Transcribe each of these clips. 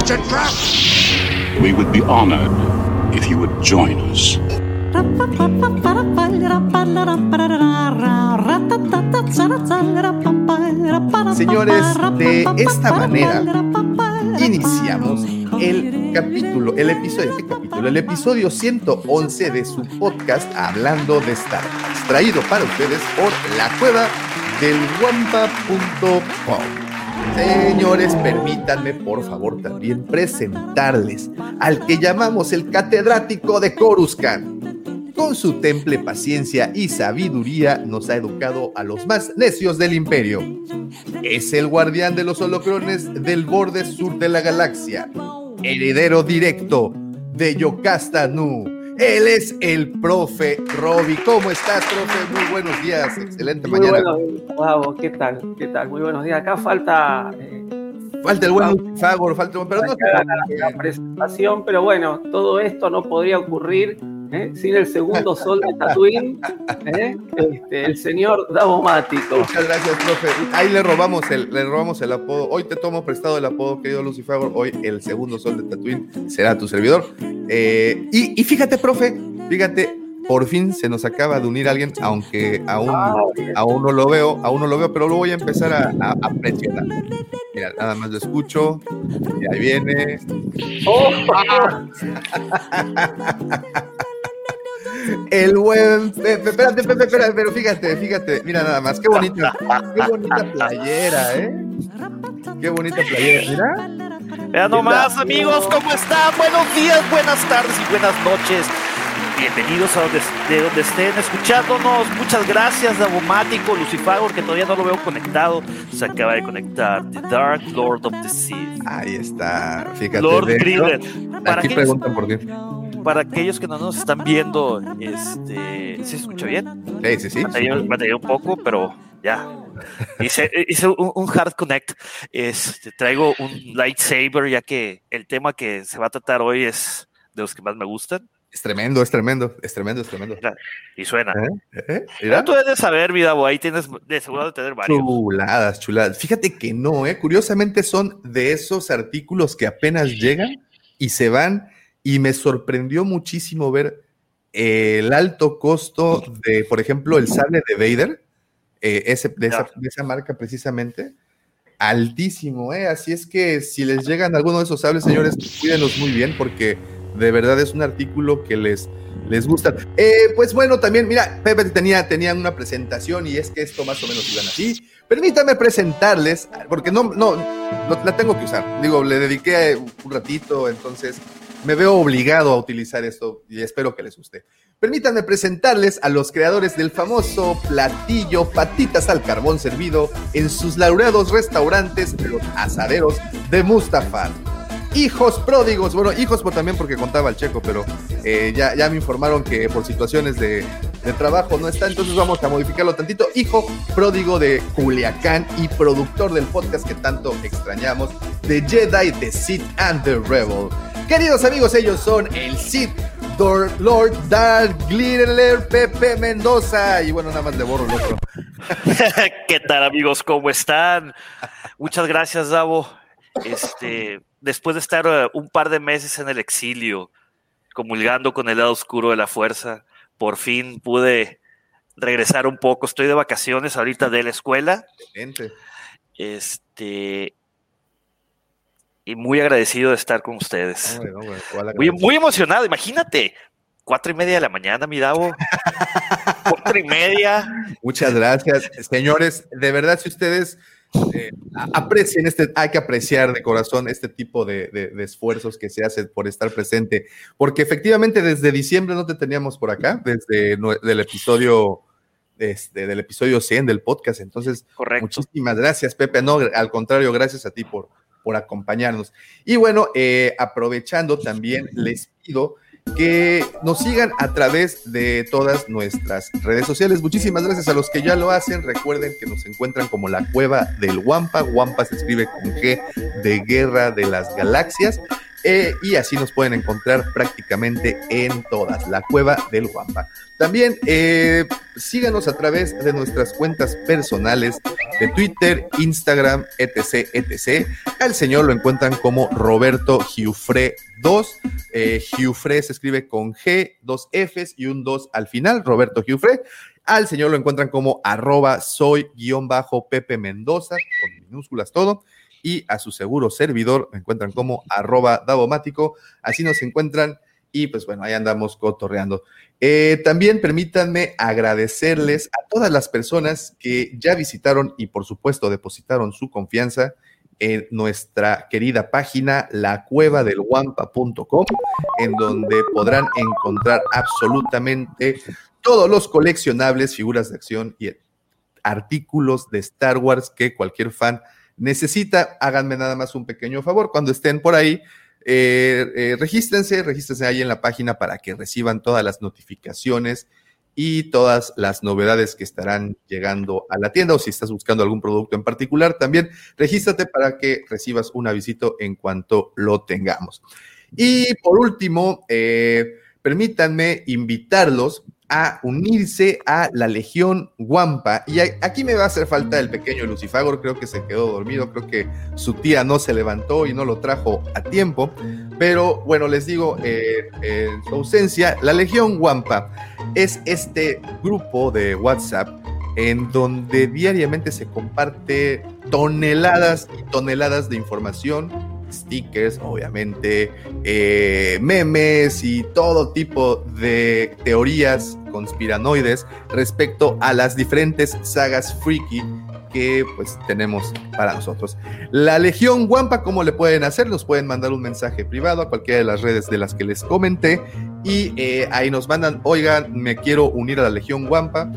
It's a trap! We would be honored if you would join us. Señores, de esta manera iniciamos el capítulo, el episodio, ¿qué capítulo? El episodio 111 de su podcast Hablando de Star Wars, traído para ustedes por la cueva del guampa.com. Señores, permítanme por favor también presentarles al que llamamos el catedrático de Coruscant. Con su temple paciencia y sabiduría nos ha educado a los más necios del imperio. Es el guardián de los holocrones del borde sur de la galaxia, heredero directo de Yocasta Nu. Él es el profe Roby. ¿Cómo estás, profe? Muy buenos días. Excelente Muy mañana. bueno, wow, ¿qué tal? ¿Qué tal? Muy buenos días. Acá falta eh, Falta el buen Fagor, falta pero no la, la presentación, pero bueno, todo esto no podría ocurrir ¿eh? sin el segundo sol de Tatooine, ¿eh? este, el señor Davomático. Muchas gracias, profe. Ahí le robamos el, le robamos el apodo. Hoy te tomo prestado el apodo, querido Lucifagor. Hoy el segundo sol de Tatooine será tu servidor. Eh, y, y fíjate, profe, fíjate, por fin se nos acaba de unir alguien, aunque aún, aún no lo veo, aún no lo veo, pero lo voy a empezar a, a, a presionar. Mira, nada más lo escucho. Y ahí viene. Oh, El buen Pepe, espérate, Pepe, espérate, pero fíjate, fíjate, mira nada más, qué bonita, qué bonita playera, ¿eh? Qué bonita playera, mira. Vean nomás, amigos, ¿cómo están? Buenos días, buenas tardes y buenas noches. Bienvenidos a donde, de donde estén escuchándonos. Muchas gracias, Davomático, Lucifagor, que todavía no lo veo conectado. Se acaba de conectar. The Dark Lord of the Sea. Ahí está, fíjate. Lord. Para Aquí preguntan por ti. Para aquellos que no nos están viendo, este, ¿sí se escucha bien? Sí, sí, sí. Batallé, batallé un poco, pero ya. Hice, hice un, un hard connect. Este, traigo un lightsaber, ya que el tema que se va a tratar hoy es de los que más me gustan. Es tremendo, es tremendo, es tremendo, es tremendo. Mira, y suena. ¿Eh? ¿Eh? Mira. tú debes de saber, mi Davo, ahí tienes de seguro de tener varios. Chuladas, chuladas. Fíjate que no, ¿eh? Curiosamente son de esos artículos que apenas llegan y se van. Y me sorprendió muchísimo ver el alto costo de, por ejemplo, el sable de Vader, eh, ese, de, esa, de esa marca precisamente. Altísimo, ¿eh? Así es que si les llegan alguno de esos sables, señores, cuídenlos muy bien porque de verdad es un artículo que les, les gusta. Eh, pues bueno, también, mira, Pepe tenía, tenía una presentación y es que esto más o menos iban así. Permítame presentarles, porque no, no, no, la tengo que usar. Digo, le dediqué un ratito, entonces me veo obligado a utilizar esto y espero que les guste. Permítanme presentarles a los creadores del famoso platillo patitas al carbón servido en sus laureados restaurantes, los asaderos de Mustafa hijos pródigos, bueno, hijos por también porque contaba el checo, pero eh, ya, ya me informaron que por situaciones de, trabajo no está, entonces vamos a modificarlo tantito. Hijo pródigo de Culiacán y productor del podcast que tanto extrañamos, The Jedi, The Sith and The Rebel. Queridos amigos, ellos son el Sith, Lord Darth Glitter, Pepe Mendoza, y bueno, nada más le borro el otro. ¿Qué tal amigos? ¿Cómo están? Muchas gracias, Davo. Este, después de estar uh, un par de meses en el exilio, comulgando con el lado oscuro de la fuerza, por fin pude regresar un poco. Estoy de vacaciones ahorita de la escuela. Excelente. Este. Y muy agradecido de estar con ustedes. Hombre, hombre, muy, muy, emocionado, imagínate. Cuatro y media de la mañana, mi Davo. Cuatro y media. Muchas gracias. Señores, de verdad, si ustedes eh, aprecien este, hay que apreciar de corazón este tipo de, de, de, esfuerzos que se hacen por estar presente, porque efectivamente desde diciembre no te teníamos por acá, desde el episodio este, del episodio 100 del podcast, entonces Correcto. muchísimas gracias Pepe, no, al contrario, gracias a ti por, por acompañarnos. Y bueno, eh, aprovechando también, les pido que nos sigan a través de todas nuestras redes sociales. Muchísimas gracias a los que ya lo hacen. Recuerden que nos encuentran como la cueva del Wampa. Wampa se escribe con G de Guerra de las Galaxias. Eh, y así nos pueden encontrar prácticamente en todas, la cueva del Guampa. También eh, síganos a través de nuestras cuentas personales de Twitter, Instagram, etc, etc. Al señor lo encuentran como Roberto Giufre 2. Eh, Giufre se escribe con G, dos Fs y un 2 al final, Roberto Giufre. Al señor lo encuentran como arroba soy guion bajo Pepe Mendoza, con minúsculas todo y a su seguro servidor me encuentran como arroba davomático, así nos encuentran y pues bueno, ahí andamos cotorreando. Eh, también permítanme agradecerles a todas las personas que ya visitaron y por supuesto depositaron su confianza en nuestra querida página lacuevadelguampa.com, en donde podrán encontrar absolutamente todos los coleccionables, figuras de acción y artículos de Star Wars que cualquier fan necesita, háganme nada más un pequeño favor, cuando estén por ahí, eh, eh, regístrense, regístrense ahí en la página para que reciban todas las notificaciones y todas las novedades que estarán llegando a la tienda o si estás buscando algún producto en particular, también regístrate para que recibas un avisito en cuanto lo tengamos. Y por último, eh, permítanme invitarlos a unirse a la Legión Guampa. Y aquí me va a hacer falta el pequeño Lucifagor, creo que se quedó dormido, creo que su tía no se levantó y no lo trajo a tiempo. Pero bueno, les digo, eh, en su ausencia, la Legión Guampa es este grupo de WhatsApp en donde diariamente se comparte toneladas y toneladas de información stickers, obviamente, eh, memes y todo tipo de teorías conspiranoides respecto a las diferentes sagas freaky que pues tenemos para nosotros. La Legión Guampa, ¿cómo le pueden hacer? Nos pueden mandar un mensaje privado a cualquiera de las redes de las que les comenté y eh, ahí nos mandan, oigan, me quiero unir a la Legión Guampa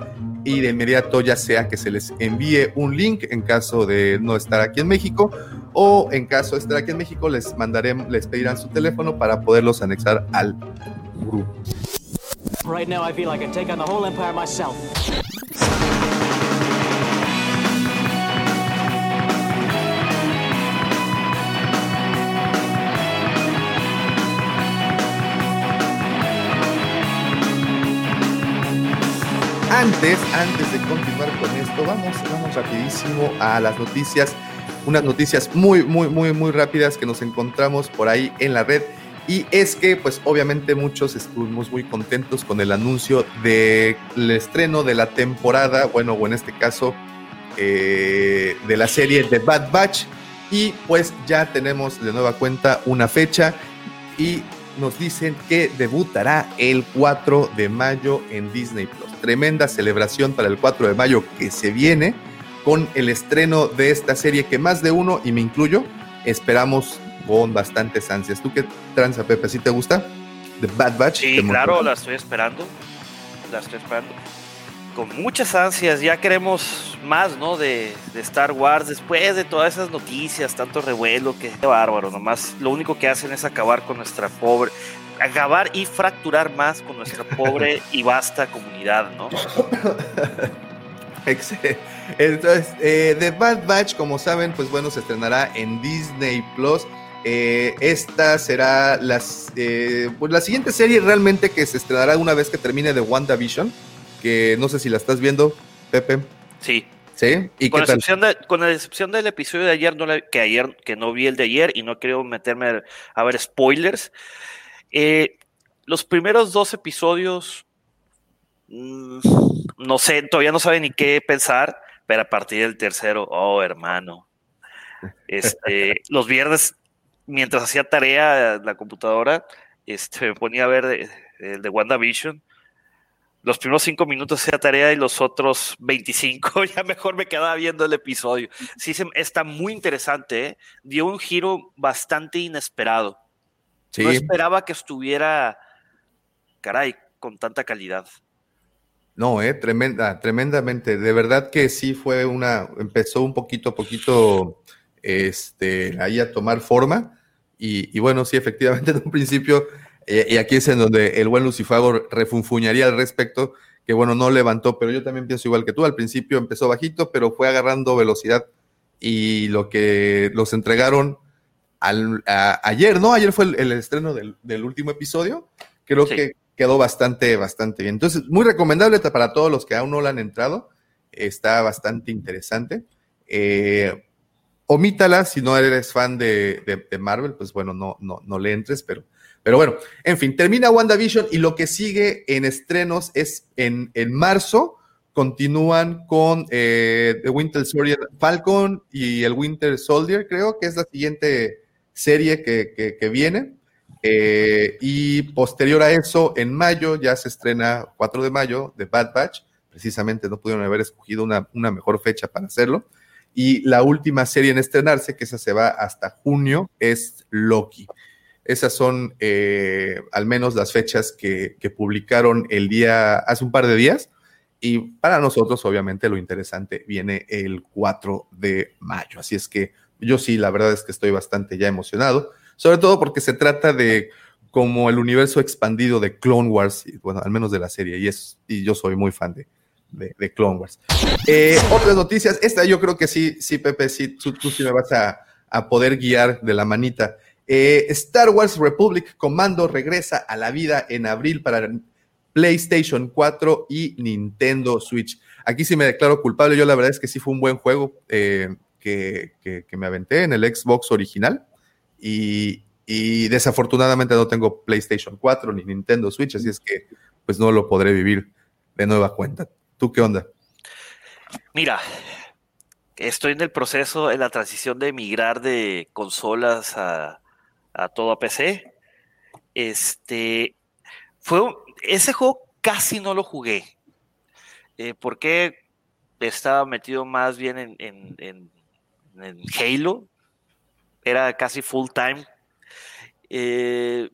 y de inmediato ya sea que se les envíe un link en caso de no estar aquí en México o en caso de estar aquí en México les mandaremos, les pedirán su teléfono para poderlos anexar al grupo. Right now I feel like I take on the whole empire myself. Antes, antes de continuar con esto, vamos, vamos rapidísimo a las noticias, unas noticias muy, muy, muy, muy rápidas que nos encontramos por ahí en la red. Y es que, pues obviamente muchos estuvimos muy contentos con el anuncio del estreno de la temporada, bueno, o en este caso, eh, de la serie The Bad Batch. Y pues ya tenemos de nueva cuenta una fecha y nos dicen que debutará el 4 de mayo en Disney Plus tremenda celebración para el 4 de mayo que se viene con el estreno de esta serie que más de uno, y me incluyo, esperamos con bastantes ansias. ¿Tú qué tranza, Pepe? ¿Sí te gusta? The Bad Batch. Sí, claro, la estoy esperando. La estoy esperando. Con muchas ansias, ya queremos más, ¿no? De, de Star Wars, después de todas esas noticias, tanto revuelo, que bárbaro, nomás lo único que hacen es acabar con nuestra pobre, acabar y fracturar más con nuestra pobre y vasta comunidad, ¿no? Entonces, eh, The Bad Batch, como saben, pues bueno, se estrenará en Disney Plus. Eh, esta será las, eh, pues la siguiente serie realmente que se estrenará una vez que termine de WandaVision, que no sé si la estás viendo, Pepe. Sí. ¿Sí? ¿Y con, excepción de, con la excepción del episodio de ayer, no que ayer, que no vi el de ayer y no quiero meterme a ver spoilers, eh, los primeros dos episodios, mm, no sé, todavía no sabe ni qué pensar, pero a partir del tercero, oh hermano, este, los viernes, mientras hacía tarea en la computadora, este, me ponía a ver el de, WandaVision. Los primeros cinco minutos hacía tarea y los otros 25 ya mejor me quedaba viendo el episodio. Sí, está muy interesante, ¿eh? dio un giro bastante inesperado. No esperaba que estuviera, caray, con tanta calidad. No, eh, tremenda, tremendamente. De verdad que sí fue una, empezó un poquito, poquito este, ahí a tomar forma. Y, y bueno, sí, efectivamente, en un principio, eh, y aquí es en donde el buen Lucifago refunfuñaría al respecto, que bueno, no levantó, pero yo también pienso igual que tú, al principio empezó bajito, pero fue agarrando velocidad y lo que los entregaron al, a- ayer, ¿no? Ayer fue el, el estreno del, del último episodio, creo Sí. que quedó bastante, bastante bien. Entonces, muy recomendable para todos los que aún no lo han entrado, está bastante interesante. Eh, omítala si no eres fan de, Marvel, pues bueno, no, no, no le entres, pero, pero bueno, en fin, termina WandaVision y lo que sigue en estrenos es en, en marzo, continúan con eh, The Winter Soldier, Falcon y el Winter Soldier, creo que es la siguiente serie que- que viene. Eh, y posterior a eso, en mayo, ya se estrena 4 de mayo, The Bad Batch. Precisamente no pudieron haber escogido una, una mejor fecha para hacerlo. Y la última serie en estrenarse, que esa se va hasta junio, es Loki. Esas son eh, al menos las fechas que, que publicaron el día, hace un par de días. Y para nosotros, obviamente, lo interesante viene el 4 de mayo. Así es que yo sí, la verdad es que estoy bastante ya emocionado, sobre todo porque se trata de como el universo expandido de Clone Wars, bueno, al menos de la serie, y, es, y yo soy muy fan de, de, Clone Wars. Eh, otras noticias, esta yo creo que sí, sí, Pepe, sí, tú, tú sí me vas a, a poder guiar de la manita. Eh, Star Wars Republic Commando regresa a la vida en abril para PlayStation 4 y Nintendo Switch. Aquí sí me declaro culpable, yo la verdad es que sí fue un buen juego eh, que, que me aventé en el Xbox original y, desafortunadamente no tengo PlayStation 4 ni Nintendo Switch, así es que pues no lo podré vivir de nueva cuenta. ¿Tú qué onda? Mira, estoy en el proceso, en la transición de migrar de consolas a, todo a PC. Este fue un- ese juego casi no lo jugué. Eh, porque estaba metido más bien en, en- en- en Halo. Era casi full time. Eh,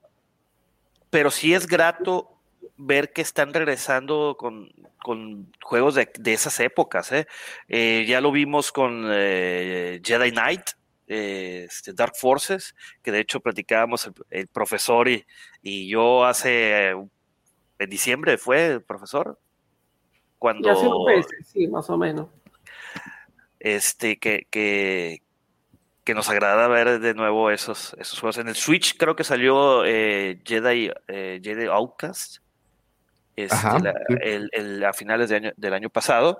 pero sí es grato ver que están regresando con, con juegos de, de esas épocas. ¿eh? Eh, ya lo vimos con eh, Jedi Knight, este, Dark Forces, que de hecho platicábamos el, el profesor y, y yo hace, en diciembre fue el profesor, cuando Ya hace unos meses, sí, más o menos. este, que, que, que nos agrada ver de nuevo esos, esos juegos. En el Switch creo que salió eh, Jedi, eh, Jedi Outcast este, Ajá, la- sí. el- el- a finales de año- del año pasado.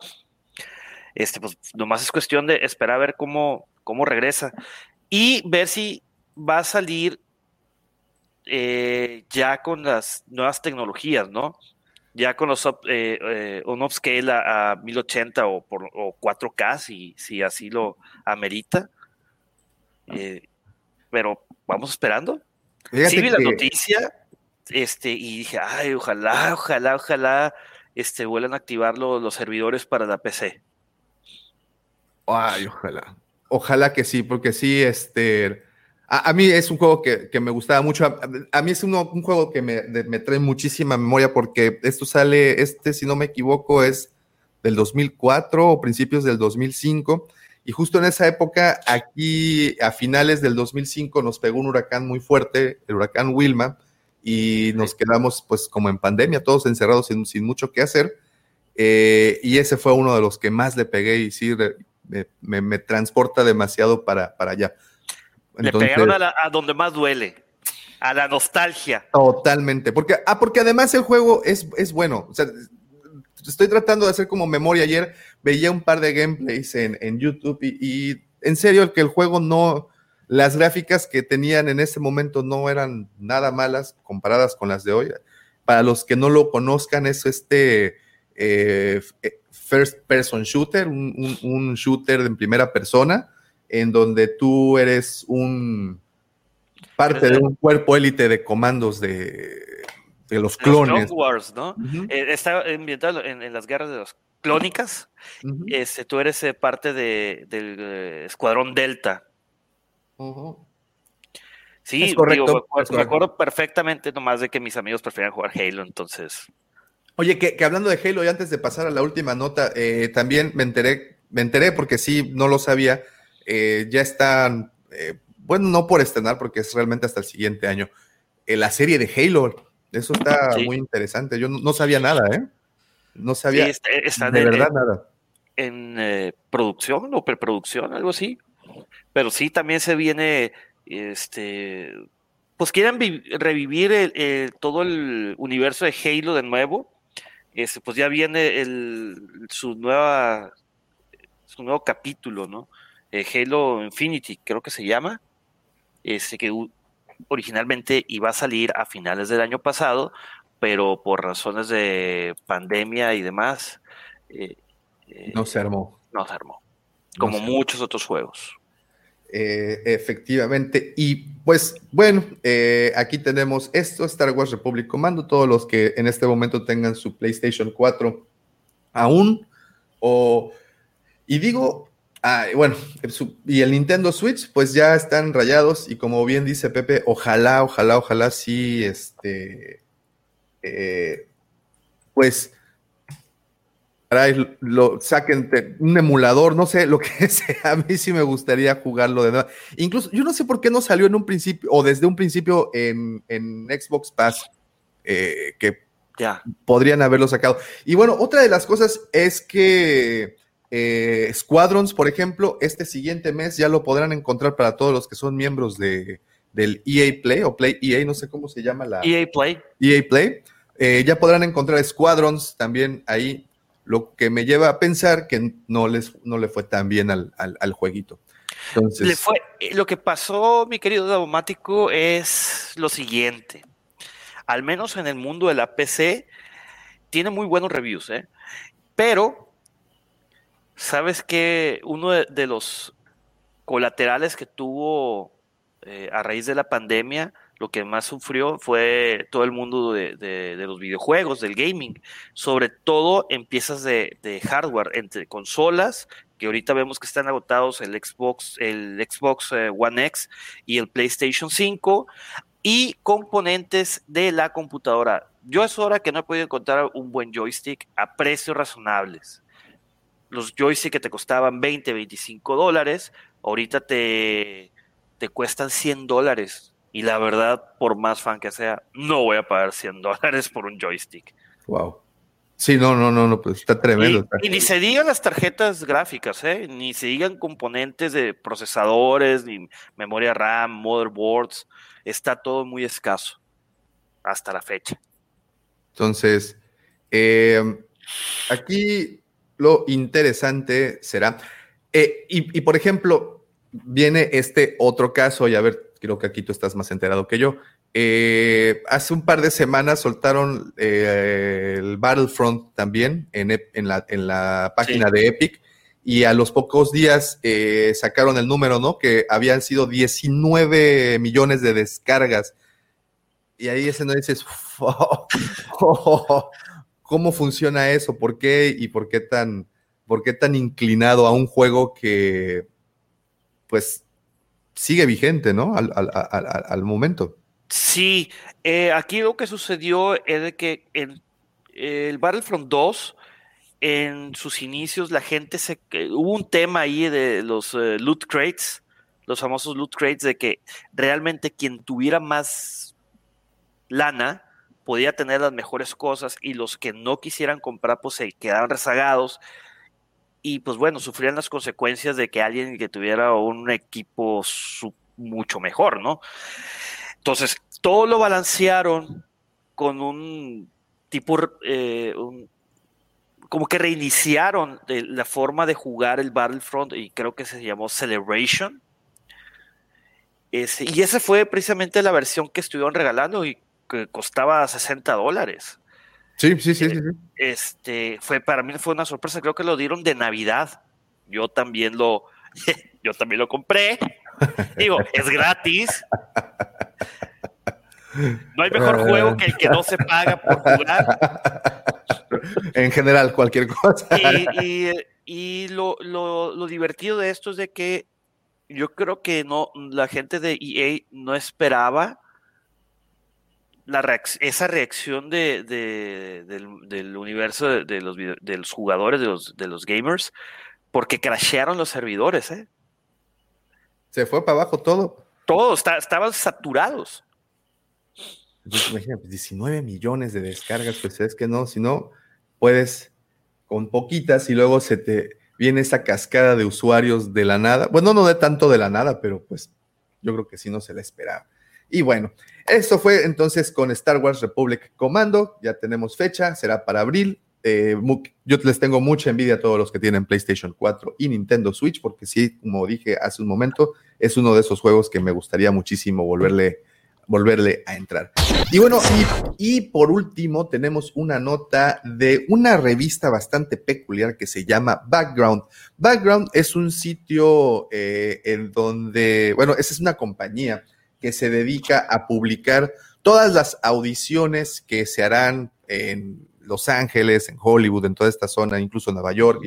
Este, pues nomás es cuestión de esperar a ver cómo, cómo regresa y ver si va a salir eh, ya con las nuevas tecnologías, ¿no? Ya con los up- eh, eh, un upscale a, a 1080 o, por, o 4K, si, si así lo amerita. Eh, pero vamos esperando. Fíjate sí vi la noticia este, y dije, ay, ojalá, ojalá, ojalá este, vuelvan a activar lo- los servidores para la PC. Ay, ojalá. Ojalá que sí, porque sí, este. A, a mí es un juego que, que me gustaba mucho. A, a mí es uno- un juego que me, de- me trae muchísima memoria porque esto sale, este, si no me equivoco, es del 2004 o principios del 2005. Y justo en esa época, aquí a finales del 2005, nos pegó un huracán muy fuerte, el huracán Wilma, y nos quedamos pues como en pandemia, todos encerrados sin, sin mucho que hacer. Eh, y ese fue uno de los que más le pegué y sí, me, me- me transporta demasiado para, para allá. Le pegaron a, la- a donde más duele, a la nostalgia. Totalmente, porque, ah, porque además el juego es, es bueno. O sea, estoy tratando de hacer como memoria. Ayer veía un par de gameplays en, YouTube y, en serio, que el juego no, las gráficas que tenían en ese momento no eran nada malas comparadas con las de hoy. Para los que no lo conozcan, es este eh, first person shooter, un- un shooter en primera persona, en donde tú eres un parte de un cuerpo élite de comandos de, de los Los clones. Clone Wars, ¿no? Eh, está ambientado en, en las guerras de los clónicas. Este, tú eres eh, parte de- del eh, escuadrón Delta. Sí, Es correcto, digo, me, es me acuerdo perfectamente nomás de que mis amigos preferían jugar Halo, entonces. Oye, que, que hablando de Halo, y antes de pasar a la última nota, eh, también me enteré, me enteré porque sí, no lo sabía. eh, ya están, eh, bueno, no por estrenar, porque es realmente hasta el siguiente año, eh, la serie de Halo. Eso está Sí. muy interesante. Yo no, no sabía nada, ¿eh? No sabía Sí, está, está de en- verdad nada. en eh, producción o preproducción, algo así. Pero sí, también se viene, este, pues quieren vi- revivir el- el- todo el universo de Halo de nuevo. Este, pues ya viene el, su nueva, su nuevo capítulo, ¿no? Eh, Halo Infinity, creo que se llama. Este que originalmente iba a salir a finales del año pasado, pero por razones de pandemia y demás, eh, eh, No se armó. no se armó. No Como muchos otros juegos. Eh, efectivamente. Y pues bueno, eh, aquí tenemos esto, Star Wars Republic Commando, todos los que en este momento tengan su PlayStation 4 aún. O, y digo, ah, bueno, y el Nintendo Switch, pues ya están rayados y como bien dice Pepe, ojalá, ojalá, ojalá sí, este, eh, pues caray, lo saquen un emulador, no sé, lo que sea, a mí sí me gustaría jugarlo de nuevo. Incluso, yo no sé por qué no salió en un principio, o desde un principio en, en Xbox Pass, eh, que Ya. podrían haberlo sacado. Y bueno, otra de las cosas es que eh, Squadrons, por ejemplo, este siguiente mes ya lo podrán encontrar para todos los que son miembros de, del EA Play o Play EA, no sé cómo se llama la EA Play. EA Play. Eh, ya podrán encontrar Squadrons también ahí, lo que me lleva a pensar que no, les, no le fue tan bien al, al, al jueguito. Entonces, Le fue, eh, lo que pasó, mi querido Daumático, es lo siguiente. Al menos en el mundo de la PC, tiene muy buenos reviews, ¿eh? Pero, ¿sabes que Uno de, los colaterales que tuvo eh, a raíz de la pandemia, lo que más sufrió fue todo el mundo de los videojuegos, del gaming, sobre todo en piezas de, de hardware, entre consolas, que ahorita vemos que están agotados el Xbox, el Xbox eh, One X y el PlayStation 5, y componentes de la computadora. Yo es hora que no he podido encontrar un buen joystick a precios razonables. Los joysticks que te costaban 20, 25 dólares, ahorita te, te cuestan 100 dólares. Y la verdad, por más fan que sea, no voy a pagar 100 dólares por un joystick. wow. Sí, no, no, no, no, pues está tremendo. y ni se digan las tarjetas gráficas, ¿eh? ni se digan componentes de procesadores, ni memoria RAM, motherboards. Está todo muy escaso hasta la fecha. Entonces, eh, aquí lo interesante será, eh, y, y, por ejemplo, viene este otro caso, y a ver, creo que aquí tú estás más enterado que yo. Eh, hace un par de semanas soltaron eh, el Battlefront también en, en la, en la página Sí. de Epic. Y a los pocos días eh, sacaron el número, ¿no? Que habían sido 19 millones de descargas. Y ahí ese no dices, ¿cómo funciona eso? ¿Por qué? ¿Y por qué tan, por qué tan inclinado a un juego que, pues, sigue vigente, ¿no? Al, momento. Sí, eh, aquí lo que sucedió es que en el Battlefront 2, en sus inicios, la gente se. que hubo un tema ahí de los eh, loot crates, los famosos loot crates, de que realmente quien tuviera más lana podía tener las mejores cosas y los que no quisieran comprar, pues se quedaban rezagados. Y pues bueno, sufrían las consecuencias de que alguien que tuviera un equipo mucho mejor, ¿no? Entonces, todo lo balancearon con un tipo, eh, como que reiniciaron la forma de jugar el Battlefront y creo que se llamó Celebration. Ese- y esa fue precisamente la versión que estuvieron regalando y que costaba 60 dólares. Sí, sí, sí, sí. sí. Este, fue, para mí fue una sorpresa, creo que lo dieron de Navidad. Yo también lo, yo también lo compré. Digo, es gratis. No hay mejor juego que el que no se paga por jugar. En general, cualquier cosa. Y, y- y lo, lo- lo divertido de esto es de que yo creo que no, la gente de EA no esperaba la esa reacción de, de- del, del universo de, los, video- de los jugadores, de los, de los gamers, porque crashearon los servidores, ¿eh? Se fue para abajo todo. Todo, está, estaban saturados. Entonces, imagínate, 19 millones de descargas, pues es que no, si no, puedes con poquitas y luego se te viene esa cascada de usuarios de la nada. Bueno, no de tanto de la nada, pero pues yo creo que sí no se la esperaba. Y bueno, eso fue entonces con Star Wars Republic Commando. Ya tenemos fecha, será para abril. Eh, yo les tengo mucha envidia a todos los que tienen PlayStation 4 y Nintendo Switch, porque sí, como dije hace un momento, es uno de esos juegos que me gustaría muchísimo volverle, volverle a entrar. Y bueno, y, por último, tenemos una nota de una revista bastante peculiar que se llama Background. Background es un sitio eh, en donde, bueno, esa es una compañía que se dedica a publicar todas las audiciones que se harán en Los Ángeles, en Hollywood, en toda esta zona, incluso en Nueva York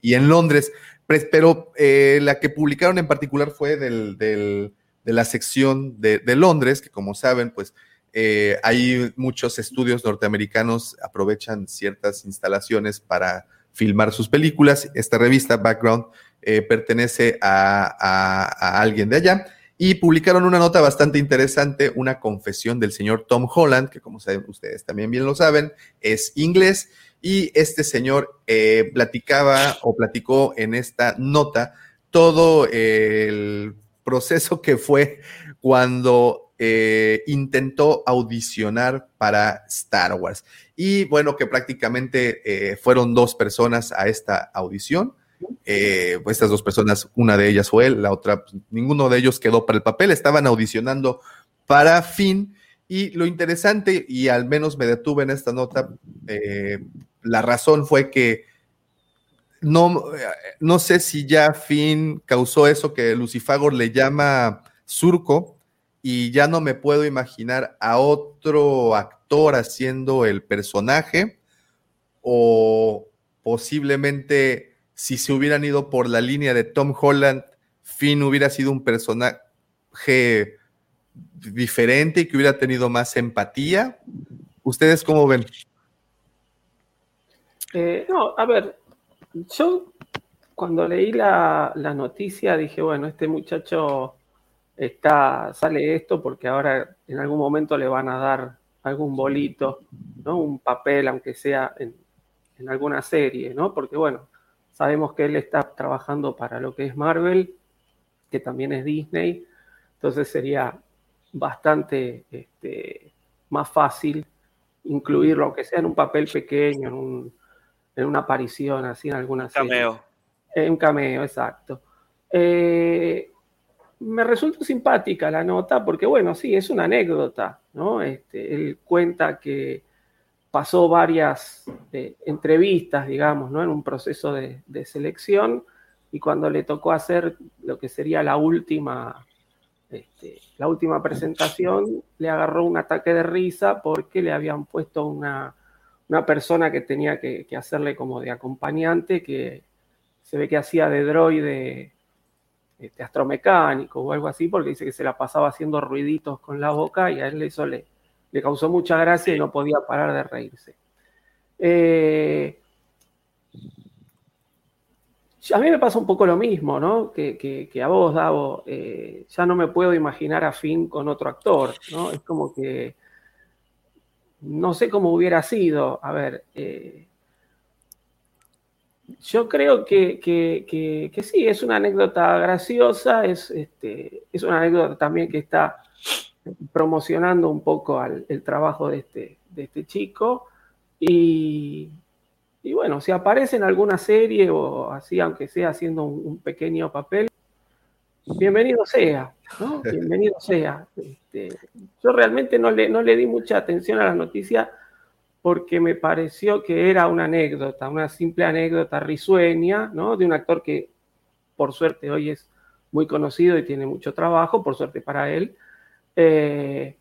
y en, Londres. Pero eh, la que publicaron en particular fue del, de la sección de, Londres, que como saben, pues eh, hay muchos estudios norteamericanos aprovechan ciertas instalaciones para filmar sus películas. Esta revista, Background, eh, pertenece a alguien de allá y publicaron una nota bastante interesante, una confesión del señor Tom Holland, que como saben, ustedes también bien lo saben, es inglés, y este señor eh, platicaba o platicó en esta nota todo el proceso que fue cuando eh, intentó audicionar para Star Wars. Y bueno, que prácticamente eh, fueron dos personas a esta audición eh, pues estas dos personas, una de ellas fue él, la otra, pues, ninguno de ellos quedó para el papel, estaban audicionando para Finn. Y lo interesante, y al menos me detuve en esta nota, eh, la razón fue que no, no sé si ya Finn causó eso que Lucifagor le llama surco, y ya no me puedo imaginar a otro actor haciendo el personaje, o posiblemente si se hubieran ido por la línea de Tom Holland, Finn hubiera sido un personaje diferente y que hubiera tenido más empatía. ¿Ustedes cómo ven? Eh, no, a ver, yo cuando leí la, noticia dije, bueno, este muchacho está, sale esto porque ahora en algún momento le van a dar algún bolito, ¿no? Un papel, aunque sea en, en alguna serie, ¿no? Porque bueno, Sabemos que él está trabajando para lo que es Marvel, que también es Disney, entonces sería bastante este, más fácil incluirlo, aunque sea en un papel pequeño, en, una aparición así en alguna serie. Cameo. En un cameo, exacto. Eh, me resulta simpática la nota porque, bueno, sí, es una anécdota, ¿no? Este, él cuenta que pasó varias eh, entrevistas, digamos, ¿no? en un proceso de, selección y cuando le tocó hacer lo que sería la última, este, la última presentación, le agarró un ataque de risa porque le habían puesto una, persona que tenía que, hacerle como de acompañante, que se ve que hacía de droide este, astromecánico o algo así, porque dice que se la pasaba haciendo ruiditos con la boca y a él eso le, le causó mucha gracia y no podía parar de reírse. Eh, a mí me pasa un poco lo mismo, ¿no? Que, a vos, Davo, eh, ya no me puedo imaginar a Finn con otro actor, ¿no? Es como que no sé cómo hubiera sido. A ver, eh, yo creo que, sí, es una anécdota graciosa, es, este, es una anécdota también que está promocionando un poco el trabajo de este, de este chico. Y, bueno, si aparece en alguna serie o así, aunque sea haciendo un, pequeño papel, bienvenido sea, ¿no? Bienvenido sea. Este, yo realmente no le, no le di mucha atención a la noticia porque me pareció que era una anécdota, una simple anécdota risueña, ¿no? De un actor que, por suerte, hoy es muy conocido y tiene mucho trabajo, por suerte para él, eh,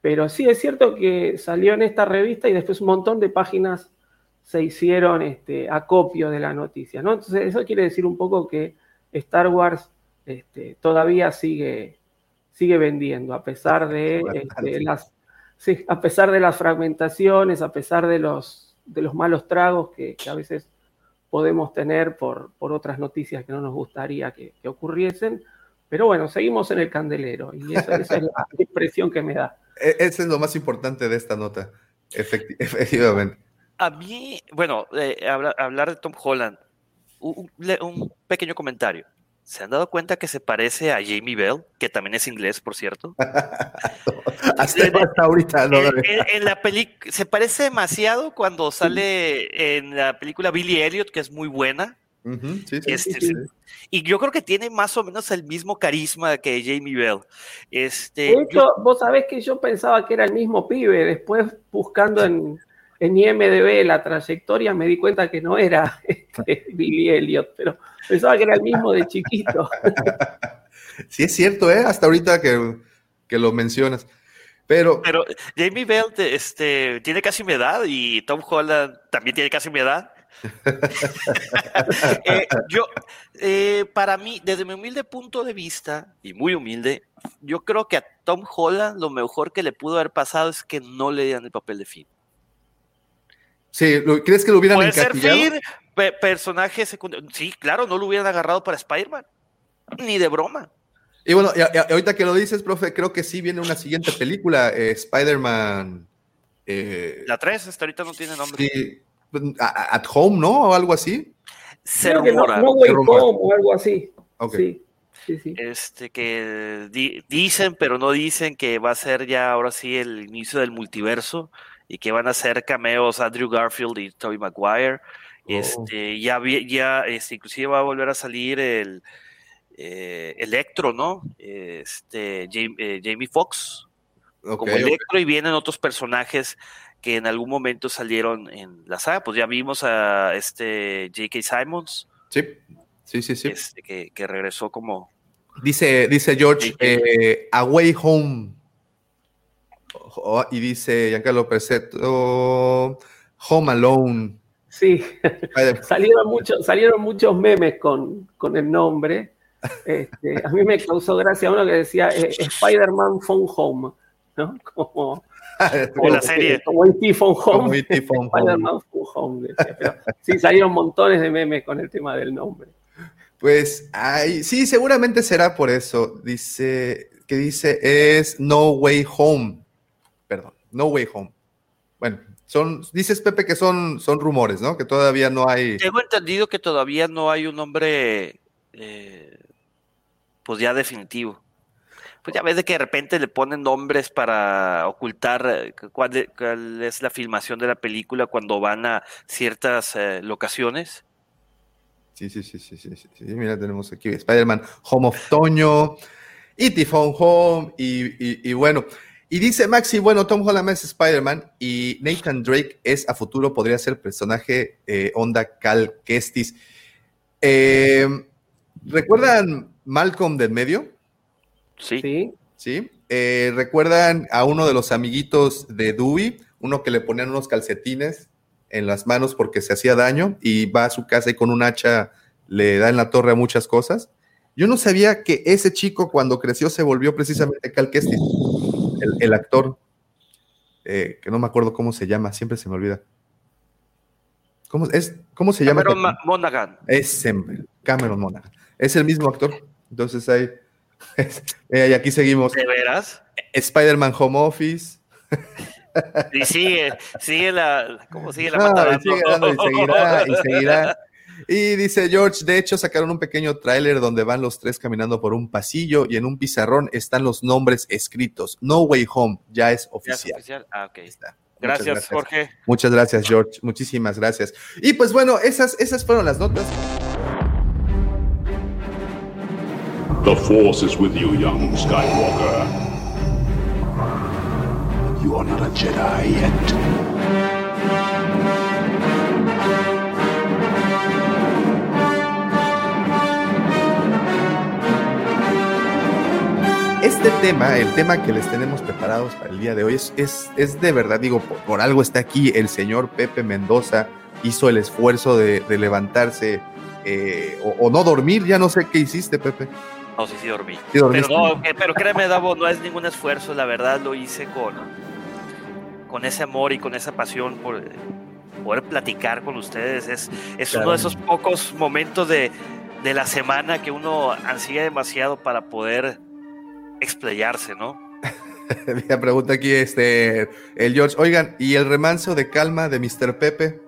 pero sí es cierto que salió en esta revista y después un montón de páginas se hicieron este, acopio de la noticia. ¿no? Entonces, eso quiere decir un poco que Star Wars este, todavía sigue, sigue vendiendo, a pesar de, este, las, a pesar de las fragmentaciones, a pesar de los, de los malos tragos que, a veces podemos tener por, por, otras noticias que no nos gustaría que, que ocurriesen Pero bueno, seguimos en el candelero y esa, esa es la impresión que me da. E- Ese es lo más importante de esta nota, efecti- efectivamente. A mí, bueno, eh, habla- hablar de Tom Holland, un, un- pequeño comentario. ¿Se han dado cuenta que se parece a Jamie Bell, que también es inglés, por cierto? Hasta, hasta ahorita no. En, en- en la película se parece demasiado cuando sale en la película Billy Elliot, que es muy buena. Ujú, sí, sí, Este, sí, sí. Y yo creo que tiene más o menos el mismo carisma que Jamie Bell. Este, De yo- hecho, vos sabés que yo pensaba que era el mismo pibe. Después, buscando en, en IMDB la trayectoria, me di cuenta que no era este, Billy Elliot, pero pensaba que era el mismo de chiquito. Sí, es cierto, ¿eh? Hasta ahorita que, que lo mencionas. Pero pero Jamie Bell te- este, tiene casi mi edad y Tom Holland también tiene casi mi edad. Eh, yo, eh, para mí, desde mi humilde punto de vista, y muy humilde, yo creo que a Tom Holland lo mejor que le pudo haber pasado es que no le dieran el papel de Finn. sí, ¿lo- ¿crees que lo hubieran Puede ser? Finn, pe- personaje secundario. Sí, claro, no lo hubieran agarrado para Spider-Man. Ni de broma. Y bueno, y, y ahorita que lo dices, profe, creo que sí viene una siguiente película, eh, Spider-Man. eh, La 3 hasta ahorita no tiene nombre. sí, at Home, ¿no? O algo así. Se que no, rumora. no Way rumora. Home o algo así. Ok. Sí, sí, sí. Este que di- dicen, pero no dicen que va a ser ya ahora sí el inicio del multiverso y que van a ser cameos Andrew Garfield y Tobey Maguire. Este, ya, ya este, inclusive va a volver a salir el eh, Electro, ¿no? Este, Jam- eh, Jamie Foxx Ok, como. Electro y vienen otros personajes que en algún momento salieron en la saga. Pues ya vimos a este J.K. Simons, Sí, sí, sí. sí. este, que, que regresó como, Dice, dice George, eh, Away Home. Oh, y dice Giancarlo Perceto, Home Alone. Sí, salieron muchos, salieron muchos memes con, con el nombre. Este, a mí me causó gracia uno que decía eh, Spider-Man Phone Home, ¿no? Como, como la serie. como E.T. Phone Home. Phone Home. Spider-Man Phone Home. decía, pero sí, salieron montones de memes con el tema del nombre. Pues, ay, sí, seguramente será por eso. Dice, que dice es No Way Home. Perdón, No Way Home. Bueno, son, dices Pepe que son, son rumores, ¿no? Que todavía no hay. Tengo entendido que todavía no hay un nombre, eh, pues ya definitivo. Pues ya ves de que de repente le ponen nombres para ocultar eh, cuál, es la filmación de la película cuando van a ciertas eh, locaciones. Sí, sí, sí, sí, sí, sí. Mira, tenemos aquí Spider-Man Home of Toño, E.T. Phone Home, y, bueno. Y dice Maxi, bueno, Tom Holland es Spider-Man y Nathan Drake es a futuro, podría ser personaje eh, onda Cal Kestis. Eh, ¿Recuerdan Malcolm del medio? Sí. ¿sí? ¿Sí? Eh, ¿Recuerdan a uno de los amiguitos de Dewey? Uno que le ponían unos calcetines en las manos porque se hacía daño y va a su casa y con un hacha le da en la torre a muchas cosas. Yo no sabía que ese chico cuando creció se volvió precisamente Cal Kestis, el, el actor, eh, que no me acuerdo cómo se llama, siempre se me olvida. ¿Cómo, es, ¿cómo se llama? Cameron Ma- Monaghan. Es Cameron Monaghan. Es el mismo actor. Entonces ahí, eh, y aquí seguimos. ¿De veras? Spider-Man Home Office. Y sigue, sigue la, ¿cómo sigue la No, sigue dando, y seguirá, y seguirá. Y dice George, de hecho sacaron un pequeño tráiler donde van los tres caminando por un pasillo y en un pizarrón están los nombres escritos. No Way Home, ya es ¿Ya es oficial. Ah, ok. Ahí está. Muchas Gracias, Jorge. Muchas gracias, George. Muchísimas gracias. Y pues bueno, esas, esas fueron las notas. The Force is with you, young Skywalker. You are not a Jedi yet. Este tema, el tema que les tenemos preparados para el día de hoy, es, es, es de verdad, digo, por, algo está aquí el señor Pepe Mendoza, hizo el esfuerzo de, levantarse eh, o no dormir, ya no sé qué hiciste, Pepe. No, sí, sí dormí. Sí, Pero, no, pero créeme, Davo, no es ningún esfuerzo, la verdad lo hice con, con ese amor y con esa pasión por poder platicar con ustedes. Es, es uno de esos pocos momentos de, de la semana que uno ansía demasiado para poder explayarse, ¿no? Me pregunta aquí este, el George, oigan, ¿y el remanso de calma de Mr. Pepe?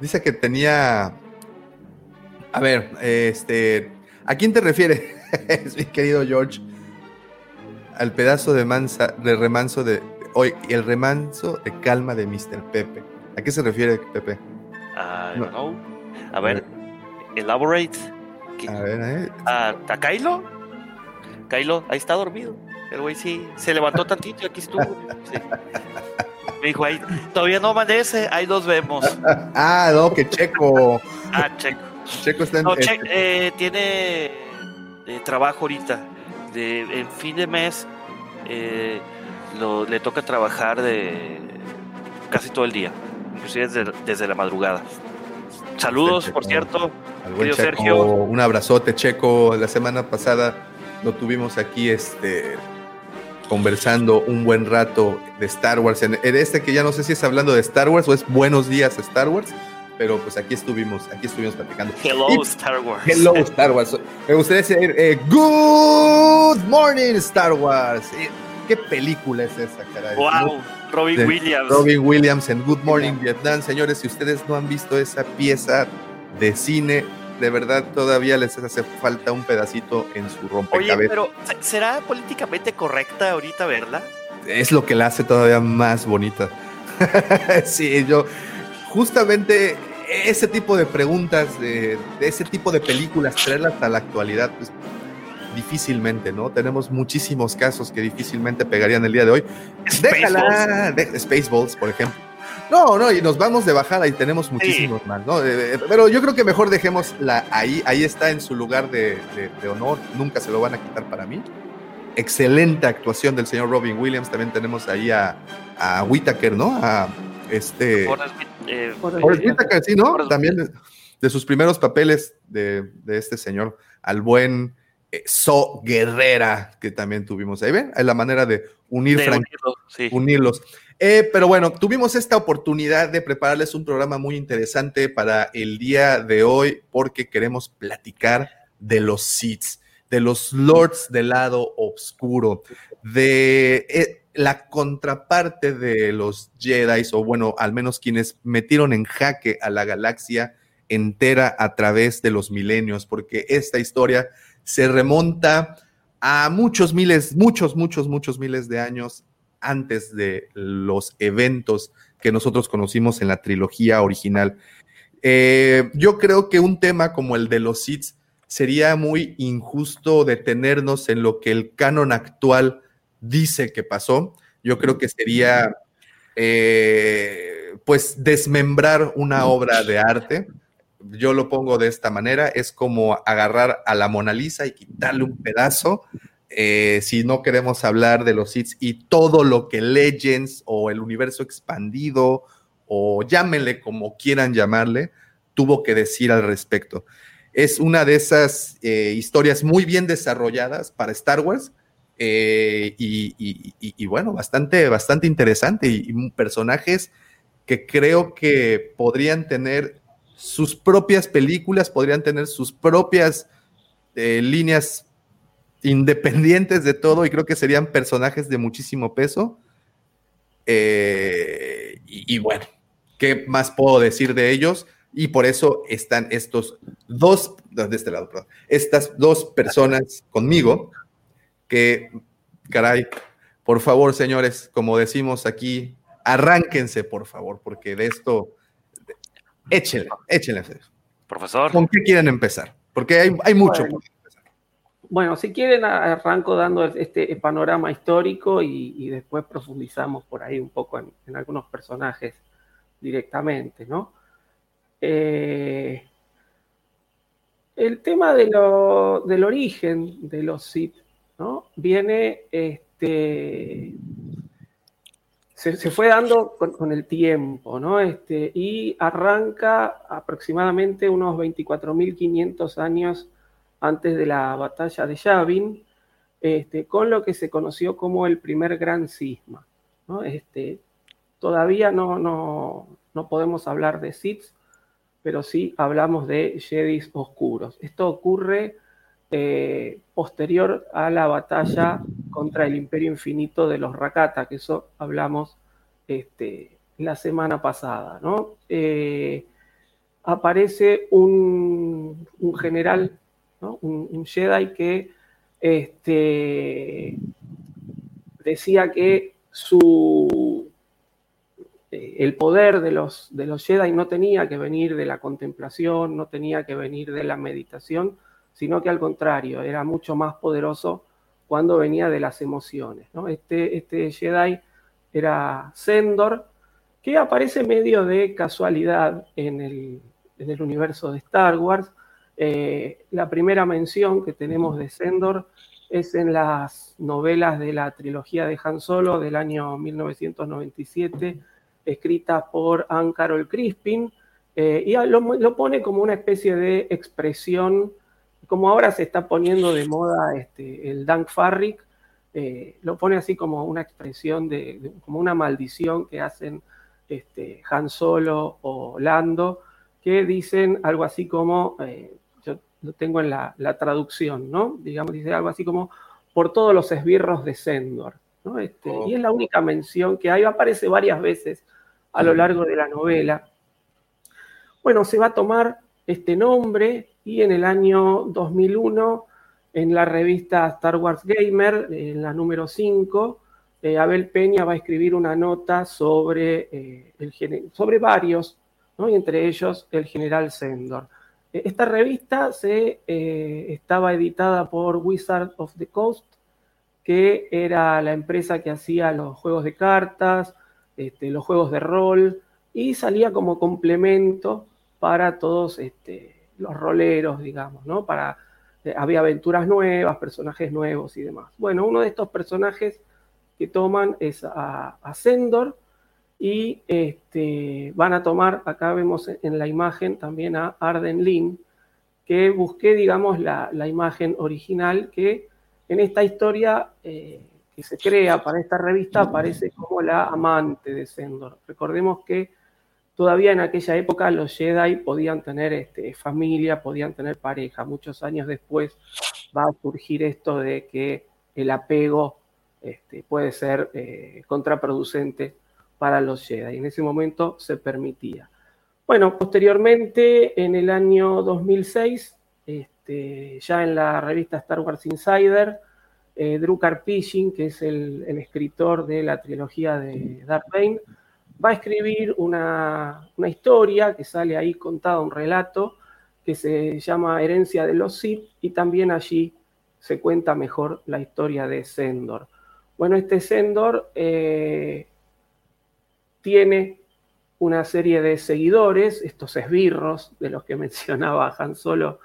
Dice que tenía... A ver, este, ¿a quién te refiere, mi querido George? Al pedazo de, mansa, de remanso de... Hoy, el remanso de calma de Mr. Pepe. ¿A qué se refiere, Pepe? Know. A ver, elaborate. A ver, ¿eh? ¿A, a Kylo? Kylo, ahí está dormido. El güey sí se levantó tantito y aquí estuvo. Sí. Me dijo, ahí, todavía no amanece, ahí nos vemos. Ah, no, que Checo. Ah, Checo. Checo está en. No, Che- eh, tiene eh, trabajo ahorita. De, en fin de mes eh, lo- le toca trabajar de casi todo el día, inclusive desde, desde la madrugada. Saludos, por cierto. querido Checo, Sergio. Un abrazote, Checo. La semana pasada lo tuvimos aquí, este. Conversando un buen rato de Star Wars. En, en este que ya no sé si es hablando de Star Wars o es Buenos Días Star Wars, pero pues aquí estuvimos, aquí estuvimos platicando. Hello, Y- Star Wars. Hello Star Wars. Me gustaría decir eh, Good Morning Star Wars. Eh, ¿Qué película es esa, caray? Wow, Robin De Williams. Robin Williams en Good Morning Vietnam. Señores, si ustedes no han visto esa pieza de cine, de verdad todavía les hace falta un pedacito en su Oye, rompecabezas. pero ¿se- ¿será políticamente correcta ahorita verla? Es lo que la hace todavía más bonita. sí, yo justamente ese tipo de preguntas, de, de ese tipo de películas, traerlas a la actualidad, pues difícilmente, ¿no? Tenemos muchísimos casos que difícilmente pegarían el día de hoy. Déjala, de- Spaceballs, por ejemplo. No, no, y nos vamos de bajada y tenemos muchísimos más, ¿no? Eh, eh, pero yo creo que mejor dejémosla ahí, ahí está en su lugar de, de- de honor, nunca se lo van a quitar para mí. Excelente actuación del señor Robin Williams, también tenemos ahí a, a Whitaker, ¿no? A este... Forrest eh, Forrest Whitaker, sí, ¿no? Forrest También de, de sus primeros papeles de, de este señor, al buen eh, So Guerrera, que también tuvimos ahí, ¿ven? Es la manera de unir de franquicias unirlo, sí. unirlos. Eh, pero bueno, tuvimos esta oportunidad de prepararles un programa muy interesante para el día de hoy porque queremos platicar de los Siths, de los Lords del lado oscuro, de eh, la contraparte de los Jedi, o bueno, al menos quienes metieron en jaque a la galaxia entera a través de los milenios, porque esta historia se remonta a muchos miles, muchos, muchos, muchos miles de años antes de los eventos que nosotros conocimos en la trilogía original. Eh, yo creo que un tema como el de los Sith sería muy injusto detenernos en lo que el canon actual dice que pasó. Yo creo que sería, eh, pues, desmembrar una obra de arte. Yo lo pongo de esta manera, es como agarrar a la Mona Lisa y quitarle un pedazo eh, si no queremos hablar de los hits y todo lo que Legends o el universo expandido o llámenle como quieran llamarle, tuvo que decir al respecto. Es una de esas eh, historias muy bien desarrolladas para Star Wars eh, y, bueno, bastante, bastante interesante y, y personajes que creo que podrían tener sus propias películas, podrían tener sus propias eh, líneas independientes de todo y creo que serían personajes de muchísimo peso. Eh, y, y bueno, ¿qué más puedo decir de ellos? Y por eso están estos dos, de este lado, perdón, estas dos personas conmigo que, caray, por favor, señores, como decimos aquí, arránquense, por favor, porque de esto, échenle, échenle. Profesor. ¿Con qué quieren empezar? Porque hay, hay mucho. Bueno. Bueno, si quieren, arranco dando este panorama histórico y, y después profundizamos por ahí un poco en, en algunos personajes directamente, ¿no? Eh, el tema de lo- del origen de los ¿no? Viene, este, se, fue dando con, el tiempo. Este, y arranca aproximadamente unos 24.500 años antes de la batalla de Yavin, este, con lo que se conoció como el primer gran cisma. Este, todavía no, no, no podemos hablar de Sith pero sí hablamos de Jedis oscuros. Esto ocurre eh, posterior a la batalla contra el Imperio Infinito de los Rakata, que eso hablamos este, la semana pasada. ¿no? Eh, aparece un, general, un, Jedi que este, decía que su, eh, el poder de los, de los Jedi no tenía que venir de la contemplación, no tenía que venir de la meditación, sino que al contrario, era mucho más poderoso cuando venía de las emociones. Este, este Jedi era Sendor, que aparece medio de casualidad en el, universo de Star Wars. Eh, la primera mención que tenemos de Sendor es en las novelas de la trilogía de Han Solo del año 1997, escrita por Anne Carol Crispin, eh, y lo, pone como una especie de expresión, como ahora se está poniendo de moda este, el Dank Farrick, eh, lo pone así como una expresión de, como una maldición que hacen este, Han Solo o Lando, que dicen algo así como, eh, yo lo tengo en la, traducción, ¿no? Digamos, dice algo así como, por todos los esbirros de Sendor, ¿no? Este, Y es la única mención que hay, aparece varias veces a lo largo de la novela. Bueno, se va a tomar este nombre y en el año 2001, en la revista Star Wars Gamer, en la número 5, eh, Abel Peña va a escribir una nota sobre, eh, el, sobre varios, y entre ellos el general Sendor. Eh, esta revista se, estaba editada por Wizard of the Coast, que era la empresa que hacía los juegos de cartas, este, los juegos de rol, y salía como complemento para todos este, los roleros, digamos, ¿no? Para, había aventuras nuevas, personajes nuevos y demás. Bueno, uno de estos personajes que toman es a, Sendor y este, van a tomar, acá vemos en la imagen también a Arden Lin, que busqué, digamos, la, imagen original que en esta historia eh, que se crea para esta revista aparece como la amante de Sendor. Recordemos que todavía en aquella época los Jedi podían tener este, familia, podían tener pareja. Muchos años después va a surgir esto de que el apego este, puede ser eh, contraproducente para los Jedi. En ese momento se permitía. Bueno, posteriormente, en el año 2006, este, ya en la revista Star Wars Insider, eh, Drew Karpyshyn, que es el, escritor de la trilogía de Darth Bane, va a escribir una, una, historia que sale ahí contada, un relato que se llama Herencia de los Sith, y también allí se cuenta mejor la historia de Sendor. Bueno, este Sendor eh, tiene una serie de seguidores, estos esbirros de los que mencionaba Han Solo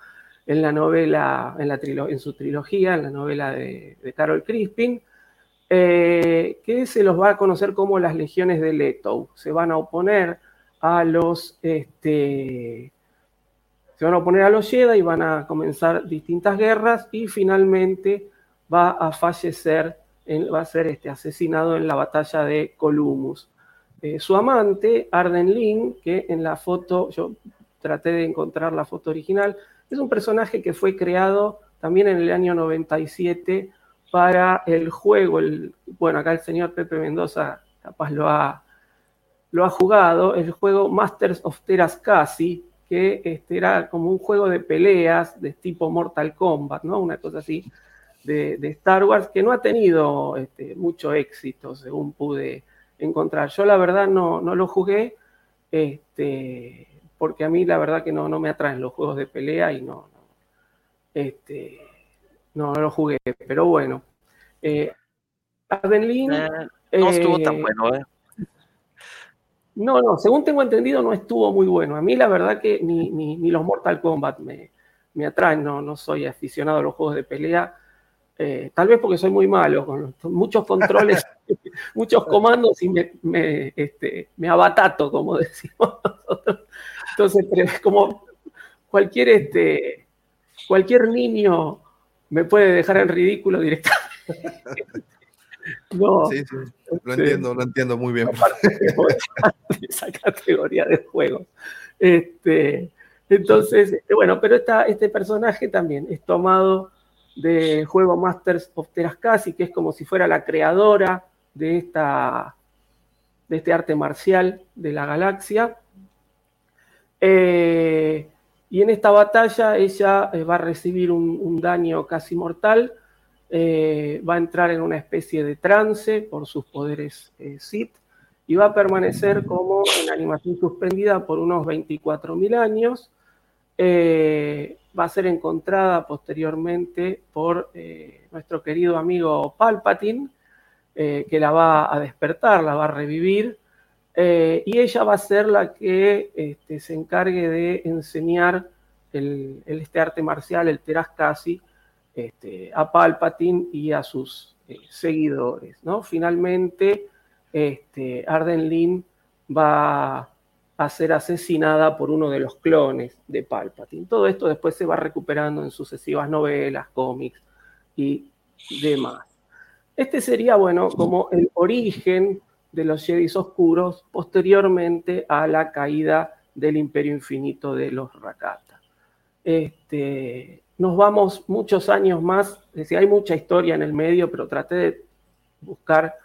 en la novela, en, la en su trilogía, en la novela de, Carol Crispin, eh, que se los va a conocer como las legiones de Leto. Se van a oponer a los este, se van a oponer a los y van a comenzar distintas guerras y finalmente va a fallecer va a ser este, asesinado en la batalla de Columbus. Eh, su amante, Arden Lin, que en la foto, yo traté de encontrar la foto original, es un personaje que fue creado también en el año 97 para el juego, bueno, acá el señor Pepe Mendoza capaz lo ha, jugado, el juego Masters of Terascasi, que este, era como un juego de peleas de tipo Mortal Kombat, ¿no? Una cosa así de, Star Wars que no ha tenido este, mucho éxito, según pude encontrar. Yo la verdad no, lo jugué, este, porque a mí la verdad que no, me atraen los juegos de pelea y no, no, este, no, lo jugué, pero bueno. Eh, Arden eh, no estuvo tan eh, bueno, ¿eh? No, no, según tengo entendido no estuvo muy bueno. A mí la verdad que ni, ni, ni los Mortal Kombat me, me atraen, no, no soy aficionado a los juegos de pelea. Eh, tal vez porque soy muy malo, con muchos controles, muchos comandos y me, este, me, abatato, como decimos nosotros. Entonces, como cualquier, este, cualquier niño me puede dejar en ridículo directamente. No, sí, sí, lo entiendo, lo entiendo muy bien. esa categoría de juego. Este, entonces, este, bueno, pero este personaje también es tomado del juego Masters of Terascasi, que es como si fuera la creadora de, esta, de este arte marcial de la galaxia. Eh, y en esta batalla ella eh, va a recibir un, daño casi mortal, eh, va a entrar en una especie de trance por sus poderes Sith y va a permanecer como en animación suspendida por unos 24.000 años. va a ser encontrada posteriormente por nuestro querido amigo Palpatine, que la va a despertar, la va a revivir eh, y ella va a ser la que este, se encargue de enseñar este arte marcial, el Teraskasi, este, a Palpatine y a sus eh, seguidores. ¿no? Finalmente, este, Arden Lin va a ser asesinada por uno de los clones de Palpatine. Todo esto después se va recuperando en sucesivas novelas, cómics y demás. Este sería, bueno, como el origen de los Jedi oscuros posteriormente a la caída del Imperio Infinito de los Rakata. Este, nos vamos muchos años más, es hay mucha historia en el medio, pero traté de buscar,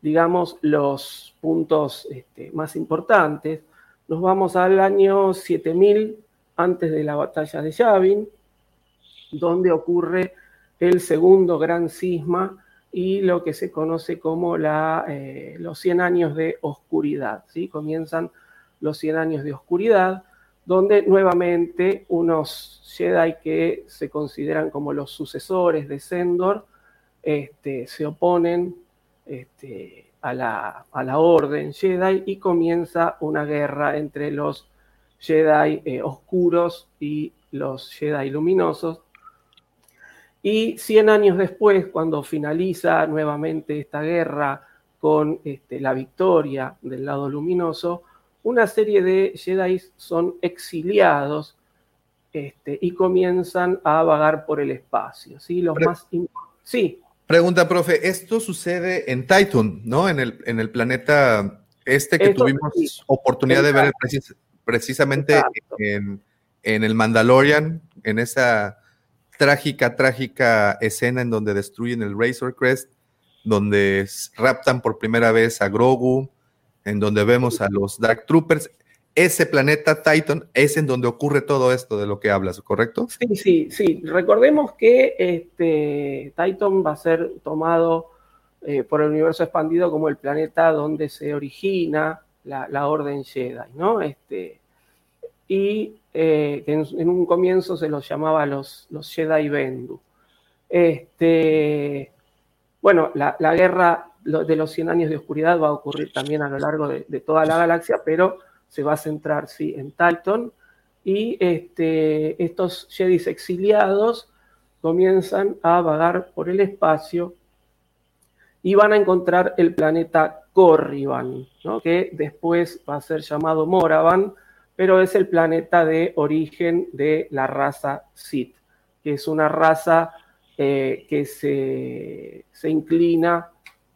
digamos, los puntos este, más importantes. Nos vamos al año 7000 antes de la batalla de Yavin, donde ocurre el segundo gran cisma y lo que se conoce como la, eh, los 100 años de oscuridad. ¿sí? Comienzan los 100 años de oscuridad, donde nuevamente unos Jedi que se consideran como los sucesores de Sendor este, se oponen este, a, la, a, la, orden Jedi y comienza una guerra entre los Jedi eh, oscuros y los Jedi luminosos, y 100 años después, cuando finaliza nuevamente esta guerra con este, la victoria del lado luminoso, una serie de Jedi son exiliados este, y comienzan a vagar por el espacio. ¿sí? Los más sí. Pregunta, profe, esto sucede en Titan, ¿no? En el, en el planeta este que tuvimos oportunidad de ver precisamente en, en, el Mandalorian, en esa trágica, trágica escena en donde destruyen el Razor Crest, donde raptan por primera vez a Grogu, en donde vemos a los Dark Troopers. Ese planeta Titan es en donde ocurre todo esto de lo que hablas, ¿correcto? Sí, sí, sí. Recordemos que este, Titan va a ser tomado eh, por el universo expandido como el planeta donde se origina la, la Orden Jedi, ¿no? Este, y eh, que en, un comienzo se los llamaba los, Jedi Bendu. Este, bueno, la, guerra de los 100 años de oscuridad va a ocurrir también a lo largo de, toda la galaxia, pero se va a centrar, sí, en Titan. Y este, estos Jedi exiliados comienzan a vagar por el espacio y van a encontrar el planeta Corriban, que después va a ser llamado Moravan, pero es el planeta de origen de la raza Sith, que es una raza eh, que se, inclina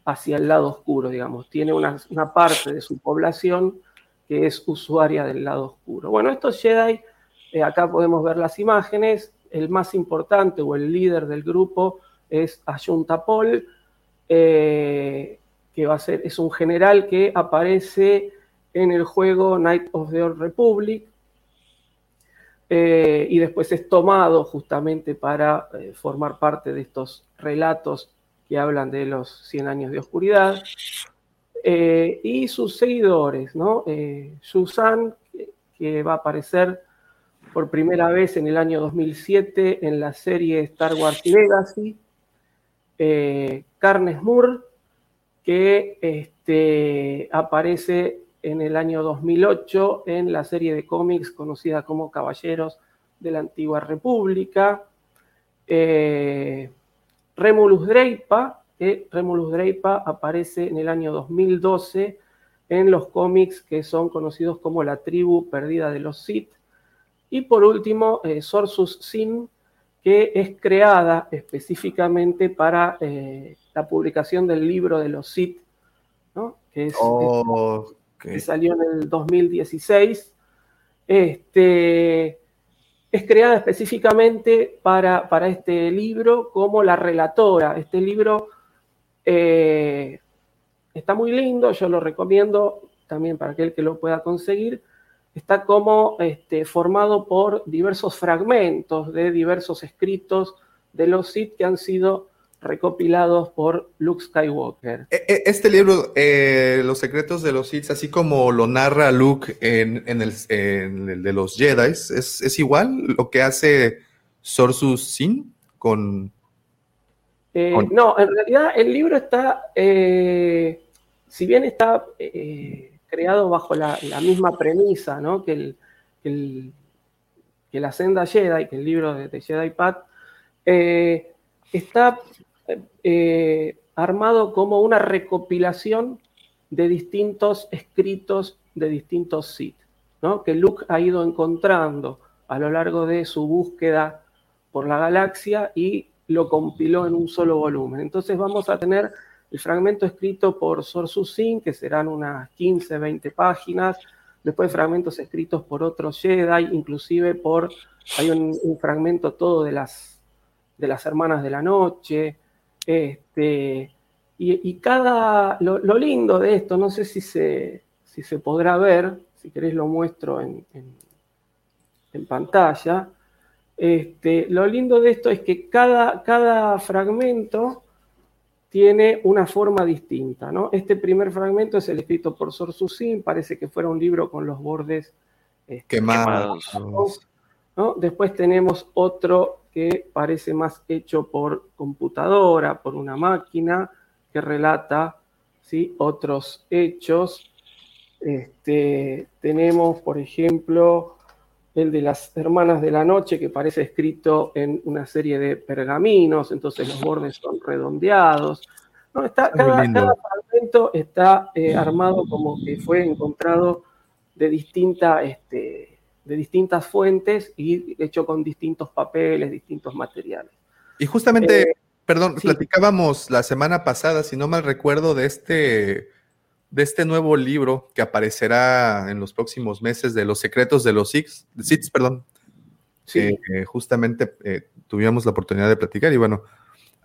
hacia el lado oscuro, digamos. Tiene una, parte de su población que es usuaria del lado oscuro. Bueno, estos Jedi, eh, acá podemos ver las imágenes, el más importante o el líder del grupo es Ayunta Paul, eh, que va a ser, es un general que aparece en el juego Night of the Old Republic. Eh, y después es tomado justamente para eh, formar parte de estos relatos que hablan de los 100 años de oscuridad. Eh, y sus seguidores, ¿no? Susan, que va a aparecer por primera vez en el año 2007 en la serie Star Wars Legacy. Carnes Moore, que este, aparece en el año 2008 en la serie de cómics conocida como Caballeros de la Antigua República. Eh, Remulus Dreipa, Remulus Dreipa aparece en el año 2012 en los cómics que son conocidos como la tribu perdida de los Sith. Y por último, eh, Sorsus Sin, que es creada específicamente para eh, la publicación del libro de los Sith, ¿no? que es, oh, que salió en el 2016. este, es creada específicamente para, para, este libro como la relatora. Este libro eh, está muy lindo, yo lo recomiendo también para aquel que lo pueda conseguir. Está como este, formado por diversos fragmentos de diversos escritos de los Sith que han sido recopilados por Luke Skywalker. E, e, este libro, eh, Los secretos de los Sith, así como lo narra Luke en, el, de los Jedi, ¿es, igual lo que hace Sorsus Sin eh, con, No, en realidad el libro está, eh, si bien está creado bajo la, misma premisa ¿no? que, el, que, la senda Jedi, que el libro de, de Jedi Path, está eh, armado como una recopilación de distintos escritos de distintos Sith, ¿no? que Luke ha ido encontrando a lo largo de su búsqueda por la galaxia y lo compiló en un solo volumen. Entonces vamos a tener el fragmento escrito por Sorsu Sin, que serán unas 15, 20 páginas, después fragmentos escritos por otros Jedi, inclusive por, hay un, fragmento todo de las, de las Hermanas de la Noche, este, y, cada, lo, lindo de esto, no sé si se, si se podrá ver, si queréis lo muestro en, en, pantalla. Este, lo lindo de esto es que cada, cada fragmento tiene una forma distinta. ¿no? Este primer fragmento es el escrito por Sor Susin, parece que fuera un libro con los bordes este, quemados. ¿no? Después tenemos otro que parece más hecho por computadora, por una máquina, que relata ¿sí? otros hechos. Este, tenemos, por ejemplo, el de las hermanas de la noche, que parece escrito en una serie de pergaminos, entonces los bordes son redondeados. No, está, cada, fragmento está eh, armado como que fue encontrado de distinta este, de distintas fuentes y hecho con distintos papeles, distintos materiales. Y justamente, eh, perdón, platicábamos la semana pasada, si no mal recuerdo, de este, de este nuevo libro que aparecerá en los próximos meses de los secretos de los Sith, perdón. Sí. Eh, justamente eh, tuvimos la oportunidad de platicar y bueno,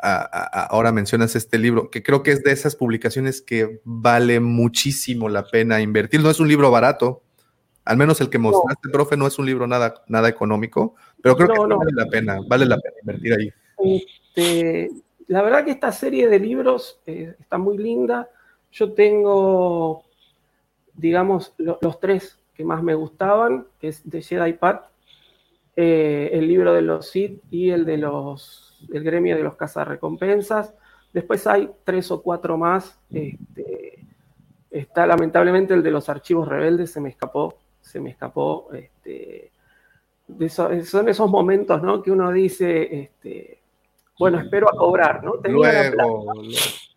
ahora mencionas este libro, que creo que es de esas publicaciones que vale muchísimo la pena invertir. No es un libro barato, al menos el que mostraste, profe, no es un libro nada, nada económico, pero creo que vale la pena, vale la pena invertir ahí. Este, la verdad que esta serie de libros eh, está muy linda. Yo tengo, digamos, los tres que más me gustaban, que es de Jedi Path, eh, el libro de los Sith y el de los, el gremio de los cazarrecompensas. Después hay tres o cuatro más. Este, está lamentablemente el de los archivos rebeldes, se me escapó, se me escapó. Este, son esos momentos ¿no? que uno dice, este, bueno, espero a cobrar, ¿no? Tenía, la plata,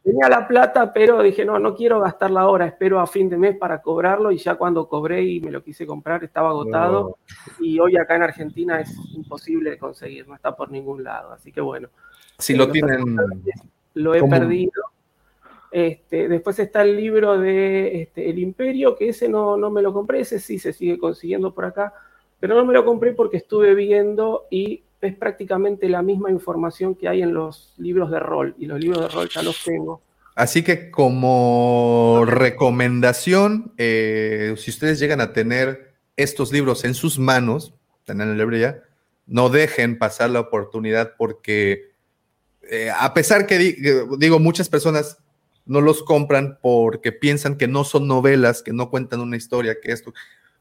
tenía, la plata, pero dije, no, no quiero gastarla ahora, espero a fin de mes para cobrarlo y ya cuando cobré y me lo quise comprar estaba agotado y hoy acá en Argentina es imposible de conseguir, no está por ningún lado, así que bueno. Si lo tienen... Lo he perdido este, después está el libro de este, El Imperio, que ese no, no me lo compré, ese sí se sigue consiguiendo por acá, pero no me lo compré porque estuve viendo y es prácticamente la misma información que hay en los libros de rol, y los libros de rol ya los tengo. Así que como recomendación, eh, si ustedes llegan a tener estos libros en sus manos, en la librería, no dejen pasar la oportunidad porque eh, a pesar que digo, muchas personas no los compran porque piensan que no son novelas, que no cuentan una historia, que esto.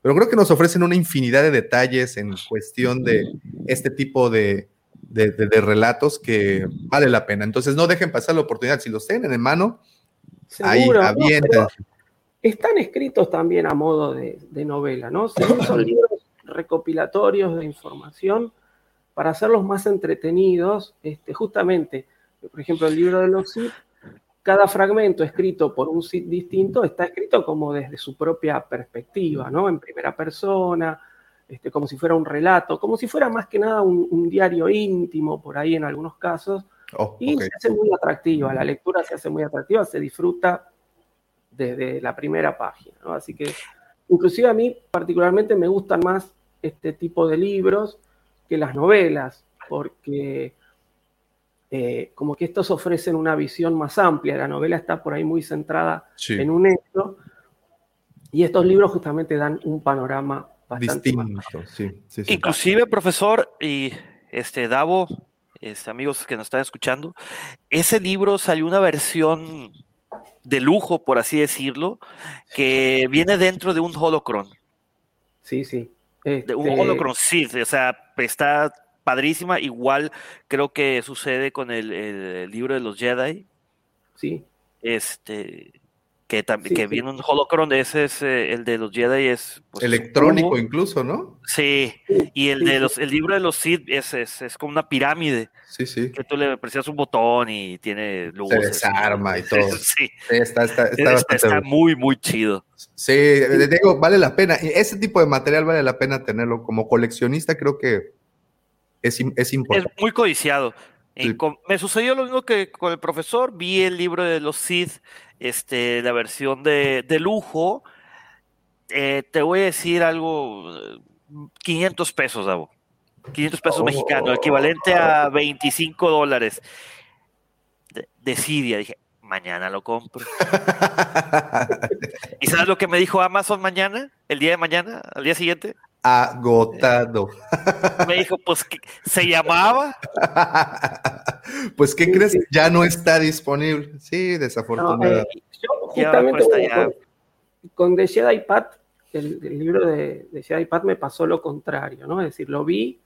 Pero creo que nos ofrecen una infinidad de detalles en cuestión de este tipo de, relatos que vale la pena. Entonces no dejen pasar la oportunidad. Si los tienen en mano, ahí avientan. están escritos también a modo de, novela, ¿no? son libros recopilatorios de información para hacerlos más entretenidos, este, justamente, por ejemplo, el libro de los cada fragmento escrito por un sitio distinto está escrito como desde su propia perspectiva, ¿no? En primera persona, este, como si fuera un relato, como si fuera más que nada un, diario íntimo por ahí en algunos casos. Oh, y se hace muy atractiva, la lectura se hace muy atractiva, se disfruta desde la primera página, ¿no? Así que inclusive a mí particularmente me gustan más este tipo de libros que las novelas, porque eh, como que estos ofrecen una visión más amplia. La novela está por ahí muy centrada en un hecho y estos libros justamente dan un panorama bastante distinto. Sí, Inclusive, profesor y este Davo, este, amigos que nos están escuchando, ese libro salió una versión de lujo, por así decirlo, que viene dentro de un holocron. Sí, sí. De un este holocron, sí, o sea, está padrísima. Igual creo que sucede con el, libro de los Jedi. Sí. Este, que también que viene un holocron, ese es eh, el de los Jedi es pues, electrónico incluso, ¿no? Sí, y el de los el libro de los Sith es, es, como una pirámide. Sí, sí. Que tú le presionas un botón y tiene luces. Se desarma y todo. Sí. está, está, está, está, muy, muy chido. Sí, le digo, vale la pena. Ese tipo de material vale la pena tenerlo. Como coleccionista creo que es, es importante. Es muy codiciado. me sucedió lo mismo que con el profesor, vi el libro de los Sith, este, la versión de, lujo. Eh, te voy a decir algo, 500 pesos, Davo. 500 pesos mexicanos, equivalente a 25 dólares. De, de dije, mañana lo compro. ¿Y sabes lo que me dijo Amazon mañana? El día de mañana, al día siguiente agotado. Me dijo, pues, ¿se llamaba? pues, ¿qué crees? Ya no está disponible. Sí, desafortunadamente. Eh, con, The Jedi Path, el, libro de, de Jedi Path me pasó lo contrario, ¿no? Es decir, lo vi,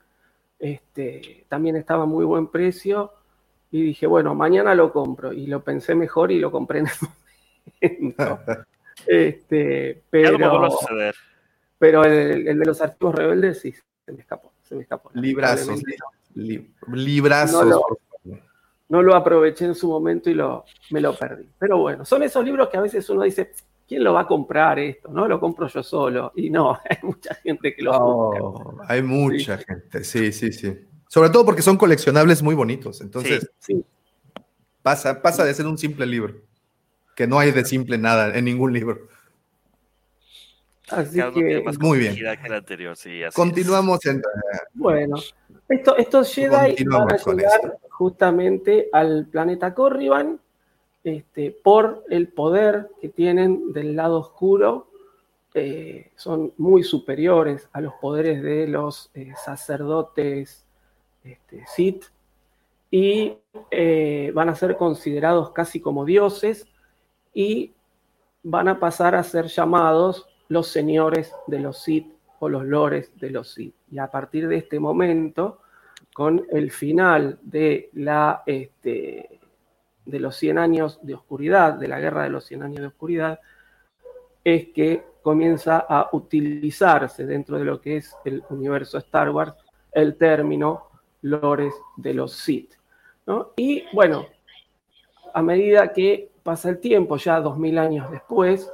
este, también estaba a muy buen precio, y dije, bueno, mañana lo compro. Y lo pensé mejor y lo compré en el momento. este, pero... Ya no suceder. Pero el, de los archivos rebeldes sí, se me escapó. Se me escapó librazos. librazos. No lo, aproveché en su momento y lo, me lo perdí. Pero bueno, son esos libros que a veces uno dice, ¿quién lo va a comprar esto? No lo compro yo solo. Y no, hay mucha gente que lo oh, Hay mucha gente, sí, sí, sí. Sobre todo porque son coleccionables muy bonitos. Entonces, Pasa, pasa de ser un simple libro. Que no hay de simple nada en ningún libro. Así que, muy bien. Continuamos en... Bueno, esto, estos Jedi van a llegar justamente al planeta Corriban este, por el poder que tienen del lado oscuro. Eh, son muy superiores a los poderes de los eh, sacerdotes este, Sith y eh, van a ser considerados casi como dioses y van a pasar a ser llamados los señores de los Sith o los lores de los Sith. Y a partir de este momento, con el final de, la, este, de los 100 años de oscuridad, de la guerra de los 100 años de oscuridad, es que comienza a utilizarse dentro de lo que es el universo Star Wars el término lores de los Sith. Y bueno, a medida que pasa el tiempo, ya 2000 años después,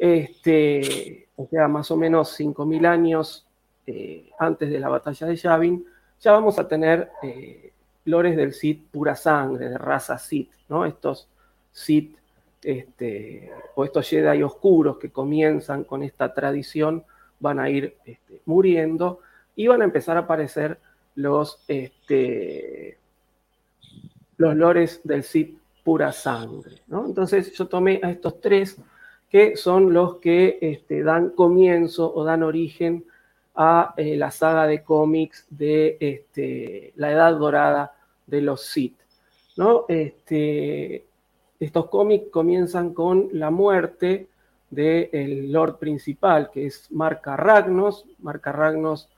este, o sea, más o menos 5.000 años eh, antes de la batalla de Yavin, ya vamos a tener eh, lores del Sith pura sangre, de raza Sith, ¿no? Estos Sith este, o estos Jedi oscuros que comienzan con esta tradición van a ir este, muriendo y van a empezar a aparecer los, este, los lores del Sith pura sangre. ¿no? Entonces yo tomé a estos tres que son los que este, dan comienzo o dan origen a eh, la saga de cómics de este, la Edad Dorada de los Sith. ¿no? Este, estos cómics comienzan con la muerte del Lord principal, que es Marca Ragnos. Marca Ragnos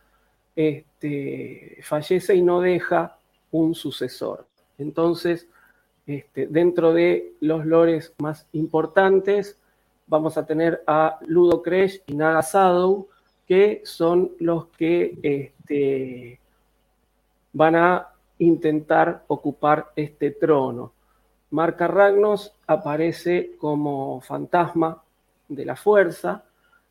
fallece y no deja un sucesor. Entonces, dentro de los lores más importantes, vamos a tener a Ludo Kresh y Naga Sadow, que son los que este, van a intentar ocupar este trono. Marca Ragnos aparece como fantasma de la fuerza,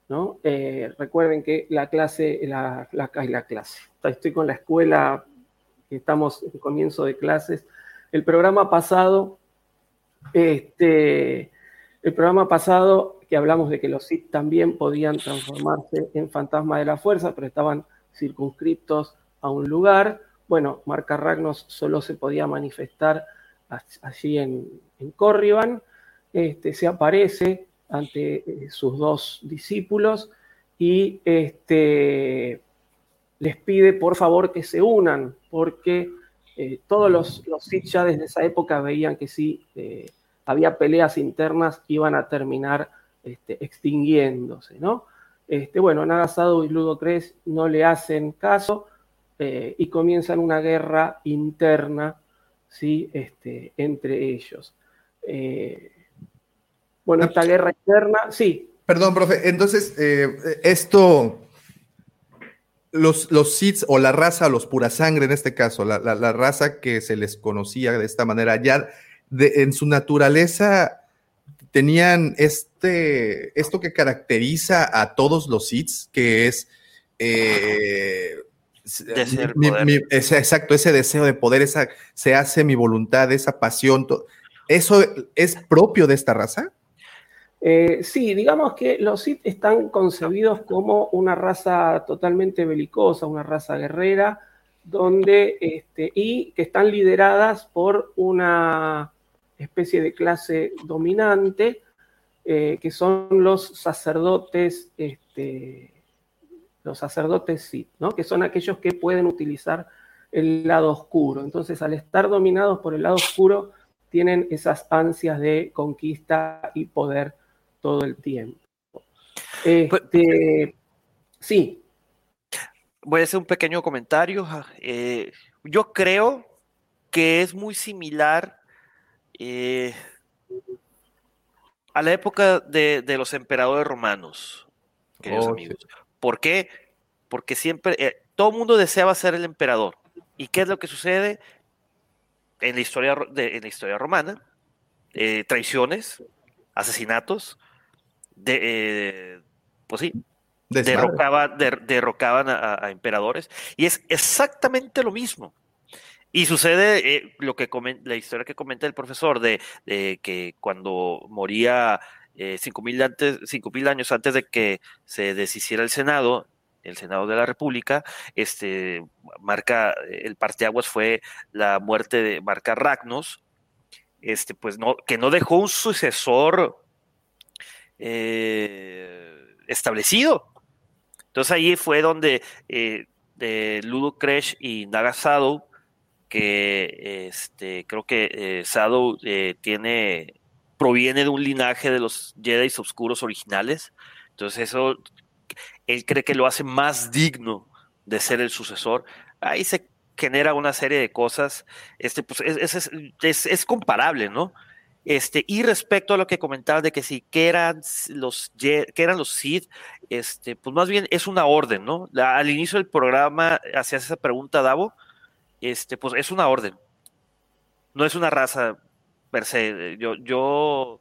¿no? Eh, recuerden que la clase, la, la, la clase, estoy con la escuela, estamos en comienzo de clases. El programa pasado, este, el programa pasado que hablamos de que los Sith también podían transformarse en fantasma de la fuerza, pero estaban circunscriptos a un lugar. Bueno, Marca Ragnos solo se podía manifestar allí en, en Corriban. Este, se aparece ante eh, sus dos discípulos y este, les pide por favor que se unan, porque eh, todos los, los Sith ya desde esa época veían que si eh, había peleas internas iban a terminar este, extinguiéndose, ¿no? Este, bueno, Nagasado y Ludo Cres no le hacen caso eh, y comienzan una guerra interna ¿sí? este, entre ellos. bueno, esta guerra interna, sí. Perdón, profe, entonces esto los, los Sith o la raza, los pura sangre en este caso, la, raza que se les conocía de esta manera, ya en su naturaleza tenían este, esto que caracteriza a todos los Sith, que es... Eh, exacto, ese deseo de poder, esa, se hace mi voluntad, esa pasión, ¿eso es propio de esta raza? Eh, sí, digamos que los Sith están concebidos como una raza totalmente belicosa, una raza guerrera, donde, este, y que están lideradas por una especie de clase dominante, eh, que son los sacerdotes, este, los sacerdotes Sith, ¿no? que son aquellos que pueden utilizar el lado oscuro. Entonces, al estar dominados por el lado oscuro, tienen esas ansias de conquista y poder todo el tiempo. Este, sí. Voy a hacer un pequeño comentario. Eh, yo creo que es muy similar eh, a la época de, los emperadores romanos, queridos oh, amigos. ¿Por qué? Porque siempre eh, todo el mundo deseaba ser el emperador. ¿Y qué es lo que sucede en la historia, en la historia romana? traiciones, asesinatos, de, eh, pues sí, derrocaban a, emperadores. Y es exactamente lo mismo. Y sucede eh, lo que la historia que comenta el profesor de, que cuando moría eh, cinco, mil antes, cinco mil años antes de que se deshiciera el Senado, el Senado de la República, este, marca, el parteaguas fue la muerte de Marca Ragnos, este, pues no, que no dejó un sucesor eh, establecido. Entonces ahí fue donde eh, Ludo Crash y Naga Que este, creo que eh, Sado tiene, proviene de un linaje de los Jedi oscuros originales. Entonces eso, él cree que lo hace más digno de ser el sucesor. Ahí se genera una serie de cosas, este, pues es, es comparable, ¿no? Este, y respecto a lo que comentabas de que sí, que eran los, que eran los Sith, este, pues más bien es una orden, ¿no? al inicio del programa hacías esa pregunta, Davo, este, pues es una orden. No es una raza per se. Yo, yo,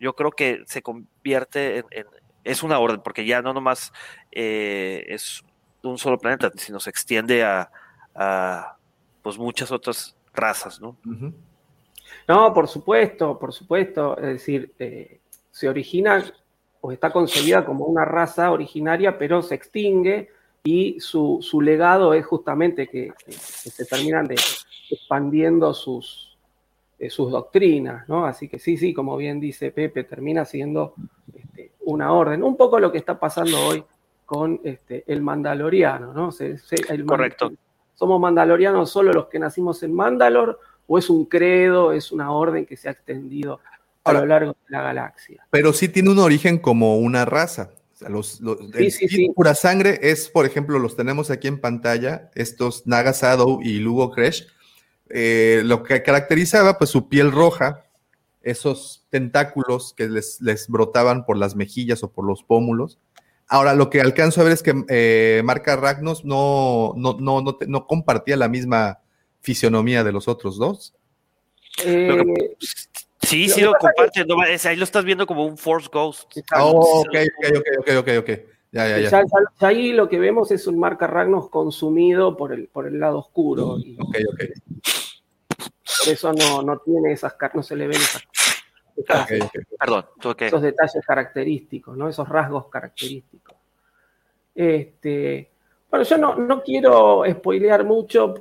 yo creo que se convierte en, es una orden, porque ya no nomás eh, es un solo planeta, sino se extiende a, pues muchas otras razas, ¿no? No, por supuesto, por supuesto. Es decir, eh, se origina o está concebida como una raza originaria, pero se extingue y su, legado es justamente que, se terminan de, expandiendo sus, eh, sus doctrinas, ¿no? Así que sí, sí, como bien dice Pepe, termina siendo este, una orden. Un poco lo que está pasando hoy con este, el mandaloriano, ¿no? Correcto. somos mandalorianos solo los que nacimos en Mandalor o es un credo, es una orden que se ha extendido a lo largo de la galaxia. Pero sí tiene un origen como una raza. Los, pura sangre es, por ejemplo, los tenemos aquí en pantalla, estos Naga y Lugo Kresh. Eh, lo que caracterizaba, pues su piel roja, esos tentáculos que les, brotaban por las mejillas o por los pómulos. Ahora, lo que alcanzo a ver es que eh, Marca Ragnos no, no, no, no, compartía la misma fisionomía de los otros dos. Eh, sí, sí lo comparte, ahí lo estás viendo como un Force Ghost. Oh, ok, ok, ok, ok, Ya, ya, ya. ahí lo que vemos es un marca Ragnos consumido por el, por el lado oscuro. ok, ok. Por eso no, no tiene esas no se le ven esas Ah, perdón, esos detalles característicos, ¿no? Esos rasgos característicos. Este, bueno, yo no, no quiero spoilear mucho,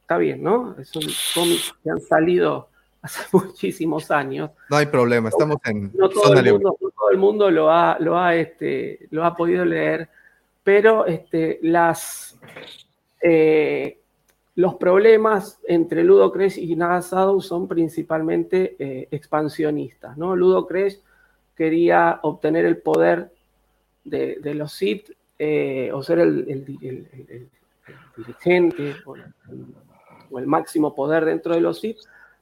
está bien, ¿no? Son cómics que han salido hace muchísimos años. No hay problema, estamos en no todo, el mundo, todo el mundo, lo ha, lo ha, este, lo ha podido leer, pero este, las, eh, los problemas entre Ludo Crash y Nagasado son principalmente eh, expansionistas. ¿no? Ludo Crash quería obtener el poder de, los Sith eh, o ser el, dirigente o el, máximo poder dentro de los Sith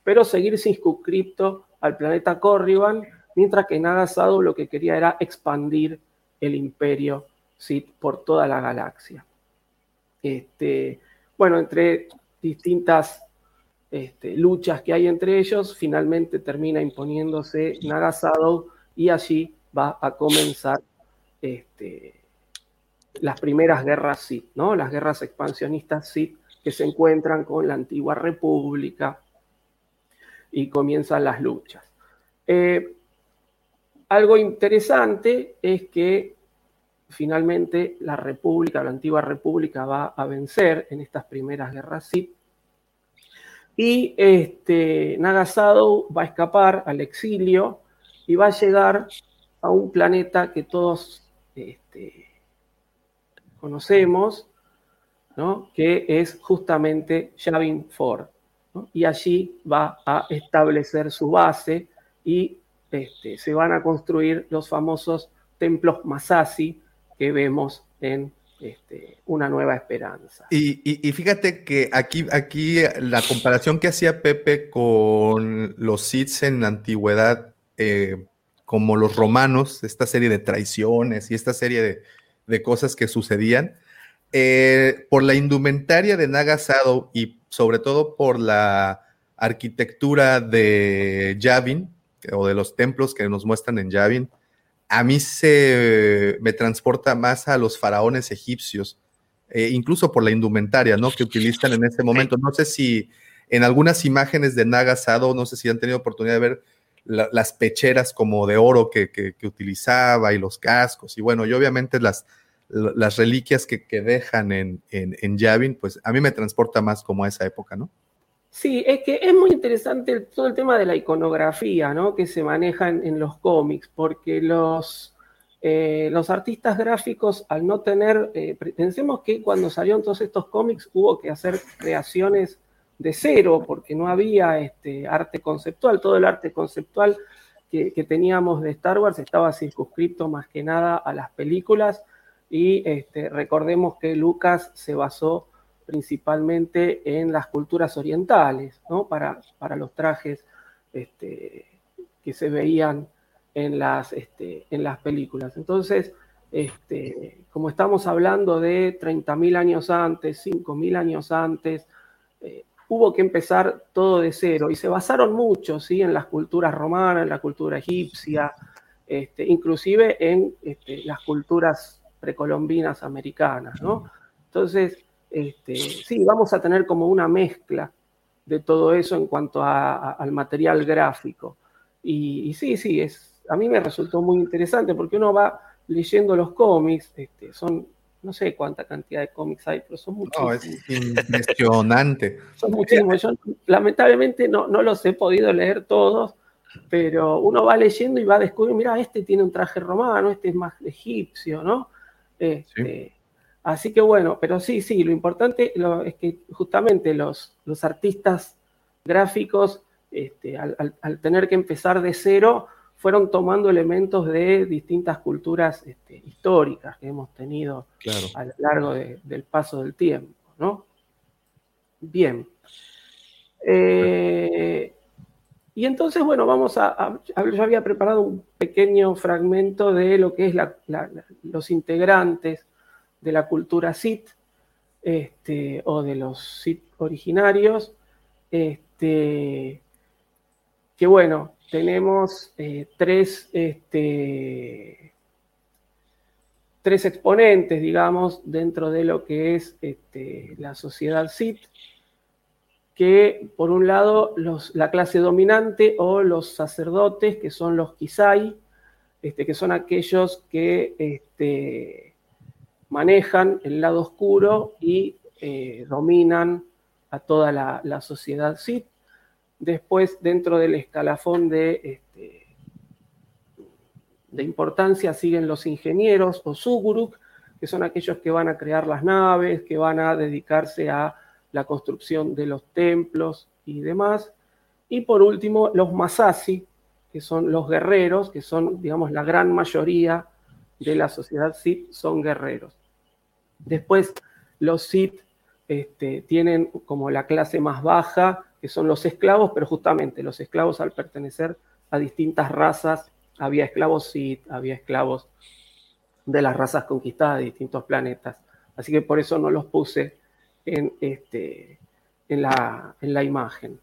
pero seguir circunscripto al planeta Corriban, mientras que Nagasado lo que quería era expandir el imperio Sith por toda la galaxia. Este, bueno, entre distintas este, luchas que hay entre ellos, finalmente termina imponiéndose Nagasado y allí va a comenzar este, las primeras guerras Sith, ¿no? las guerras expansionistas Sith que se encuentran con la antigua república, y comienzan las luchas. Eh, algo interesante es que finalmente la República, la antigua República, va a vencer en estas primeras guerras. Y este, Nagasado va a escapar al exilio y va a llegar a un planeta que todos este, conocemos, ¿no? que es justamente Yavin 4 y allí va a establecer su base y este, se van a construir los famosos templos Masasi que vemos en este, Una Nueva Esperanza. Y, fíjate que aquí, aquí la comparación que hacía Pepe con los Sith en la antigüedad, eh, como los romanos, esta serie de traiciones y esta serie de, de cosas que sucedían, eh, por la indumentaria de Nagasado y sobre todo por la arquitectura de Yavin o de los templos que nos muestran en Yavin, a mí se me transporta más a los faraones egipcios, eh, incluso por la indumentaria ¿no? que utilizan en este momento. No sé si en algunas imágenes de Nagasado, no sé si han tenido oportunidad de ver las pecheras como de oro que, que, utilizaba y los cascos, y bueno, y obviamente las, las reliquias que, dejan en, en, Yavin, pues a mí me transporta más como a esa época, ¿no? Sí, es que es muy interesante todo el tema de la iconografía, ¿no? Que se maneja en, los cómics, porque los, eh, los artistas gráficos, al no tener, eh, pensemos que cuando salieron todos estos cómics hubo que hacer creaciones de cero, porque no había este, arte conceptual, todo el arte conceptual que, que teníamos de Star Wars estaba circunscrito más que nada a las películas y este, recordemos que Lucas se basó principalmente en las culturas orientales, para, para los trajes este, que se veían en las, este, en las películas. Entonces, como estamos hablando de 30.000 años antes, 5.000 años antes, eh, hubo que empezar todo de cero y se basaron mucho ¿sí? en las culturas romanas, en la cultura egipcia, este, inclusive en las culturas precolombinas americanas, ¿no? Entonces, este, sí, vamos a tener como una mezcla de todo eso en cuanto al material gráfico. Y, sí, sí, es, a mí me resultó muy interesante porque uno va leyendo los cómics, este, son, no sé cuánta cantidad de cómics hay, pero son muchísimos. No, es impresionante. son muchísimos. Yo lamentablemente no, no los he podido leer todos, pero uno va leyendo y va a descubrir, mira, este tiene un traje romano, este es más egipcio, ¿no? Este, así que bueno, pero sí, sí, lo importante es que justamente los, los artistas gráficos, este, al, tener que empezar de cero, fueron tomando elementos de distintas culturas este, históricas que hemos tenido a lo largo del paso del tiempo, ¿no? Bien. Eh, y entonces, bueno, vamos a, Yo había preparado un pequeño fragmento de lo que es los integrantes de la cultura Sith, este, o de los Sith originarios. Este, que bueno, tenemos eh, tres, este, tres exponentes, digamos, dentro de lo que es la sociedad Sith. Que por un lado la clase dominante o los sacerdotes, que son los Kisai, este, que son aquellos que este, manejan el lado oscuro y eh, dominan a toda la, sociedad Sith. Después, dentro del escalafón de, este, de importancia, siguen los ingenieros o Suguruk, que son aquellos que van a crear las naves, que van a dedicarse a la construcción de los templos y demás. Y por último, los Masasi, que son los guerreros, que son, digamos, la gran mayoría de la sociedad Sith son guerreros. Después, los Sith este, tienen como la clase más baja, que son los esclavos, pero justamente los esclavos al pertenecer a distintas razas, había esclavos Sith, había esclavos de las razas conquistadas de distintos planetas. Así que por eso no los puse en, este, en, la, en la imagen.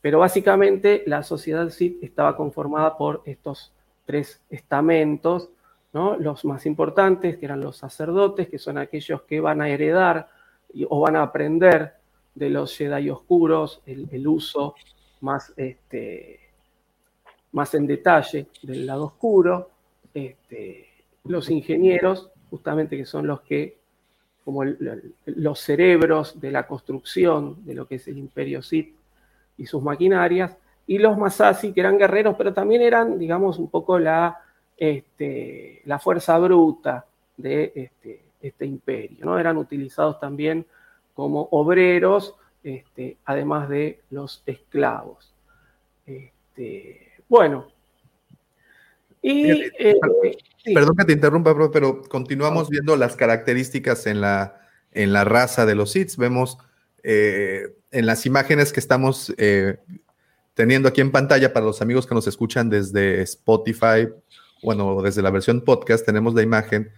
Pero básicamente la sociedad Sith estaba conformada por estos tres estamentos, los más importantes, que eran los sacerdotes, que son aquellos que van a heredar o van a aprender de los Jedi oscuros el, uso más, este, más en detalle del lado oscuro. Este, los ingenieros, justamente que son los que, como los cerebros de la construcción de lo que es el imperio Sith y sus maquinarias, y los Masasi, que eran guerreros, pero también eran, digamos, un poco la, este, la fuerza bruta de este, este imperio, ¿no? Eran utilizados también como obreros, este, además de los esclavos. Bueno. Y, eh, perdón que te interrumpa, pero continuamos viendo las características en la, en la raza de los Sith. Vemos eh, en las imágenes que estamos eh, teniendo aquí en pantalla para los amigos que nos escuchan desde Spotify, bueno, desde la versión podcast, tenemos la imagen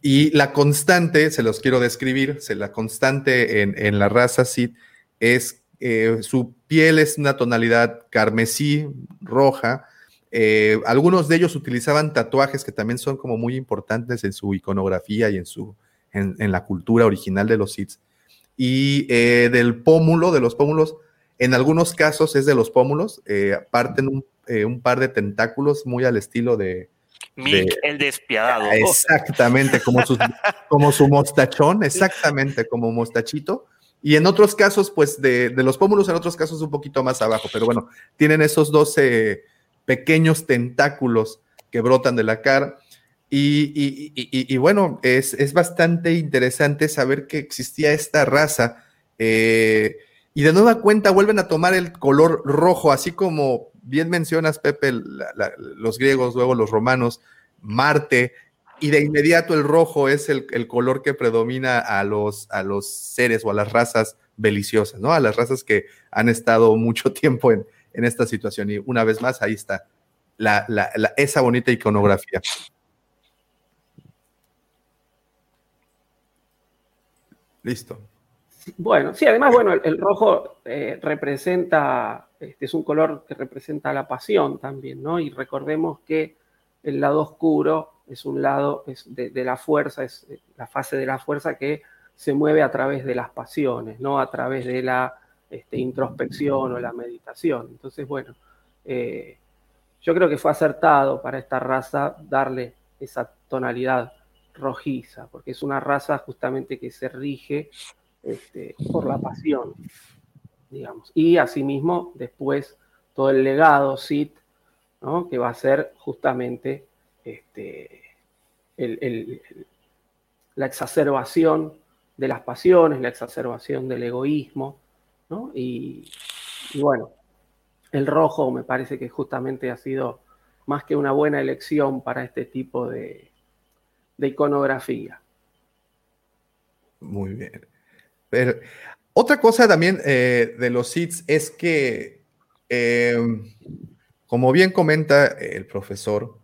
y la constante, se los quiero describir, la constante en, la raza Sith es eh, su piel es una tonalidad carmesí, roja. Eh, algunos de ellos utilizaban tatuajes que también son como muy importantes en su iconografía y en, su, en, la cultura original de los Sith. Y eh, del pómulo, de los pómulos, en algunos casos es de los pómulos, parten un, un par de tentáculos muy al estilo de, Mick el despiadado. Ah, exactamente, como su, como su mostachón, exactamente como mostachito. Y en otros casos, pues de, los pómulos, en otros casos un poquito más abajo, pero bueno, tienen esos 12 pequeños tentáculos que brotan de la cara. Y, bueno, es, es, bastante interesante saber que existía esta raza. Eh, y de nueva cuenta vuelven a tomar el color rojo, así como bien mencionas, Pepe, los griegos, luego los romanos, Marte, y de inmediato el rojo es el, color que predomina a los, a los seres o a las razas beliciosas, ¿no? A las razas que han estado mucho tiempo en, esta situación. Y una vez más, ahí está esa bonita iconografía. Listo. Bueno, sí, además, bueno, el, rojo eh, representa, este es un color que representa la pasión también, ¿no? Y recordemos que el lado oscuro es un lado de, la fuerza, es eh, la fase de la fuerza que se mueve a través de las pasiones, no a través de la este, introspección o la meditación. Entonces, bueno, eh, yo creo que fue acertado para esta raza darle esa tonalidad rojiza, porque es una raza justamente que se rige este, por la pasión, digamos. Y asimismo, después, todo el legado Sith, ¿no? que va a ser justamente este, la exacerbación de las pasiones, la exacerbación del egoísmo, ¿no? y, bueno, el rojo me parece que justamente ha sido más que una buena elección para este tipo de, de iconografía. Muy bien. Pero, otra cosa también eh, de los SIDS es que, em, como bien comenta el profesor,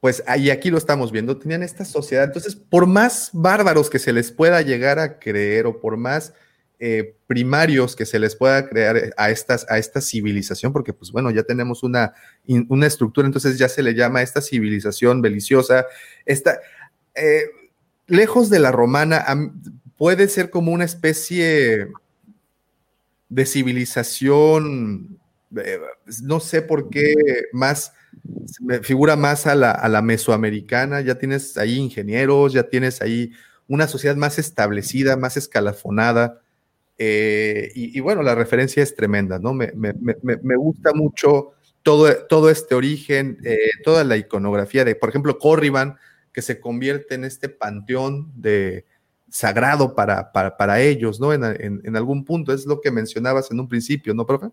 pues ahí aquí lo estamos viendo, tenían esta sociedad. Entonces, por más bárbaros que se les pueda llegar a creer o por más eh, primarios que se les pueda crear a, estas, a esta civilización, porque pues bueno, ya tenemos una, una estructura, entonces ya se le llama esta civilización beliciosa, esta, eh, lejos de la romana, puede ser como una especie de civilización, eh, no sé por qué más, me figura más a la, a la mesoamericana, ya tienes ahí ingenieros, ya tienes ahí una sociedad más establecida, más escalafonada. Eh, y, bueno, la referencia es tremenda, ¿no? Me, gusta mucho todo, todo este origen, eh, toda la iconografía de, por ejemplo, Corriban, que se convierte en este panteón de sagrado para, para, para ellos, ¿no? En algún punto, es lo que mencionabas en un principio, ¿no, profe?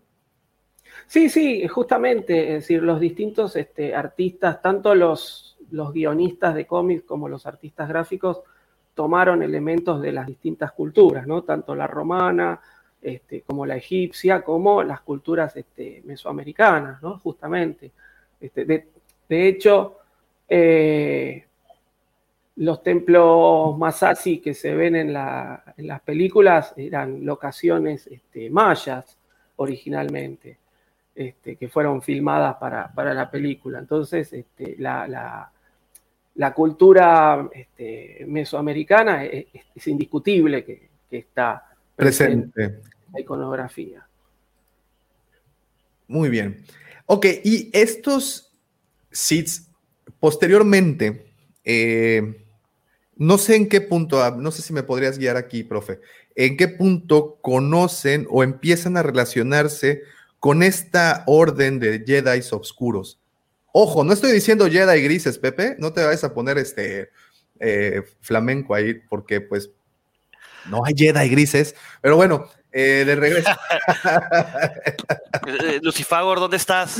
Sí, sí, justamente, es decir, los distintos este, artistas, tanto los, los guionistas de cómics como los artistas gráficos, tomaron elementos de las distintas culturas, ¿no? Tanto la romana, este, como la egipcia, como las culturas este, mesoamericanas, ¿no? Justamente. Este, de, hecho, eh, los templos Masasi que se ven en, la- en las películas eran locaciones mayas originalmente que fueron filmadas para, para la película. Entonces, la- la cultura este, mesoamericana es, indiscutible que, que está presente Presente. en la iconografía. Muy bien. Ok, y estos seeds, posteriormente, eh, no sé en qué punto, ah, no sé si me podrías guiar aquí, profe, en qué punto conocen o empiezan a relacionarse con esta orden de Jedi oscuros. Ojo, no estoy diciendo Jedi grises, Pepe, no te vayas a poner este eh, flamenco ahí, porque pues no hay Jedi grises, pero bueno, eh, de regreso. Eh, Lucifagor, ¿dónde estás?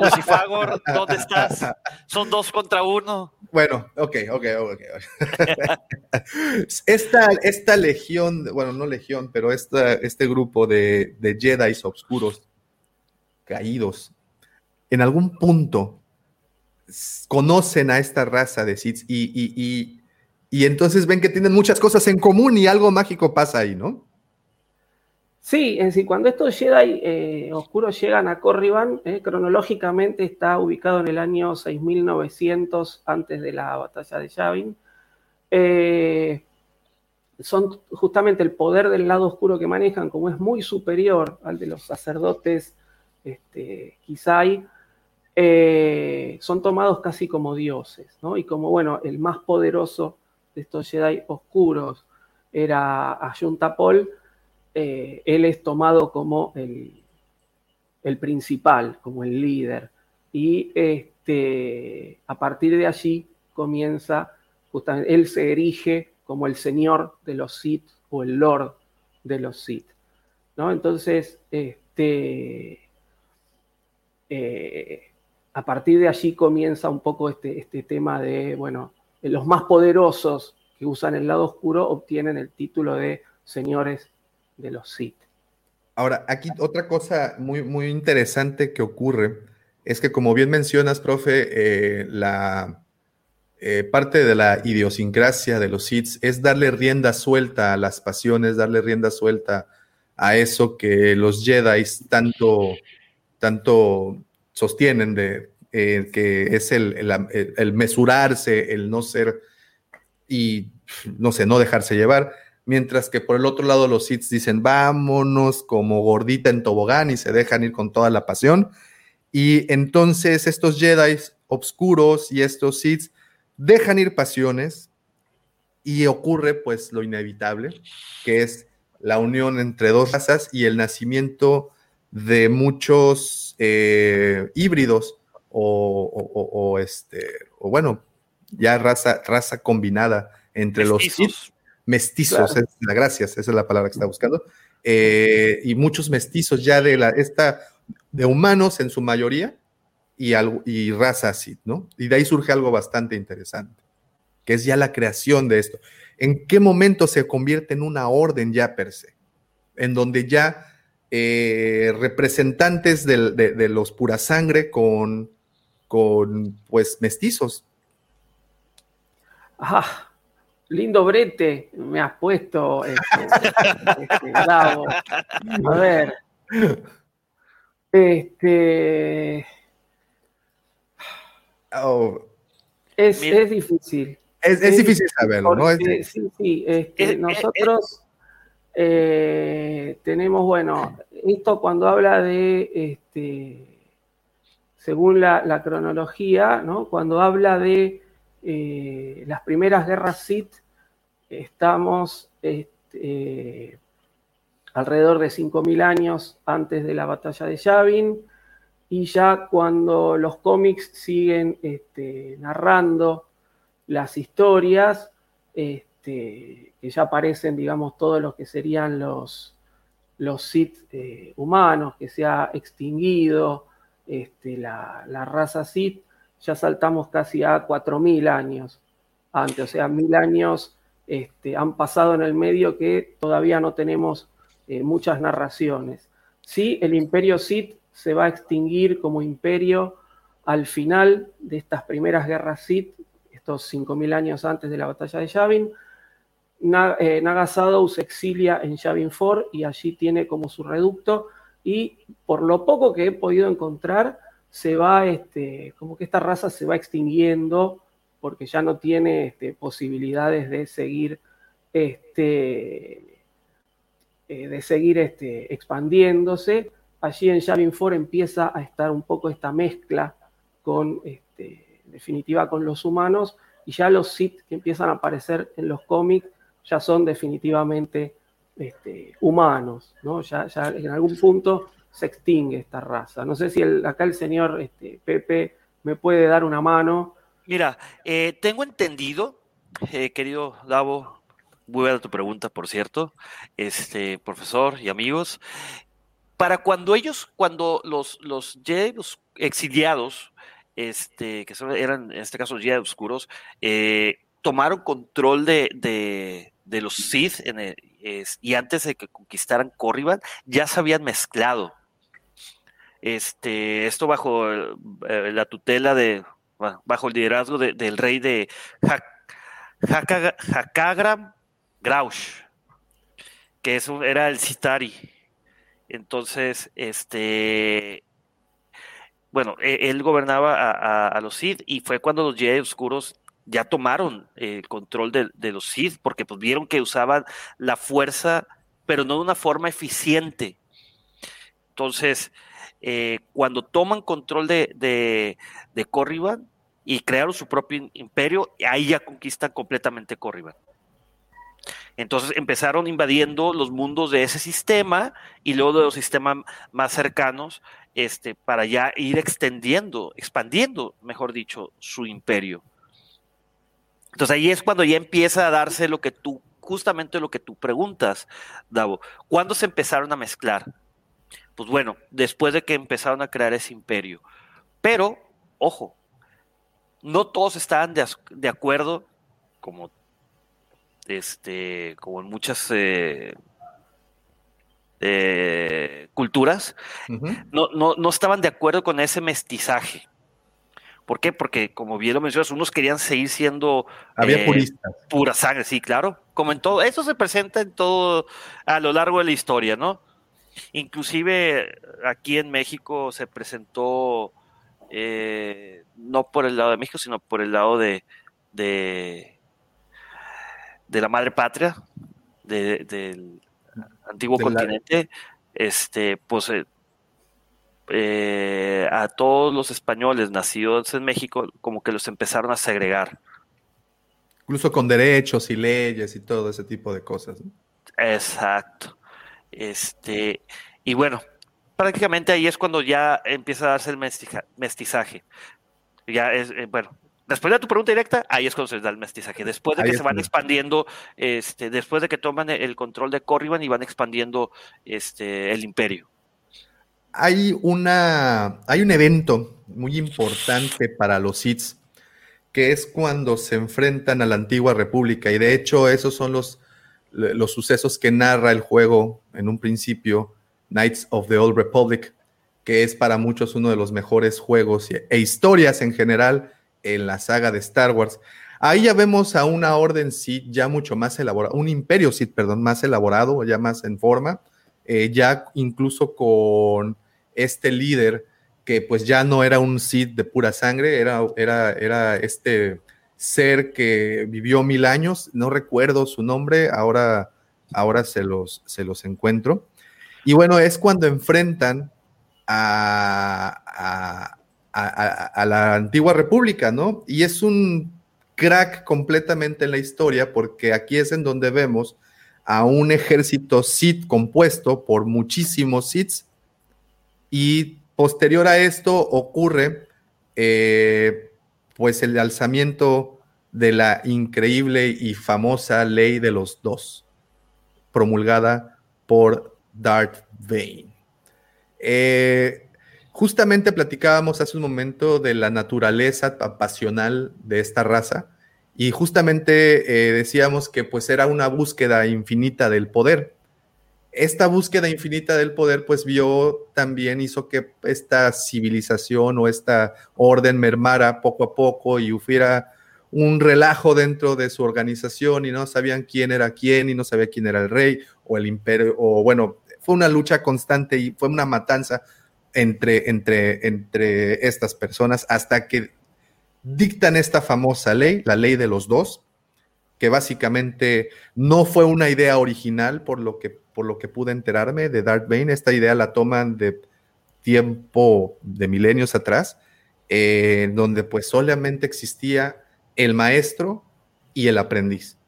Lucifagor, ¿dónde estás? Son dos contra uno. Bueno, ok, ok, ok. ok. esta, esta legión, bueno, no legión, pero esta, este grupo de, de Jedi oscuros caídos, en algún punto conocen a esta raza de Sith y, y, y, y entonces ven que tienen muchas cosas en común y algo mágico pasa ahí, ¿no? Sí, es decir, cuando estos Jedi eh, oscuros llegan a Corriban, eh, cronológicamente está ubicado en el año 6900 antes de la batalla de Yavin. Eh, son justamente el poder del lado oscuro que manejan, como es muy superior al de los sacerdotes este, eh, son tomados casi como dioses, ¿no? Y como, bueno, el más poderoso de estos Jedi oscuros era Ayuntapol, eh, él es tomado como el, el principal, como el líder. Y este, a partir de allí comienza, justamente, él se erige como el señor de los Sith o el lord de los Sith. ¿no? Entonces, este, eh, a partir de allí comienza un poco este, este tema de, bueno, los más poderosos que usan el lado oscuro obtienen el título de señores de los Sith. Ahora, aquí otra cosa muy, muy interesante que ocurre es que, como bien mencionas, profe, eh, la eh, parte de la idiosincrasia de los Sith es darle rienda suelta a las pasiones, darle rienda suelta a eso que los Jedi tanto, tanto sostienen de eh, que es el, el, mesurarse, el no ser y no sé, no dejarse llevar. Mientras que por el otro lado los Sith dicen, vámonos como gordita en tobogán y se dejan ir con toda la pasión. Y entonces estos Jedi obscuros y estos Sith dejan ir pasiones y ocurre pues lo inevitable, que es la unión entre dos razas y el nacimiento de muchos eh, híbridos o, o, o, este, o bueno, ya raza, raza combinada entre Mestizos. los mestizos, Claro. es la gracias, esa es la palabra que está buscando, eh, y muchos mestizos ya de la, esta, de humanos en su mayoría, y, algo, y raza así, ¿no? Y de ahí surge algo bastante interesante, que es ya la creación de esto. ¿En qué momento se convierte en una orden ya per se? En donde ya eh, representantes de, de los pura sangre con, con, pues, mestizos. Ah, lindo brete me has puesto, este, este, Bravo. A ver. Este, Oh, es, es difícil. es, es difícil saberlo, ¿no? Sí, sí, este, nosotros Eh, tenemos, bueno, esto cuando habla de, este, según la, cronología, ¿no? cuando habla de eh, las primeras guerras Sith, estamos este, alrededor de 5.000 años antes de la batalla de Yavin, y ya cuando los cómics siguen este, narrando las historias, que ya aparecen, digamos, todos los que serían los, los Sith eh, humanos, que se ha extinguido este, la, raza Sith, ya saltamos casi a 4.000 años antes, o sea, mil años este, han pasado en el medio que todavía no tenemos eh, muchas narraciones. Sí, el imperio Sith se va a extinguir como imperio al final de estas primeras guerras Sith, estos 5.000 años antes de la batalla de Yavin, eh, Naga se exilia en Yavin 4 y allí tiene como su reducto y por lo poco que he podido encontrar, se va, este, como que esta raza se va extinguiendo porque ya no tiene este, posibilidades de seguir, este, eh, de seguir este, expandiéndose. Allí en Yavin 4 empieza a estar un poco esta mezcla con, este, definitiva, con los humanos y ya los Sith que empiezan a aparecer en los cómics ya son definitivamente este, humanos, ¿no? Ya, ya, en algún punto se extingue esta raza. No sé si acá el señor este, Pepe me puede dar una mano. Mira, eh, tengo entendido, eh, querido Davo, voy a dar tu pregunta, por cierto, este, profesor y amigos, para cuando ellos, cuando los, los exiliados, este, que eran en este caso Jedi oscuros, eh, tomaron control de los Sith y antes de que conquistaran Corriban, ya se habían mezclado. Este, esto bajo eh, la tutela de, bajo el liderazgo del rey de Hakagram Graush, que era el Citari. Entonces, este, bueno, e, él gobernaba a, a, los Sith y fue cuando los Jedi oscuros ya tomaron el control de, los Sith porque pues vieron que usaban la fuerza, pero no de una forma eficiente. Entonces, eh, cuando toman control de, de, de Corriban y crearon su propio imperio, ahí ya conquistan completamente Corriban. Entonces empezaron invadiendo los mundos de ese sistema y luego de los sistemas más cercanos, este, para ya ir extendiendo, expandiendo, mejor dicho, su imperio. Entonces ahí es cuando ya empieza a darse lo que tú, justamente lo que tú preguntas, Davo. ¿Cuándo se empezaron a mezclar? Pues bueno, después de que empezaron a crear ese imperio. Pero, ojo, no todos estaban de, acuerdo, como, este, como en muchas eh, eh, culturas, no, no, no estaban de acuerdo con ese mestizaje. ¿Por qué? Porque, como bien lo mencionas, unos querían seguir siendo Había eh, pura sangre, sí, claro. Como en todo, eso se presenta en todo, a lo largo de la historia, ¿no? Inclusive aquí en México se presentó, eh, no por el lado de México, sino por el lado de, de, la madre patria, del antiguo continente, este, pues eh, eh, a todos los españoles nacidos en México como que los empezaron a segregar. Incluso con derechos y leyes y todo ese tipo de cosas. Exacto. Este, y bueno, prácticamente ahí es cuando ya empieza a darse el mestizaje. Ya es, eh, bueno, después de tu pregunta directa, ahí es cuando se da el mestizaje. Después de que se van expandiendo, este, después de que toman el control de Corriban y van expandiendo este, el imperio hay, una, hay un evento muy importante para los Sith, que es cuando se enfrentan a la antigua república. Y de hecho, esos son los, los sucesos que narra el juego en un principio, Knights of the Old Republic, que es para muchos uno de los mejores juegos e historias en general en la saga de Star Wars. Ahí ya vemos a una orden Sith ya mucho más elaborada, un imperio Sith, perdón, más elaborado, ya más en forma, eh, ya incluso con este líder que pues ya no era un Sith de pura sangre, era, era, era este ser que vivió mil años, no recuerdo su nombre, ahora ahora se los, se los encuentro. Y bueno, es cuando enfrentan a, a, la antigua república, ¿no? Y es un crack completamente en la historia porque aquí es en donde vemos a un ejército Sith compuesto por muchísimos Siths y posterior a esto ocurre eh, pues el alzamiento de la increíble y famosa ley de los dos, promulgada por Darth Vader. Eh, justamente platicábamos hace un momento de la naturaleza pasional de esta raza y justamente eh, decíamos que pues era una búsqueda infinita del poder. Esta búsqueda infinita del poder pues vio también, hizo que esta civilización o esta orden mermara poco a poco y hubiera un relajo dentro de su organización y no sabían quién era quién y no sabía quién era el rey o el imperio, o bueno, fue una lucha constante y fue una matanza entre, entre, entre estas personas hasta que dictan esta famosa ley, la ley de los dos, que básicamente no fue una idea original por lo que, por lo que pude enterarme de Darth Bane. Esta idea la toman de tiempo de milenios atrás, eh, donde pues solamente existía el maestro y el aprendiz.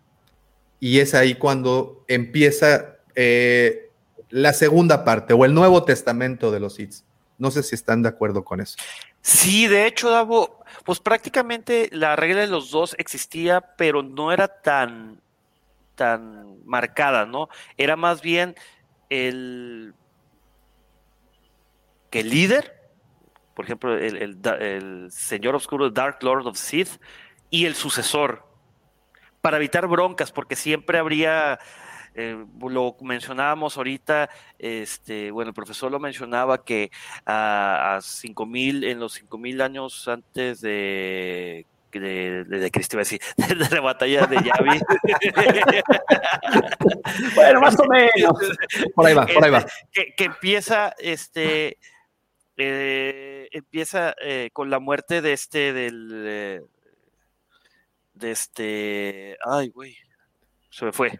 Y es ahí cuando empieza eh, la segunda parte o el Nuevo Testamento de los Sith. No sé si están de acuerdo con eso. Sí, de hecho, Davo, pues prácticamente la regla de los dos existía, pero no era tan, tan marcada, ¿no? Era más bien el que el líder, por ejemplo, el, el señor oscuro, Dark Lord of Sith, y el sucesor, para evitar broncas, porque siempre habría eh, lo mencionábamos ahorita, este, bueno, el profesor lo mencionaba que a, a 5000, en los 5000 años antes de de, de, de Cristo, decir, de, la batalla de Yavi. bueno, más o menos. Por ahí va, por ahí va. Que, que empieza, este, eh, empieza eh, con la muerte de este, del, eh, de este, ay, güey, se me fue.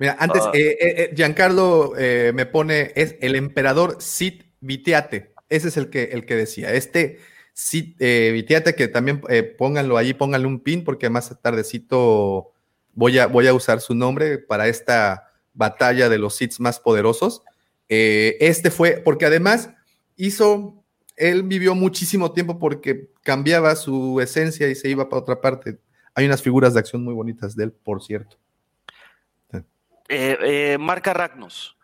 Mira, antes, uh, eh, Giancarlo me pone, es el emperador Sid Vitiate. Ese es el que, el que decía. Este Sid Vitiate, que también pónganlo allí, pónganle un pin, porque más tardecito voy a, voy a usar su nombre para esta batalla de los Sids más poderosos. este fue, porque además hizo, él vivió muchísimo tiempo porque cambiaba su esencia y se iba para otra parte. Hay unas figuras de acción muy bonitas de él, por cierto eh, eh, marca Ragnos,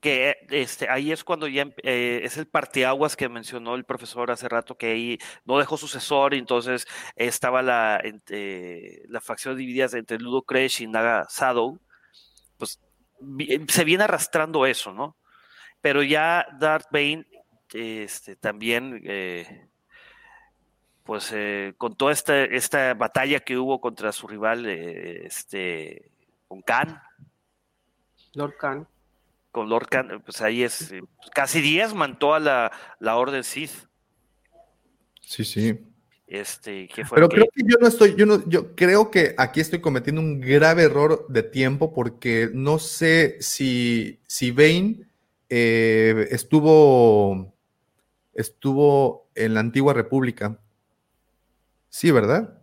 que este, ahí es cuando ya eh, es el parteaguas que mencionó el profesor hace rato, que ahí no dejó sucesor, y entonces estaba la, eh, la facción dividida entre Ludo Crash y Naga Shadow, pues se viene arrastrando eso, ¿no? Pero ya Darth Bane este, también, eh, pues con toda esta, esta batalla que hubo contra su rival, este, con Khan, Lord Khan. Con Lord Khan, pues ahí es eh, casi diezman toda la, la Orden Sith. Sí, sí. Este, ¿qué fue Pero que... creo que yo no estoy, yo no, yo creo que aquí estoy cometiendo un grave error de tiempo porque no sé si, si Bane eh, estuvo, estuvo en la antigua república. Sí, ¿verdad?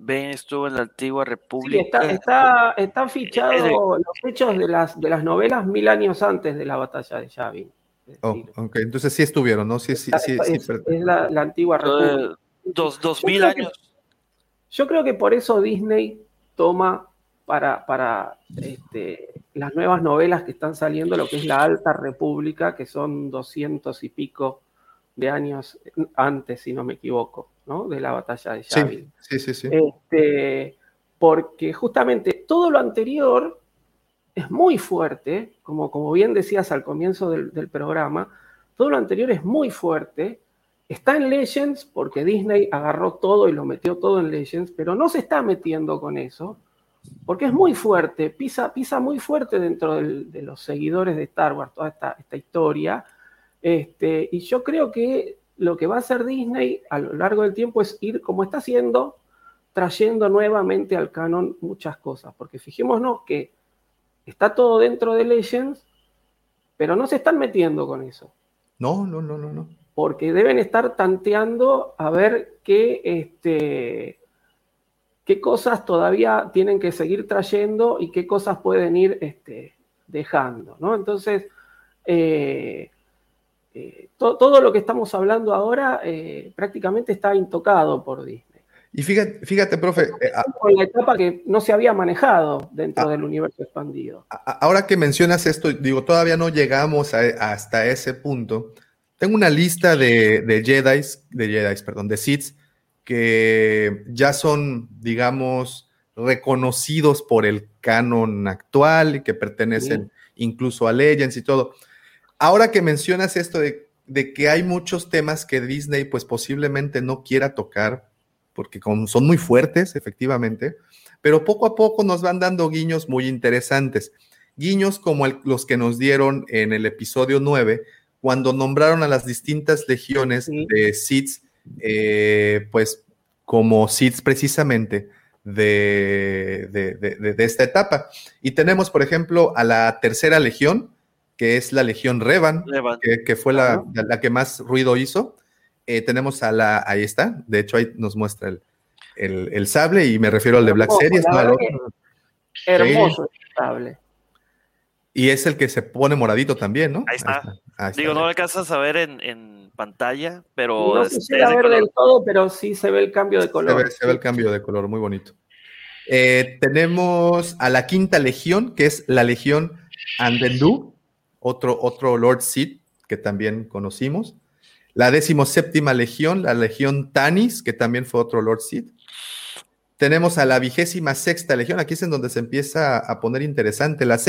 Ben estuvo en la antigua república. Sí, está, está, está fichado eh, los hechos de las, de las novelas mil años antes de la batalla de Yavin. Oh, entonces sí estuvieron, ¿no? Sí, sí, sí. Es, sí, es la, la, antigua república. Dos, dos mil años. Que, yo creo que por eso Disney toma para, para este, las nuevas novelas que están saliendo lo que es la Alta República, que son doscientos y pico de años antes, si no me equivoco. ¿No? de la batalla de Yavin. Sí, sí, sí. Este, porque justamente todo lo anterior es muy fuerte, como, como bien decías al comienzo del, del, programa, todo lo anterior es muy fuerte. Está en Legends porque Disney agarró todo y lo metió todo en Legends, pero no se está metiendo con eso porque es muy fuerte, pisa, pisa muy fuerte dentro del, de los seguidores de Star Wars, toda esta, esta historia. Este, y yo creo que lo que va a hacer Disney a lo largo del tiempo es ir, como está haciendo, trayendo nuevamente al canon muchas cosas, porque fijémonos que está todo dentro de Legends, pero no se están metiendo con eso. No, no, no, no, no. Porque deben estar tanteando a ver qué, este, qué cosas todavía tienen que seguir trayendo y qué cosas pueden ir este, dejando, ¿no? Entonces, eh, eh, todo lo que estamos hablando ahora eh, prácticamente está intocado por Disney. Y fíjate, fíjate profe. Con la etapa que no se había manejado dentro del universo expandido. Ahora que mencionas esto, digo, todavía no llegamos hasta ese punto. Tengo una lista de, de Jedi, de Jedi, perdón, de Sith que ya son, digamos, reconocidos por el canon actual y que pertenecen incluso a Legends y todo. Ahora que mencionas esto de, que hay muchos temas que Disney pues posiblemente no quiera tocar, porque son muy fuertes, efectivamente, pero poco a poco nos van dando guiños muy interesantes. Guiños como los que nos dieron en el episodio 9, cuando nombraron a las distintas legiones de Sith, eh, pues como Sith precisamente de, de, esta etapa. Y tenemos, por ejemplo, a la tercera legión, que es la Legión Revan, Que, fue la, la, que más ruido hizo. Eh, tenemos a la, ahí está, de hecho ahí nos muestra el, el, sable y me refiero al de Black Series, Hermoso el sable. Y es el que se pone moradito también, ¿no? Ahí está. Digo, no alcanzas a ver en, en pantalla, pero... No se a ver del todo, pero sí se ve el cambio de color. Se ve, se ve el cambio de color, muy bonito. Eh, tenemos a la quinta legión, que es la legión Andendu, otro, otro Lord Sid que también conocimos. La decimoséptima legión, la legión Tanis, que también fue otro Lord Sid. Tenemos a la vigésima sexta legión, aquí es en donde se empieza a poner interesante. La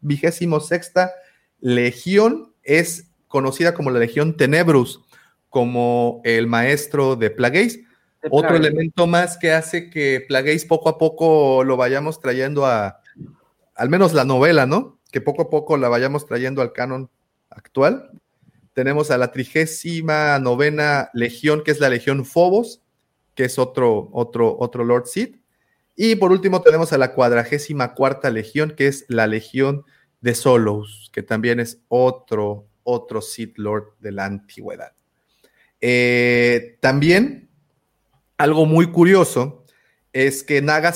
vigésimo sexta legión es conocida como la legión Tenebrus, como el maestro de Plagueis. Otro elemento más que hace que Plagueis poco a poco lo vayamos trayendo a, al menos la novela, ¿no? Que poco a poco la vayamos trayendo al canon actual. Tenemos a la trigésima novena legión, que es la legión Phobos, que es otro, otro, otro Lord Sith. Y por último tenemos a la cuadragésima cuarta legión, que es la legión de Solos, que también es otro, otro Sith Lord de la antigüedad. Eh, también, algo muy curioso es que Naga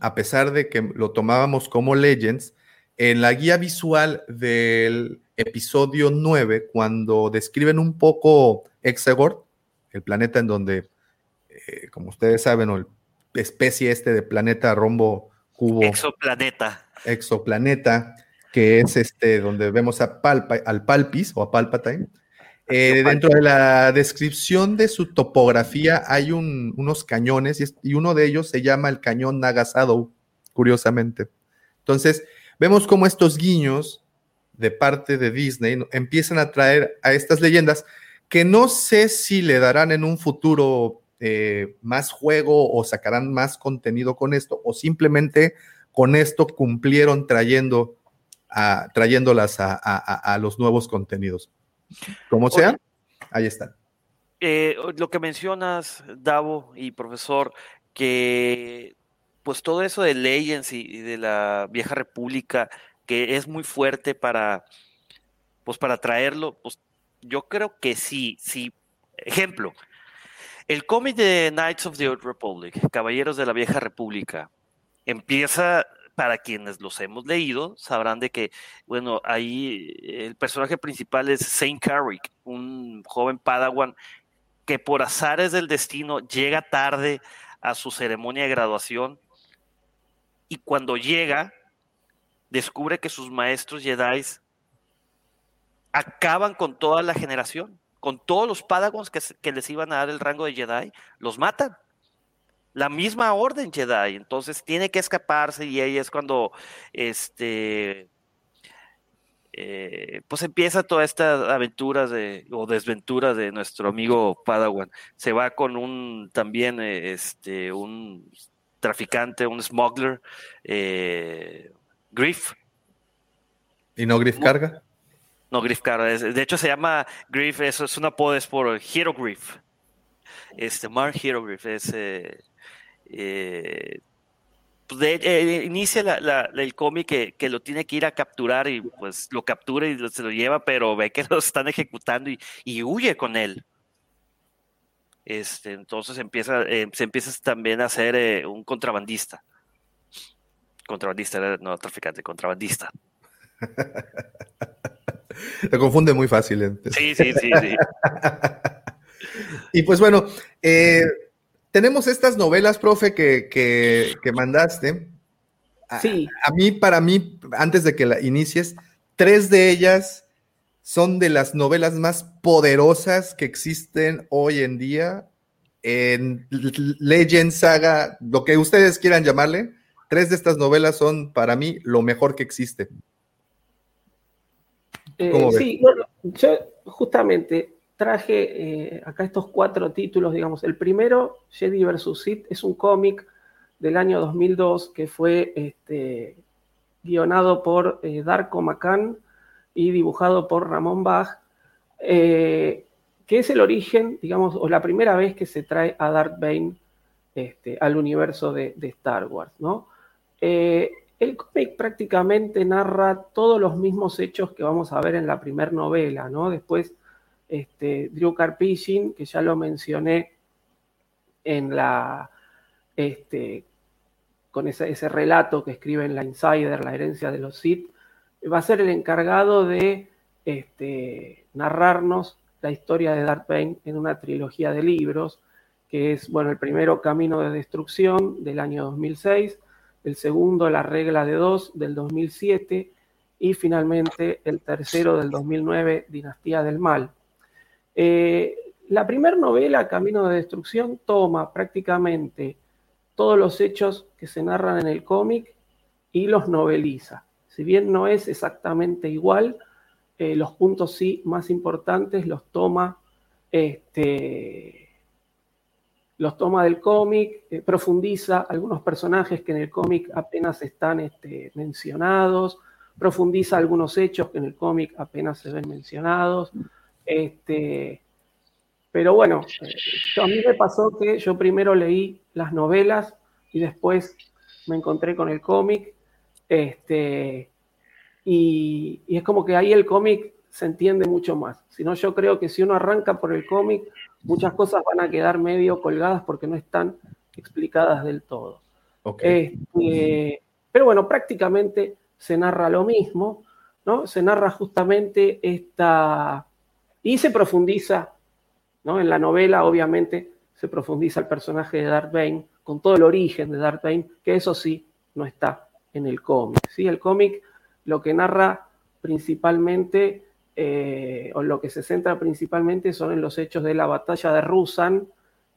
a pesar de que lo tomábamos como Legends, en la guía visual del episodio 9, cuando describen un poco Exegor, el planeta en donde, eh, como ustedes saben, o el especie este de planeta rombo cubo. Exoplaneta. Exoplaneta, que es este donde vemos a Palpa, al Palpis o a Palpatine. Eh, dentro de la descripción de su topografía hay unos cañones y, y, uno de ellos se llama el cañón Nagasado, curiosamente. Entonces, vemos cómo estos guiños de parte de Disney empiezan a traer a estas leyendas que no sé si le darán en un futuro eh, más juego o sacarán más contenido con esto o simplemente con esto cumplieron trayendo a, trayéndolas a, los nuevos contenidos. Como sea, ahí están. Eh, lo que mencionas, Davo y profesor, que pues todo eso de Legends y, de la vieja república, que es muy fuerte para, pues para traerlo, pues yo creo que sí, sí. Ejemplo, el cómic de Knights of the Old Republic, Caballeros de la Vieja República, empieza, para quienes los hemos leído, sabrán de que, bueno, ahí el personaje principal es Saint Carrick, un joven padawan que por azares del destino llega tarde a su ceremonia de graduación y cuando llega, descubre que sus maestros Jedi acaban con toda la generación, con todos los Padawans que, les iban a dar el rango de Jedi, los matan. La misma orden Jedi, entonces tiene que escaparse y ahí es cuando este eh, pues empieza toda esta aventura de, o desventura de nuestro amigo Padawan. Se va con un también este un traficante, un smuggler, eh, Griff. ¿Y no Griff carga? No, Griff carga. De hecho, se llama Griff, eso es una apodo, es por Hero Griff. Este, Mark Hero Griff es. Eh, eh, pues, de- eh, inicia la- la- el cómic que, que lo tiene que ir a capturar y pues lo captura y lo- se lo lleva, pero ve que lo están ejecutando y, y huye con él. Este, entonces empieza, eh, se empieza también a ser eh, un contrabandista. Contrabandista, era- no traficante, contrabandista. Te confunde muy fácil. ¿eh? Sí, sí, sí, sí. Y pues bueno, eh, tenemos estas novelas, profe, que, que- que mandaste. A, Sí. a mí, para mí, antes de que la inicies, tres de ellas son de las novelas más poderosas que existen hoy en día en Legend, Saga, lo que ustedes quieran llamarle. Tres de estas novelas son para mí lo mejor que existe. Eh, sí, bueno, yo justamente traje eh, acá estos cuatro títulos, digamos. El primero, Jedi vs. Sith, es un cómic del año 2002 que fue este, guionado por eh, Darko Macan y dibujado por Ramón Bach, eh, que es el origen, digamos, o la primera vez que se trae a Darth Bane este, al universo de, Star Wars, ¿no? Eh, el cómic prácticamente narra todos los mismos hechos que vamos a ver en la primera novela, ¿no? Después, este, Drew Karpyshyn, que ya lo mencioné en la, este, con ese, ese relato que escribe en la Insider, La herencia de los Sith, va a ser el encargado de este, narrarnos la historia de Darth Bane en una trilogía de libros, que es, bueno, el primero, Camino de Destrucción, del año 2006, el segundo, La regla de dos, del 2007, y finalmente el tercero del 2009, Dinastía del Mal. Eh, la primera novela, Camino de Destrucción, toma prácticamente todos los hechos que se narran en el cómic y los noveliza. Si bien no es exactamente igual, eh, los puntos sí más importantes los toma, este, los toma del cómic, eh, profundiza algunos personajes que en el cómic apenas están este, mencionados, profundiza algunos hechos que en el cómic apenas se ven mencionados. Este, pero bueno, eh, a mí me pasó que yo primero leí las novelas y después me encontré con el cómic. Este, y, y es como que ahí el cómic se entiende mucho más. Si no, yo creo que si uno arranca por el cómic, muchas cosas van a quedar medio colgadas porque no están explicadas del todo. Ok. Este, pero bueno, prácticamente se narra lo mismo, ¿no? Se narra justamente esta... Y se profundiza, ¿no? En la novela, obviamente, se profundiza el personaje de Darth Bane, con todo el origen de Darth Bane, que eso sí, no está en el cómic, ¿sí? El cómic lo que narra principalmente, eh, o lo que se centra principalmente son en los hechos de la batalla de Rusan,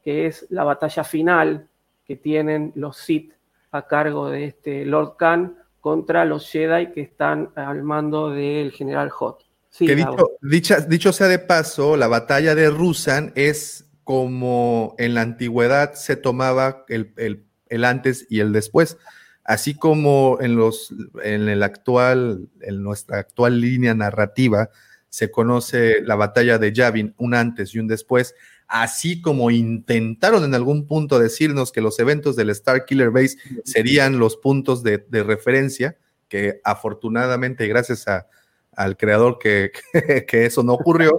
que es la batalla final que tienen los Sith a cargo de este Lord Khan contra los Jedi que están al mando del general Hot. Sí, que dicho, dicha- dicho sea de paso, la batalla de Rusan es como en la antigüedad se tomaba el, el- el antes y el después. Así como en los en el actual, en nuestra actual línea narrativa, se conoce la batalla de Yavin, un antes y un después, así como intentaron en algún punto decirnos que los eventos del Star Killer Base serían los puntos de, de referencia, que afortunadamente, gracias a, al creador que, que, que eso no ocurrió.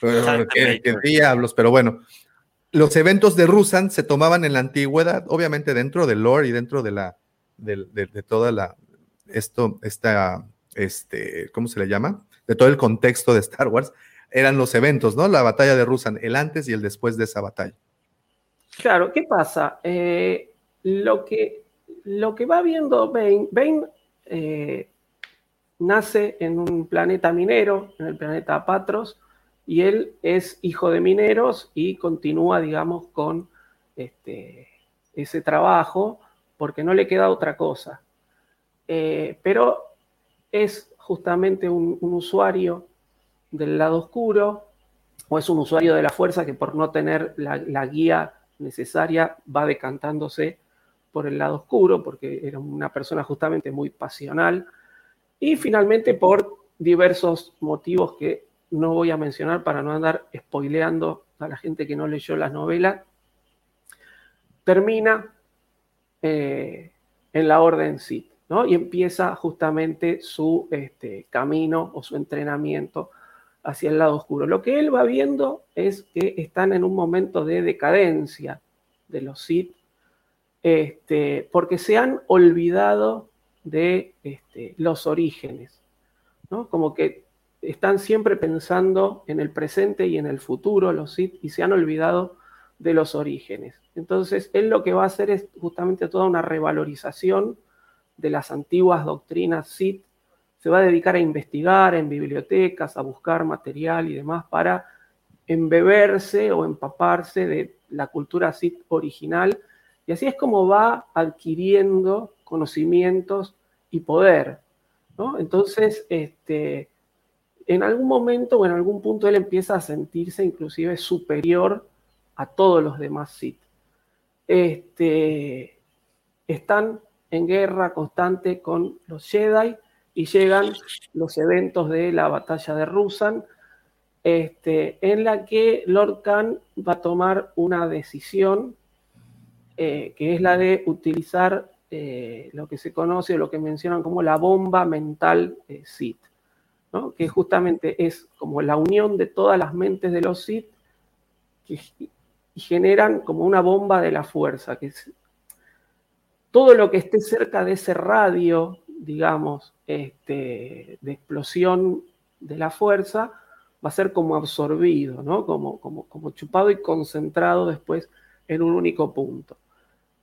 ¿Qué, qué diablos? Pero bueno, los eventos de Rusan se tomaban en la antigüedad, obviamente dentro del lore y dentro de la de, de- toda la esto, esta, este, ¿cómo se le llama? De todo el contexto de Star Wars, eran los eventos, ¿no? La batalla de Rusan, el antes y el después de esa batalla. Claro, ¿qué pasa? Eh, lo, que, lo que va viendo Bane, Bane eh, nace en un planeta minero, en el planeta Patros, y él es hijo de mineros y continúa, digamos, con este, ese trabajo porque no le queda otra cosa. Eh, pero es justamente un, usuario del lado oscuro, o es un usuario de la fuerza que por no tener la, la guía necesaria va decantándose por el lado oscuro, porque era una persona justamente muy pasional, y finalmente por diversos motivos que no voy a mencionar para no andar spoileando a la gente que no leyó las novelas, termina eh, en la orden Sith, ¿no? Y empieza justamente su este, camino o su entrenamiento hacia el lado oscuro. Lo que él va viendo es que están en un momento de decadencia de los Sith, este, porque se han olvidado de este, los orígenes, ¿no? Como que están siempre pensando en el presente y en el futuro los Sith y se han olvidado de los orígenes. Entonces, él lo que va a hacer es justamente toda una revalorización de las antiguas doctrinas Sith. Se va a dedicar a investigar en bibliotecas, a buscar material y demás para embeberse o empaparse de la cultura Sith original. Y así es como va adquiriendo conocimientos y poder. Entonces, este, en algún momento o en algún punto él empieza a sentirse inclusive superior a todos los demás Sith. Este, están en guerra constante con los Jedi y llegan los eventos de la batalla de Rusan, este, en la que Lord Khan va a tomar una decisión eh, que es la de utilizar eh, lo que se conoce o lo que mencionan como la bomba mental eh, Sith, que justamente es como la unión de todas las mentes de los Sith que y generan como una bomba de la fuerza, que es todo lo que esté cerca de ese radio, digamos, este, de explosión de la fuerza, va a ser como absorbido, ¿no? como, como, como chupado y concentrado después en un único punto.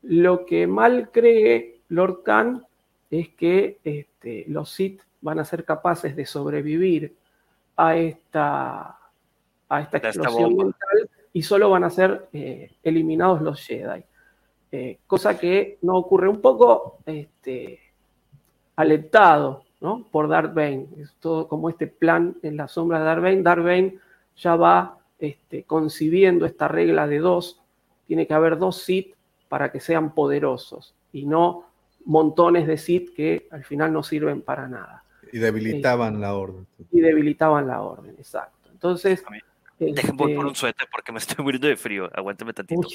Lo que mal cree Lord Khan es que este, los Sith van a ser capaces de sobrevivir a esta, a esta explosión mental y solo van a ser eh, eliminados los Jedi. Eh, cosa que no ocurre un poco este, alentado ¿no? por Darth Bane. Es todo como este plan en la sombra de Darth Bane. Darth Bane ya va este, concibiendo esta regla de dos. Tiene que haber dos Sith para que sean poderosos y no montones de Sith que al final no sirven para nada. Y debilitaban la orden. Y debilitaban la orden, exacto. Entonces, Dejen por un suéter porque me estoy muriendo de frío. Aguántame tantito.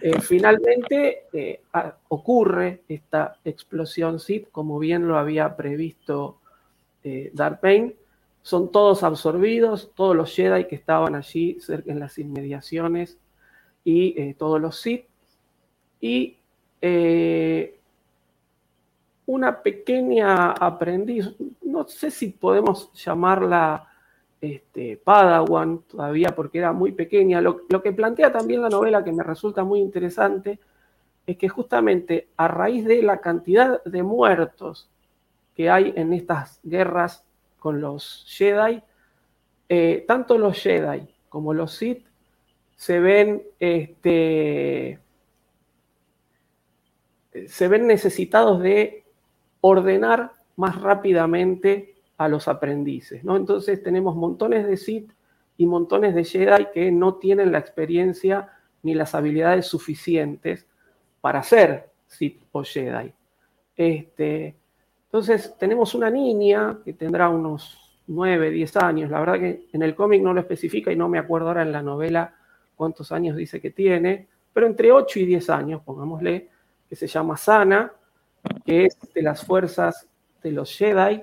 Eh, finalmente eh, ocurre esta explosión Sith, como bien lo había previsto eh. Son todos absorbidos, todos los Jedi que estaban allí cerca en las inmediaciones y eh, todos los Sith. Y una pequeña aprendiz, no sé si podemos llamarla este, Padawan todavía porque era muy pequeña. Lo, que plantea también la novela que me resulta muy interesante es que justamente a raíz de la cantidad de muertos que hay en estas guerras con los Jedi, eh, tanto los Jedi como los Sith se ven, este, se ven necesitados de ordenar más rápidamente a los aprendices, ¿no? Entonces tenemos montones de Sith y montones de Jedi que no tienen la experiencia ni las habilidades suficientes para ser Sith o Jedi. Este, entonces tenemos una niña que tendrá unos 9, 10 años, la verdad que en el cómic no lo especifica y no me acuerdo ahora en la novela cuántos años dice que tiene, pero entre 8 y 10 años, pongámosle, que se llama Sana, que es de las fuerzas de los Jedi,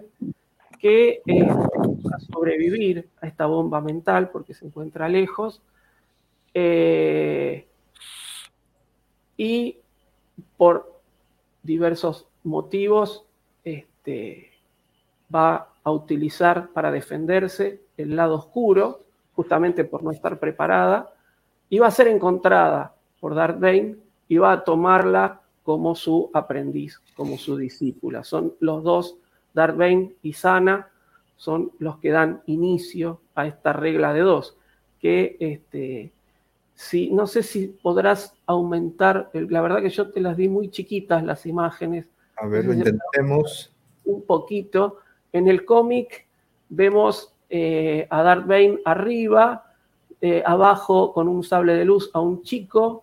que eh, a sobrevivir a esta bomba mental porque se encuentra lejos. Eh, y por diversos motivos este, va a utilizar para defenderse el lado oscuro, justamente por no estar preparada, y va a ser encontrada por Darth Bane y va a tomarla como su aprendiz, como su discípula. Son los dos Darth Bane y Sana son los que dan inicio a esta regla de dos, que este, si, no sé si podrás aumentar, la verdad que yo te las di muy chiquitas las imágenes. A ver, lo intentemos. Un poquito. En el cómic vemos eh, a Darth Bane arriba, eh, abajo con un sable de luz a un chico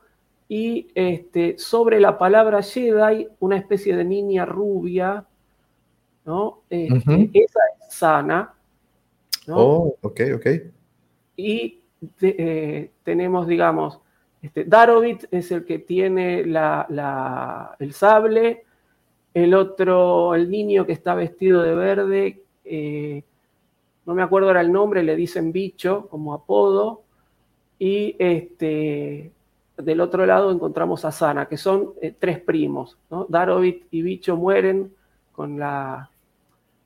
y este, sobre la palabra Jedi una especie de niña rubia ¿no? Este, esa es sana. Oh, ok, ok. Y eh, tenemos, digamos, Este, Darovit es el que tiene la- la- el sable, el otro, el niño que está vestido de verde, eh, no me acuerdo ahora el nombre, le dicen bicho como apodo, y este, del otro lado encontramos a Sana, que son eh, tres primos, ¿no? Darovit y bicho mueren con la...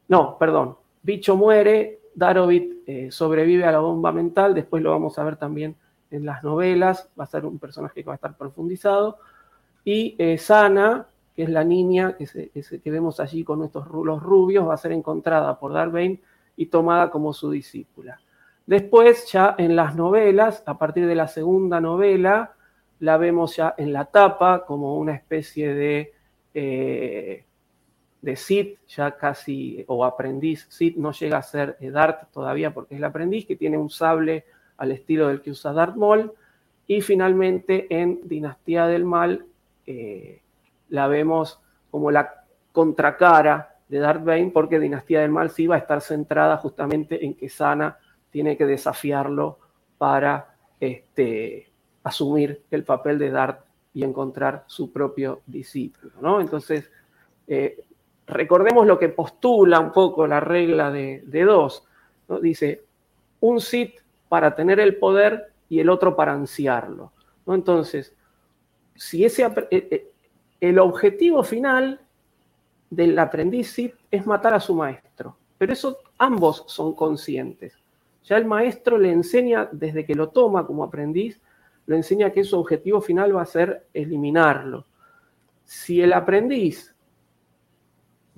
No, perdón, bicho muere, Darovit eh, sobrevive a la bomba mental, después lo vamos a ver también en las novelas, va a ser un personaje que va a estar profundizado, y eh, Sana, que es la niña que, vemos allí con estos los rubios, va a ser encontrada por Darth Bane y tomada como su discípula. Después, ya en las novelas, a partir de la segunda novela, la vemos ya en la tapa como una especie de, eh, de Sith, ya casi, o aprendiz Sith, no llega a ser eh, Darth todavía porque es el aprendiz, que tiene un sable al estilo del que usa Darth Maul. Y finalmente en Dinastía del Mal eh, la vemos como la contracara de Darth Bane, porque Dinastía del Mal sí va a estar centrada justamente en que Sana tiene que desafiarlo para este, asumir el papel de Darth y encontrar su propio discípulo. ¿no? Entonces, eh, recordemos lo que postula un poco la regla de, dos. ¿no? Dice, un Sith para tener el poder y el otro para ansiarlo. ¿no? Entonces, si ese, eh, eh, el objetivo final del aprendiz Sith es matar a su maestro, pero eso ambos son conscientes. Ya el maestro le enseña, desde que lo toma como aprendiz, le enseña que su objetivo final va a ser eliminarlo. Si el aprendiz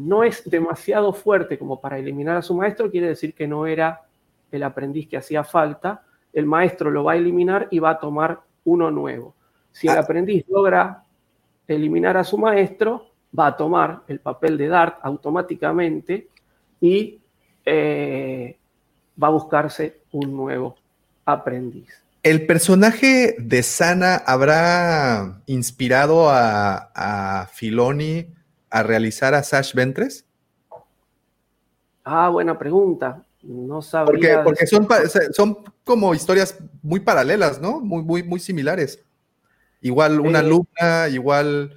no es demasiado fuerte como para eliminar a su maestro, quiere decir que no era el aprendiz que hacía falta, el maestro lo va a eliminar y va a tomar uno nuevo. Si el Ah. aprendiz logra eliminar a su maestro, va a tomar el papel de Dart automáticamente y eh, va a buscarse un nuevo aprendiz. ¿El personaje de Sana habrá inspirado a, a Filoni a realizar a Sash Ventres? Ah, buena pregunta. No Porque, sabría. porque son, pa- son como historias muy paralelas, ¿no? Muy, muy, muy similares. Igual una Eh. alumna, igual.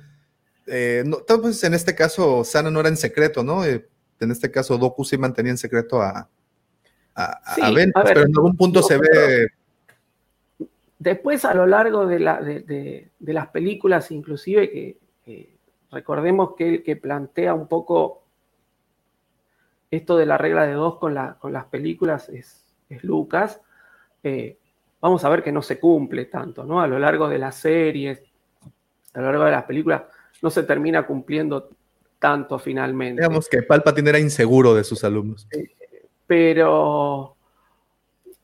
eh, no, en este caso Sana no era en secreto, ¿no? Eh, en este caso Doku sí mantenía en secreto a, a, a Sí, Ventres, a ver, pero en algún punto no, se ve. Después, a lo largo de, la- de- de- de las películas, inclusive, que, que recordemos que el que plantea un poco esto de la regla de dos con, la- con las películas es, es Lucas. Eh, vamos a ver que no se cumple tanto, ¿no? A lo largo de las series, a lo largo de las películas, no se termina cumpliendo tanto finalmente. Digamos que Palpatine era inseguro de sus alumnos. pero,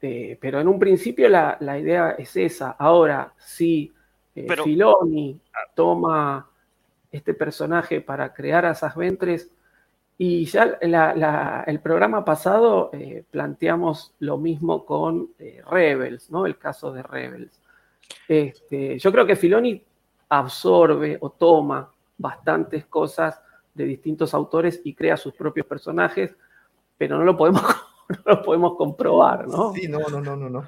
eh, pero en un principio la, la idea es esa. Ahora, si eh, Pero- Filoni toma este personaje para crear a esas ventres, y ya la- la- el programa pasado eh, planteamos lo mismo con eh, Rebels, ¿no? El caso de Rebels. Este, yo creo que Filoni absorbe o toma bastantes cosas de distintos autores y crea sus propios personajes, pero no lo podemos, no lo podemos comprobar, ¿no? Sí, no, no, no, no, no.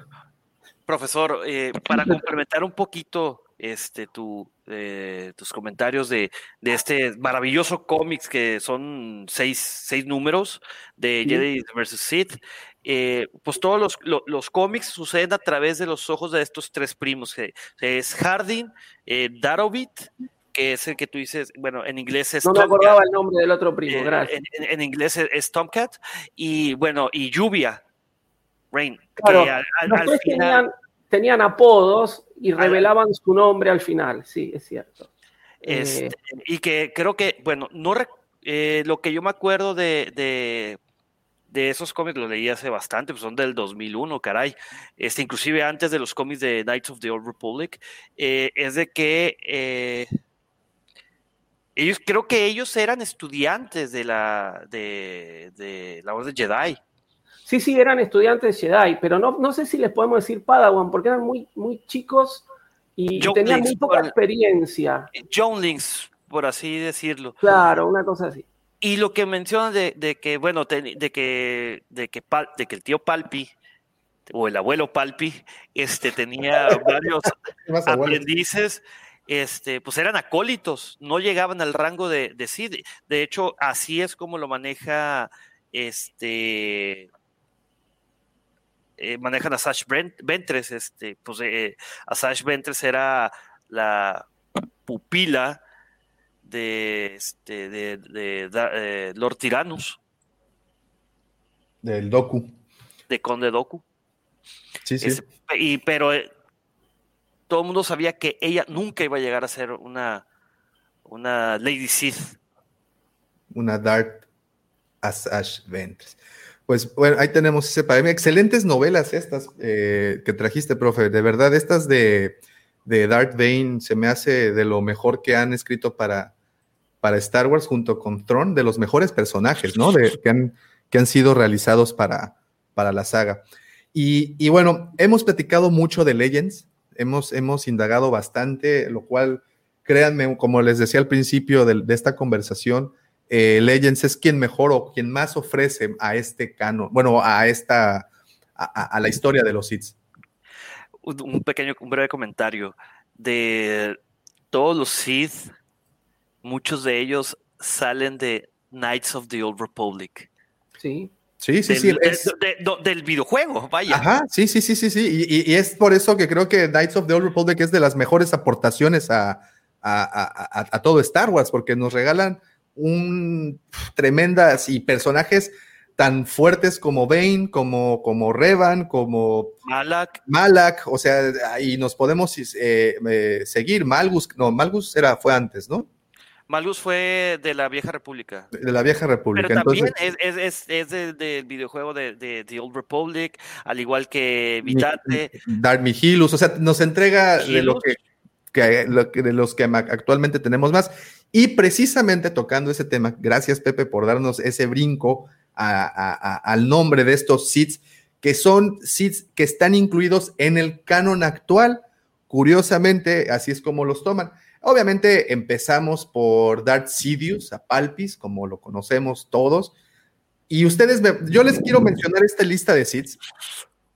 Profesor, eh, para complementar un poquito este, tu, eh, tus comentarios de, de este maravilloso cómics que son seis, seis números de Sí. Jedi vs. Sith, eh, pues todos los, lo- los cómics suceden a través de los ojos de estos tres primos, que, es Hardin, eh, Darovit, que es el que tú dices, bueno, en inglés es No me Tomcat, acordaba el nombre del otro primo, eh, gracias. en, en- en inglés es, es Tomcat, y bueno, y Lluvia, Rain, Claro, que al, al- Los al tres final... tenían, tenían apodos y revelaban su nombre al final, sí, es cierto. Este, Eh, y que creo que, bueno, no eh, lo que yo me acuerdo de, de, de esos cómics, los leí hace bastante, pues son del 2001, caray, este, inclusive antes de los cómics de Knights of the Old Republic, eh, es de que ellos, creo que ellos eran estudiantes de la, de, de la Orden Jedi. Sí, sí, eran estudiantes Jedi, pero no, no sé si les podemos decir Padawan, porque eran muy, muy chicos y Younglings, tenían muy poca por- experiencia. Johnlings, por así decirlo. Claro, una cosa así. Y lo que mencionas de, de que, bueno, te- de que, de que, Pal- de que el tío Palpi o el abuelo Palpi, este, tenía varios aprendices, este, pues eran acólitos, no llegaban al rango de, de Sid. De hecho, así es como lo maneja este. Eh, manejan a Sash Ventres, este, pues eh, a Sash Ventres era la pupila de, este, de, de eh, Lord Tyrannus, Del docu. de Conde Doku. Sí, sí. Y, pero todo el mundo sabía que ella nunca iba a llegar a ser una, una Lady Sith. Una Dark Asash Ventres. Pues bueno, ahí tenemos ese para mí. Excelentes novelas estas eh, que trajiste, profe. De verdad, estas de, de Darth Bane se me hace de lo mejor que han escrito para, para Star Wars junto con Throne, de los mejores personajes, ¿no? De, que, han, que han sido realizados para, para la saga. Y, y bueno, hemos platicado mucho de Legends, hemos, hemos indagado bastante, lo cual, créanme, como les decía al principio de, de esta conversación, eh, Legends es quien mejor o quien más ofrece a este canon, bueno, a esta, a, la historia de los hits. Un, un pequeño, un breve comentario. De todos los Sith, muchos de ellos salen de Knights of the Old Republic. Sí. Sí, sí, del, sí. del- es- de- de- del videojuego, vaya. Ajá, sí, sí, sí, sí, sí. Y, y- y es por eso que creo que Knights of the Old Republic es de las mejores aportaciones a, a- a- a- a todo Star Wars, porque nos regalan un tremendas y personajes tan fuertes como Bane, como, como Revan, como Malak, Malak, o sea, ahí nos podemos eh, eh, seguir. Malgus, no, Malgus era, fue antes, ¿no? Malgus fue de la Vieja República. De la vieja república. Pero también Entonces, es, es, es, es de- del videojuego de, de The Old Republic, al igual que Vitate. Dark Mihilus, o sea, nos entrega de lo que, que- de los que actualmente tenemos más. Y precisamente tocando ese tema, gracias Pepe por darnos ese brinco al nombre de estos seeds, que son seeds que están incluidos en el canon actual. Curiosamente, así es como los toman. Obviamente empezamos por Darth Sidious, a Palpis, como lo conocemos todos. Y ustedes, yo les quiero mencionar esta lista de seeds.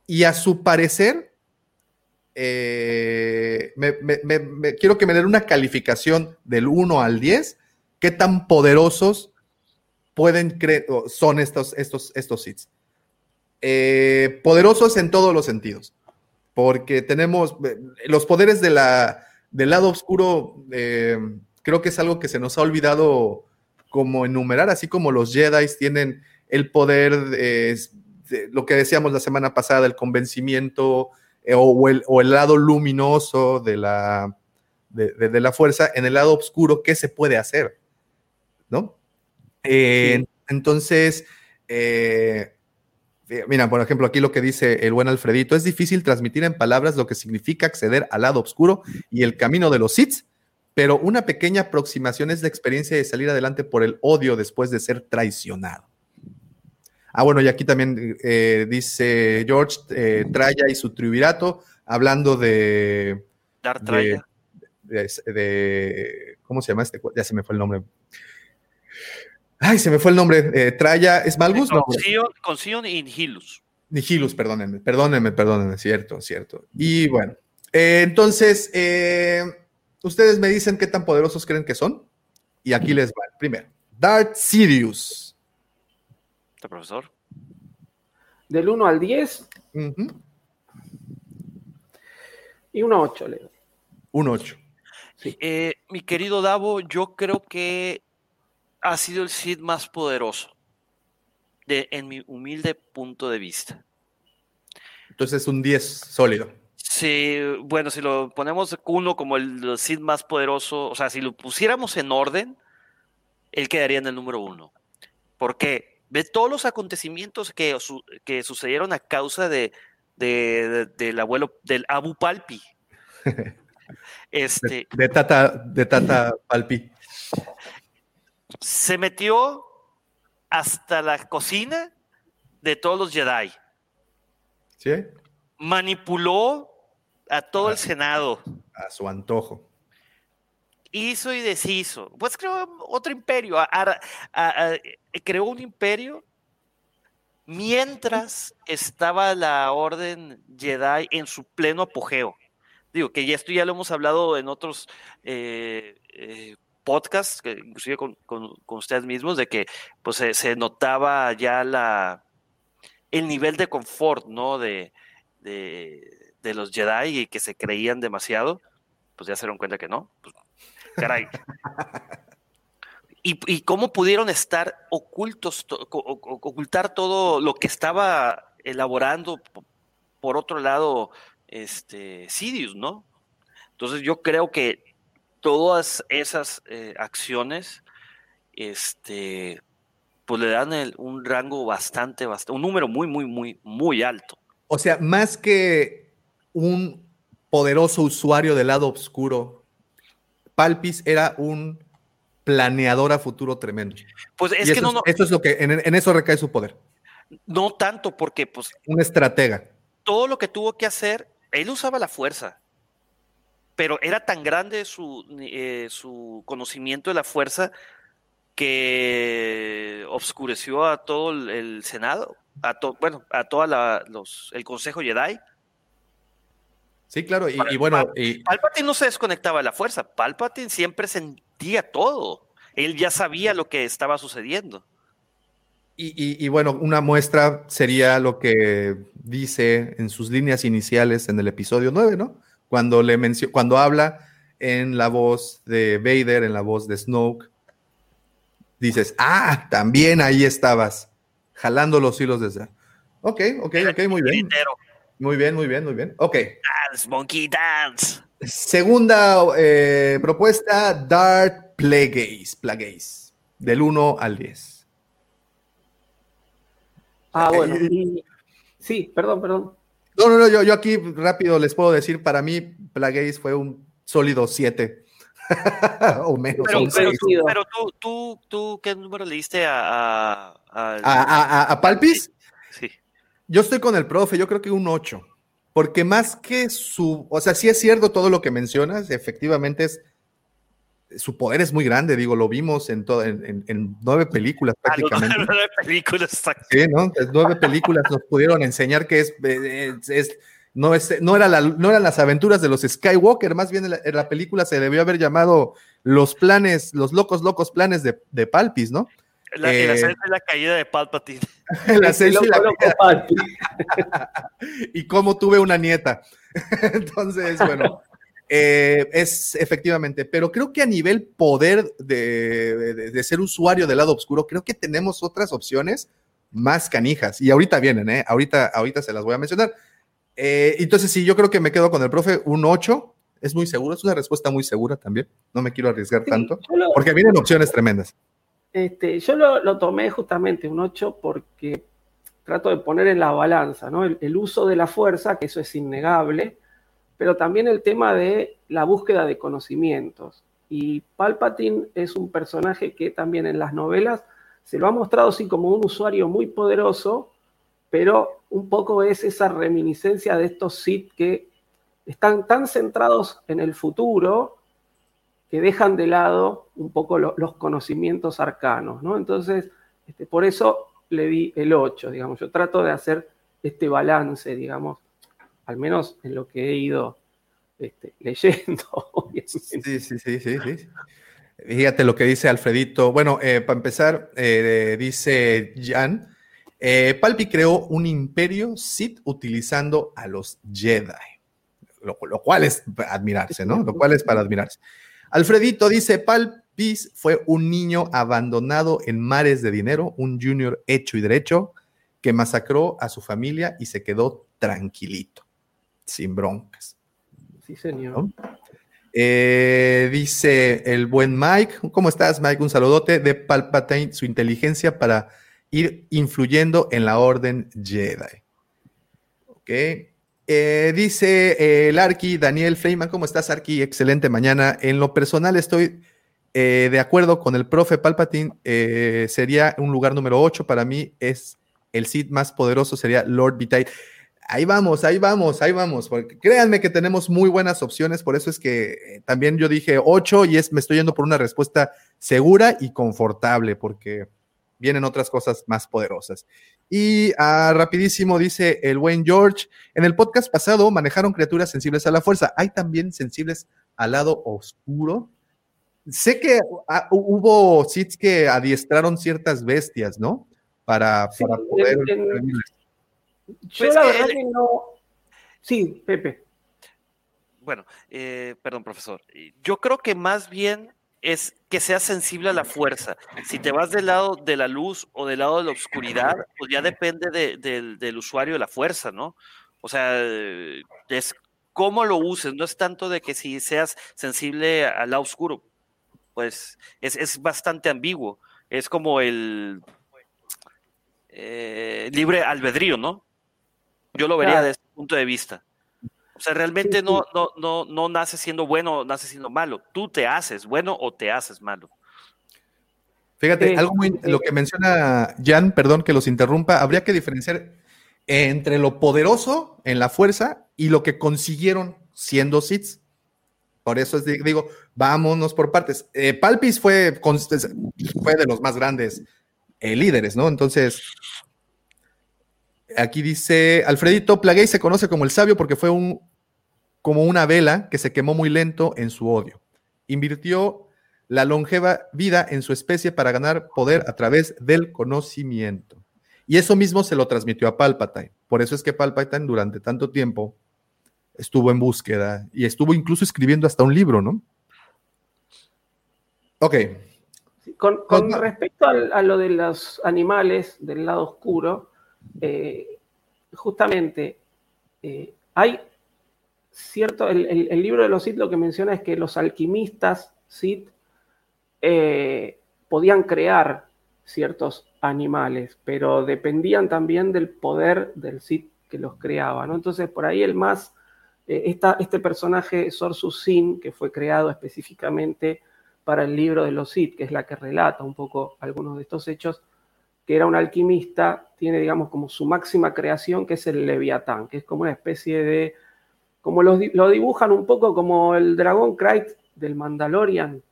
Y a su parecer, eh, me, me- me- quiero que me den una calificación del 1 al 10. ¿Qué tan poderosos pueden son estos, estos, estos seeds? Eh, poderosos en todos los sentidos. Porque tenemos eh, los poderes de la, del lado oscuro, eh, creo que es algo que se nos ha olvidado como enumerar, así como los Jedi tienen el poder, eh, de lo que decíamos la semana pasada, el convencimiento o, el, o el lado luminoso de la, de, de- de la fuerza, en el lado oscuro, ¿qué se puede hacer? ¿No? Eh, Entonces, eh, eh, mira, por ejemplo, aquí lo que dice el buen Alfredito, es difícil transmitir en palabras lo que significa acceder al lado oscuro y el camino de los Sith, pero una pequeña aproximación es la experiencia de salir adelante por el odio después de ser traicionado. Ah, bueno, y aquí también eh, dice George eh, Traya y su triunvirato, hablando de, de, Traya. de- de- ¿Cómo se llama este? Ya se me fue el nombre. Ay, se me fue el nombre. Eh, Traya, ¿es Malgus? No, Con Sion- con Sion y Nihilus. Nihilus, perdónenme, perdónenme, perdónenme, cierto, cierto. Y bueno, entonces, ustedes me dicen qué tan poderosos creen que son. Y aquí les va. Primero, Darth Sidious. ¿Este profesor? Del 1 al 10 Ujú, y un 8, Leo. Un 8. Eh, mi querido Davo, yo creo que ha sido el Sith más poderoso, de, en mi humilde punto de vista. Entonces, un 10 sólido. Si, bueno, si lo ponemos uno como el Sith más poderoso, o sea, si lo pusiéramos en orden, él quedaría en el número uno. ¿Por qué? De todos los acontecimientos que, su- que sucedieron a causa de, de- de- del abuelo, del Abu Palpi. Este, De Tata, de Tata Palpi. se metió hasta la cocina de todos los Jedi. ¿Sí? Manipuló a todo el Senado. A su antojo. Hizo y deshizo. Pues creó otro imperio. a- creó un imperio mientras estaba la orden Jedi en su pleno apogeo. Digo que ya esto ya lo hemos hablado en otros eh, eh, podcasts, inclusive con, ustedes mismos, de que pues se, notaba ya el nivel de confort, de, los Jedi y que se creían demasiado, pues ya se dieron cuenta que no. Pues, caray. y, cómo pudieron estar ocultos, ocultar todo lo que estaba elaborando por otro lado este Sidious, ¿no? Entonces yo creo que todas esas eh, acciones, este, pues le dan un rango bastante, bastante, un número muy, muy, muy, muy alto. O sea, más que un poderoso usuario del lado oscuro, Palpis era un planeador a futuro tremendo. Pues es que no, no. Esto es lo que, en, eso recae su poder. No tanto, porque pues. Un estratega. Todo lo que tuvo que hacer, él usaba la fuerza. Pero era tan grande su, eh, su conocimiento de la fuerza que obscureció a todo el, Senado, a bueno, a toda la, los, el Consejo Jedi. Sí, claro, y, bueno. Y... Palpatine no se desconectaba de la fuerza, Palpatine siempre sentía todo. Él ya sabía lo que estaba sucediendo. Y, bueno, una muestra sería lo que dice en sus líneas iniciales en el episodio 9, ¿no? Cuando, le cuando habla en la voz de Vader, en la voz de Snoke, dices, ah, también ahí estabas, jalando los hilos desde... Ok, ok, ok, muy bien. Muy bien, muy bien, muy bien. Ok. Dance, monkey dance. Segunda eh, propuesta, Dart Plagueis, Plagueis, del 1 al 10. Ah, bueno. sí, perdón, perdón. No, no, no, yo, yo aquí rápido les puedo decir, para mí Plagueis fue un sólido 7. o menos. Pero, pero, tú, tú, tú, ¿qué número le diste a, a, a, a Palpis? Yo estoy con el profe, yo creo que un 8. Porque más que su, o sea, sí es cierto todo lo que mencionas, efectivamente es, su poder es muy grande, digo, lo vimos en, todo, en, nueve películas ah, prácticamente. nueve películas, Sí, ¿no? nueve películas nos pudieron enseñar que es, es, no, es, no, era la, no eran las aventuras de los Skywalker, más bien en la, película se debió haber llamado Los planes, los locos, locos planes de, de Palpis, ¿no? La, eh, la, la caída de Palpatine. La la y cómo tuve una nieta. Entonces, bueno, eh, es efectivamente, pero creo que a nivel poder de, ser usuario del lado oscuro, creo que tenemos otras opciones más canijas. Y ahorita vienen, ¿eh? Ahorita, ahorita se las voy a mencionar. Eh, entonces, sí, yo creo que me quedo con el profe, un 8. Es muy seguro, es una respuesta muy segura también. No me quiero arriesgar tanto, porque vienen opciones tremendas. Este, yo lo, tomé justamente un 8 porque trato de poner en la balanza ¿no? el, uso de la fuerza, que eso es innegable, pero también el tema de la búsqueda de conocimientos. Y Palpatine es un personaje que también en las novelas se lo ha mostrado así como un usuario muy poderoso, pero un poco es esa reminiscencia de estos Sith que están tan centrados en el futuro que dejan de lado un poco los conocimientos arcanos, ¿no? Entonces, este, por eso le di el 8, digamos. Yo trato de hacer este balance, digamos, al menos en lo que he ido este, leyendo. Sí, sí, sí, sí, sí. Fíjate lo que dice Alfredito. Bueno, eh, para empezar, eh, dice Jan, eh, Palpi creó un imperio Sith utilizando a los Jedi, lo, lo, cual es admirarse, ¿no? Lo cual es para admirarse. Alfredito dice, Palpis fue un niño abandonado en mares de dinero, un junior hecho y derecho que masacró a su familia y se quedó tranquilito, sin broncas. Sí, señor. Eh, dice el buen Mike, ¿cómo estás Mike? Un saludote de Palpatine, su inteligencia para ir influyendo en la orden Jedi. Ok. Eh, dice eh, el Arqui, Daniel Freiman, ¿cómo estás, Arqui? Excelente mañana. En lo personal estoy eh, de acuerdo con el profe Palpatine, sería un lugar número 8. Para mí es el Sith más poderoso, sería Lord Vitae. Ahí vamos, ahí vamos, ahí vamos. Porque créanme que tenemos muy buenas opciones, por eso es que también yo dije 8 y es, me estoy yendo por una respuesta segura y confortable, porque vienen otras cosas más poderosas. Y ah, rapidísimo dice el buen George, en el podcast pasado manejaron criaturas sensibles a la fuerza. ¿Hay también sensibles al lado oscuro? Sé que ah, hubo sits que adiestraron ciertas bestias, ¿no? Para, Sí, para poder... en- en- prevenirles. Yo Pues, la verdad que no. Sí, Pepe. Bueno, eh, perdón, profesor. Yo creo que más bien es que seas sensible a la fuerza. Si te vas del lado de la luz o del lado de la oscuridad, pues ya depende de- del- del usuario de la fuerza, ¿no? O sea, es cómo lo uses, no es tanto de que si seas sensible al lado oscuro, pues es, es bastante ambiguo. Es como el eh, libre albedrío, ¿no? Yo lo vería Claro. desde ese punto de vista. O sea, realmente Sí, no, sí. no, no, no naces siendo bueno o naces siendo malo. Tú te haces bueno o te haces malo. Fíjate, Eh, algo muy, eh, lo que menciona Jan, perdón que los interrumpa, habría que diferenciar entre lo poderoso en la fuerza y lo que consiguieron siendo Sith. Por eso es, di- digo, vámonos por partes. Eh, Palpis fue, fue de los más grandes eh, líderes, ¿no? Entonces, aquí dice, Alfredito Plaguey se conoce como el sabio porque fue un, como una vela que se quemó muy lento en su odio. Invirtió la longeva vida en su especie para ganar poder a través del conocimiento. Y eso mismo se lo transmitió a Palpatine. Por eso es que Palpatine durante tanto tiempo estuvo en búsqueda y estuvo incluso escribiendo hasta un libro, ¿no? Ok, Con, respecto a, lo de los animales del lado oscuro, eh, justamente eh, hay cierto, el, libro de los Sith lo que menciona es que los alquimistas Sith eh, podían crear ciertos animales, pero dependían también del poder del Sith que los creaba, ¿no? Entonces, por ahí el más, esta- este personaje Sorsu Sin, que fue creado específicamente para el libro de los Sith, que es la que relata un poco algunos de estos hechos, que era un alquimista, tiene, digamos, como su máxima creación, que es el Leviatán, que es como una especie de, como los lo dibujan un poco como el dragón Krayt del Mandalorian,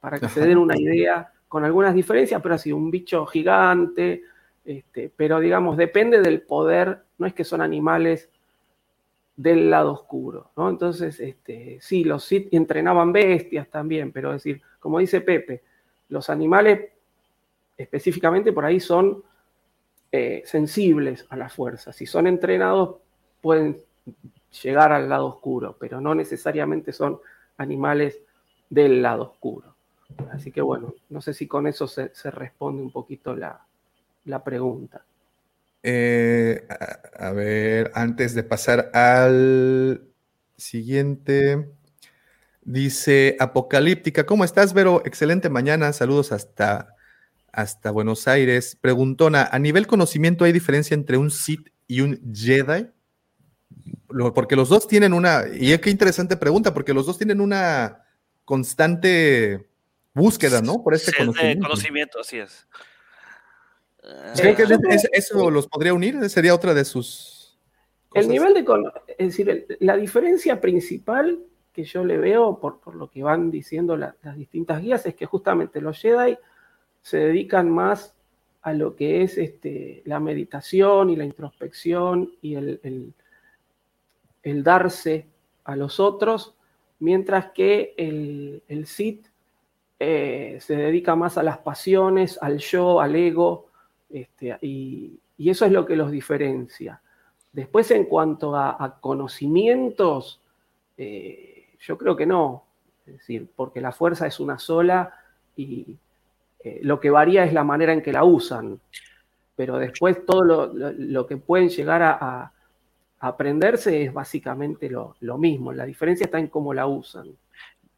para que se den una idea, con algunas diferencias, pero así, un bicho gigante, este, pero digamos, depende del poder, no es que son animales del lado oscuro, ¿no? Entonces, este, sí, los Sith entrenaban bestias también, pero es decir, como dice Pepe, los animales específicamente por ahí son eh, sensibles a la fuerza. Si son entrenados, pueden llegar al lado oscuro, pero no necesariamente son animales del lado oscuro. Así que bueno, no sé si con eso se, responde un poquito la, la pregunta. Eh, a ver, antes de pasar al siguiente, dice Apocalíptica, ¿cómo estás, Vero? Excelente mañana, saludos hasta, hasta Buenos Aires. Preguntona, ¿a nivel conocimiento hay diferencia entre un Sith y un Jedi? Porque los dos tienen una, y qué interesante pregunta, porque los dos tienen una constante búsqueda, ¿no? Por este conocimiento. conocimiento, así es. ¿Creen que es- creo- eso los podría unir? Sería otra de sus... El nivel de, es decir, el- la diferencia principal que yo le veo por, por lo que van diciendo la- las distintas guías es que justamente los Jedi se dedican más a lo que es este, la meditación y la introspección y el, el- darse a los otros, mientras que el, el Sith eh, se dedica más a las pasiones, al yo, al ego, este, y, y eso es lo que los diferencia. Después, en cuanto a, a conocimientos, eh, yo creo que no. Es decir, porque la fuerza es una sola y eh, lo que varía es la manera en que la usan. Pero después todo lo, lo- lo que pueden llegar a, aprenderse es básicamente lo, lo mismo. La diferencia está en cómo la usan.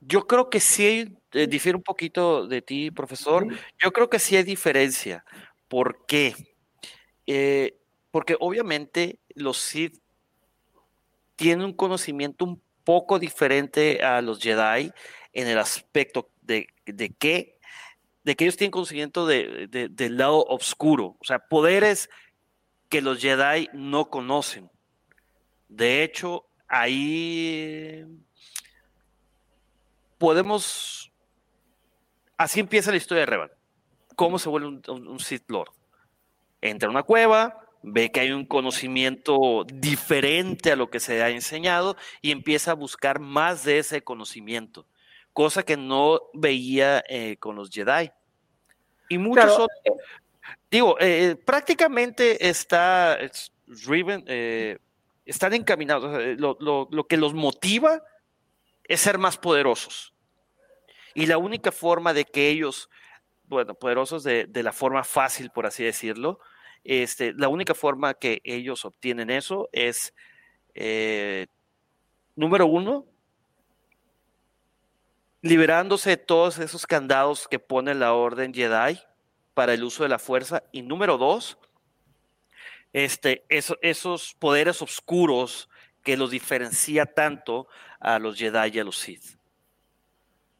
Yo creo que sí, eh, difiere un poquito de ti, profesor. Yo creo que sí hay diferencia. ¿Por qué? Eh, porque obviamente los Sith tienen un conocimiento un poco diferente a los Jedi en el aspecto de, de que, de que ellos tienen conocimiento de- de- del lado oscuro, o sea, poderes que los Jedi no conocen. De hecho, ahí podemos... Así empieza la historia de Revan. ¿Cómo se vuelve un, un- un Sith Lord? entra a una cueva, ve que hay un conocimiento diferente a lo que se ha enseñado y empieza a buscar más de ese conocimiento, cosa que no veía eh, con los Jedi. Y muchos Claro, otros- digo, eh, prácticamente está es driven, eh, están encaminados. lo, lo- lo que los motiva es ser más poderosos. Y la única forma de que ellos, bueno, poderosos de, de la forma fácil, por así decirlo, este, la única forma que ellos obtienen eso es, eh, número uno, liberándose de todos esos candados que pone la Orden Jedi para el uso de la fuerza. Y número dos, este, eso- esos poderes oscuros que los diferencia tanto a los Jedi y a los Sith.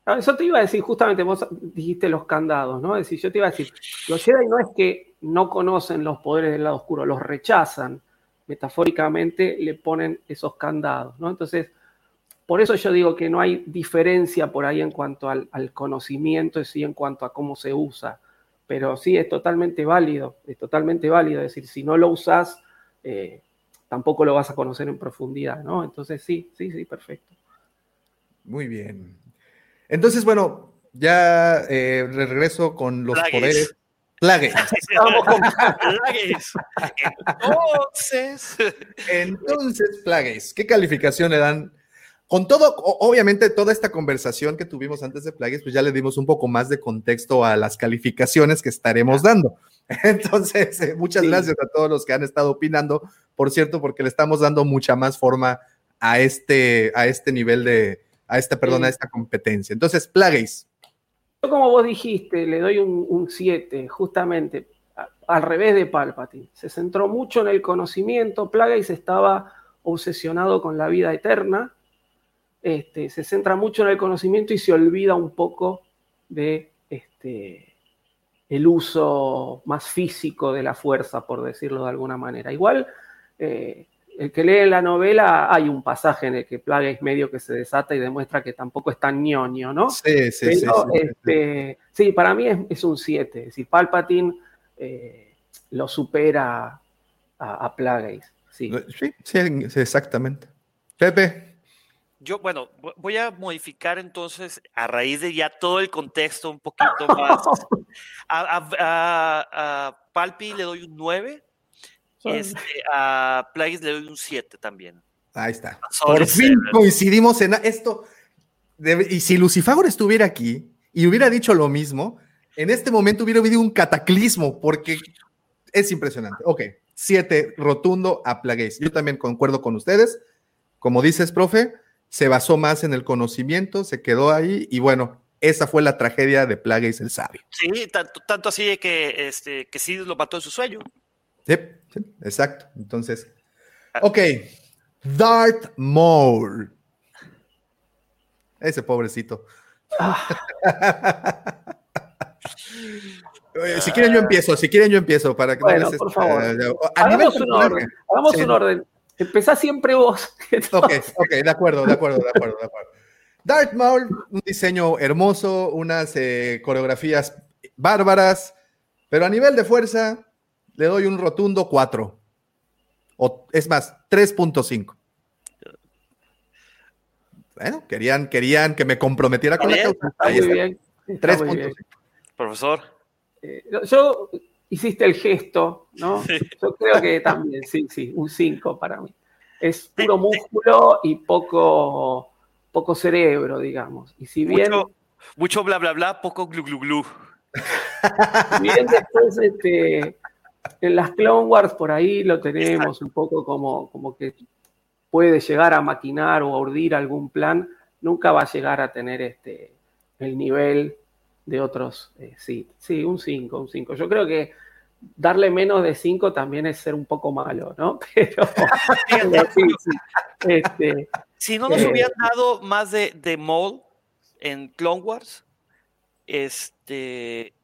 Ah, Eso te iba a decir, justamente vos dijiste los candados, ¿no? Es decir, yo te iba a decir, los Jedi no es que no conocen los poderes del lado oscuro, los rechazan, metafóricamente le ponen esos candados, ¿no? Entonces, por eso yo digo que no hay diferencia por ahí en cuanto al, al conocimiento, y sí en cuanto a cómo se usa, pero sí es totalmente válido, es totalmente válido, es decir, si no lo usas, eh, tampoco lo vas a conocer en profundidad, ¿no? Entonces, sí, sí, sí, perfecto. Muy bien. Entonces, bueno, ya eh, regreso con los poderes. Plagueis. Vamos con- Plagueis. Entonces, Entonces, Plagueis, ¿qué calificación le dan? Con todo, obviamente, toda esta conversación que tuvimos antes de Plagueis, pues ya le dimos un poco más de contexto a las calificaciones que estaremos dando. Entonces, eh, muchas Sí. gracias a todos los que han estado opinando, por cierto, porque le estamos dando mucha más forma a este, a este nivel de, a esta, perdón, a esta competencia. Entonces, Plagueis, Yo, como vos dijiste, le doy un 7, justamente a- al revés de Palpatine. Se centró mucho en el conocimiento. Plagueis estaba obsesionado con la vida eterna. Este, se centra mucho en el conocimiento y se olvida un poco de este, el uso más físico de la fuerza, por decirlo de alguna manera. Igual, eh, el que lee la novela, hay un pasaje en el que Plagueis medio que se desata y demuestra que tampoco es tan ñoño, ¿no? sí, sí, sí, Pero, sí. este, sí, para mí es, es un 7. Es decir, Palpatine eh, lo supera a, a Plagueis. Sí, sí, exactamente. Pepe, yo, bueno, vo- voy a modificar entonces, a raíz de ya todo el contexto un poquito más. A, a- a- a Palpi le doy un 9, este, a Plagueis le doy un 7 también. ahí está. Por fin coincidimos en esto. Debe- y si Lucifagor estuviera aquí y hubiera dicho lo mismo, en este momento hubiera habido un cataclismo porque es impresionante. Ok, siete, rotundo a Plagueis. Yo también concuerdo con ustedes. Como dices, profe, se basó más en el conocimiento, se quedó ahí y bueno, esa fue la tragedia de Plagueis el sabio. Sí, tanto, tanto así que, este, que sí lo mató en su sueño. Sí, sí, exacto. Entonces, ok, Darth Maul. Ese pobrecito. Eh, si quieren yo empiezo, si quieren yo empiezo para que no Bueno, les- por favor. eh, Hagamos un orden. Hagamos Sí. un orden. Empezá siempre vos. Ok, ok, de acuerdo, de acuerdo, de acuerdo, de acuerdo. Darth Maul, un diseño hermoso, unas eh, coreografías bárbaras, pero a nivel de fuerza le doy un rotundo 4. O es más, 3.5. Bueno, querían, querían que me comprometiera con la causa. Ahí está. bien. está muy 3.5. bien. Profesor. Eh, yo hiciste el gesto, ¿no? Yo creo que también, sí, sí, un 5 para mí. Es puro músculo y poco, poco cerebro, digamos. Y si bien, Mucho, mucho bla bla bla, poco glu glu glu. si bien después este, en las Clone Wars por ahí lo tenemos un poco como, como que puede llegar a maquinar o a urdir algún plan, nunca va a llegar a tener este, el nivel de otros eh, sí, sí, un 5, un 5. Yo creo que darle menos de 5 también es ser un poco malo, ¿no? Pero, pero sí, sí. Este, Si no nos Eh. hubieran dado más de, de Maul en Clone Wars, este,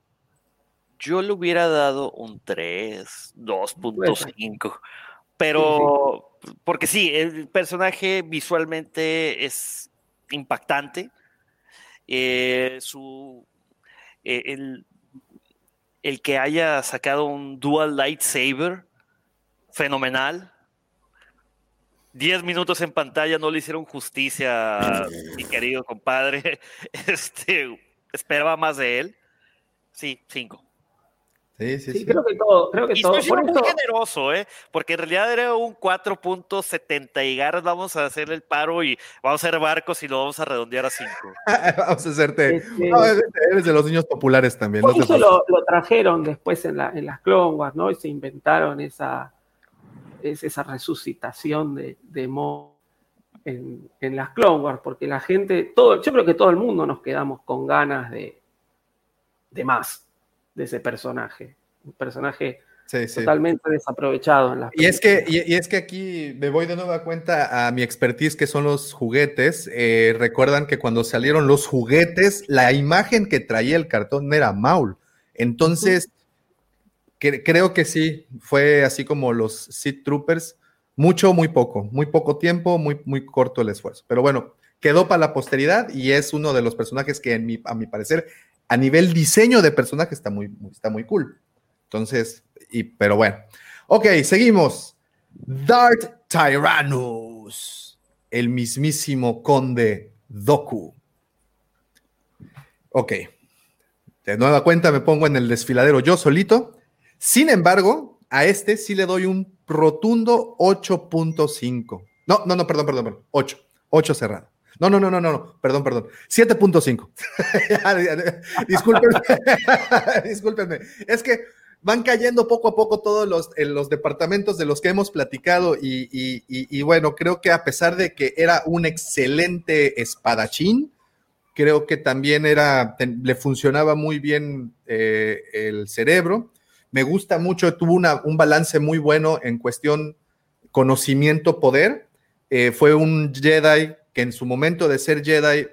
yo le hubiera dado un 3, 2.5. Pero, porque sí, el personaje visualmente es impactante. Eh, su, eh, el, el que haya sacado un dual lightsaber fenomenal. Diez minutos en pantalla no le hicieron justicia, mi querido compadre. Este, esperaba más de él. Sí, cinco. Sí, sí, Sí, sí. creo que todo, creo que Y todo. estoy siendo muy generoso, ¿eh? Porque en realidad era un 4.70 y garras vamos a hacer el paro y vamos a hacer barcos y lo vamos a redondear a 5. Vamos a hacerte. Este- No, eres de los niños populares también. por no eso lo, lo trajeron después en, la, en las Clone Wars, ¿no? Y se inventaron esa, es, esa resucitación de, de Mo en, en las Clone Wars, porque la gente, todo, yo creo que todo el mundo nos quedamos con ganas de, de más de ese personaje. Un personaje Sí, sí. totalmente desaprovechado en Y es que, y, y es que aquí me voy de nueva cuenta a mi expertise, que son los juguetes. Eh, recuerdan que cuando salieron los juguetes, la imagen que traía el cartón era Maul. Entonces, cre- creo que sí, fue así como los Sith Troopers. Mucho, muy poco, muy poco tiempo, muy, muy corto el esfuerzo. Pero bueno, quedó para la posteridad y es uno de los personajes que, en mi, a mi parecer, a nivel diseño de personaje está muy, está muy cool. Entonces, y, pero bueno. Ok, seguimos. Darth Tyrannus, el mismísimo conde Doku. Ok. De nueva cuenta me pongo en el desfiladero yo solito. Sin embargo, a este sí le doy un rotundo 8.5. No, no, no, perdón, perdón, perdón. 8. 8 cerrado. No, no, no, no, no, perdón, perdón. 7.5. Ya, ya, ya. Discúlpenme. Discúlpenme. Es que van cayendo poco a poco todos los, en los departamentos de los que hemos platicado y, y- y- bueno, creo que a pesar de que era un excelente espadachín, creo que también era, le funcionaba muy bien eh, el cerebro. Me gusta mucho, tuvo un balance muy bueno en cuestión conocimiento-poder. Eh, fue un Jedi que en su momento de ser Jedi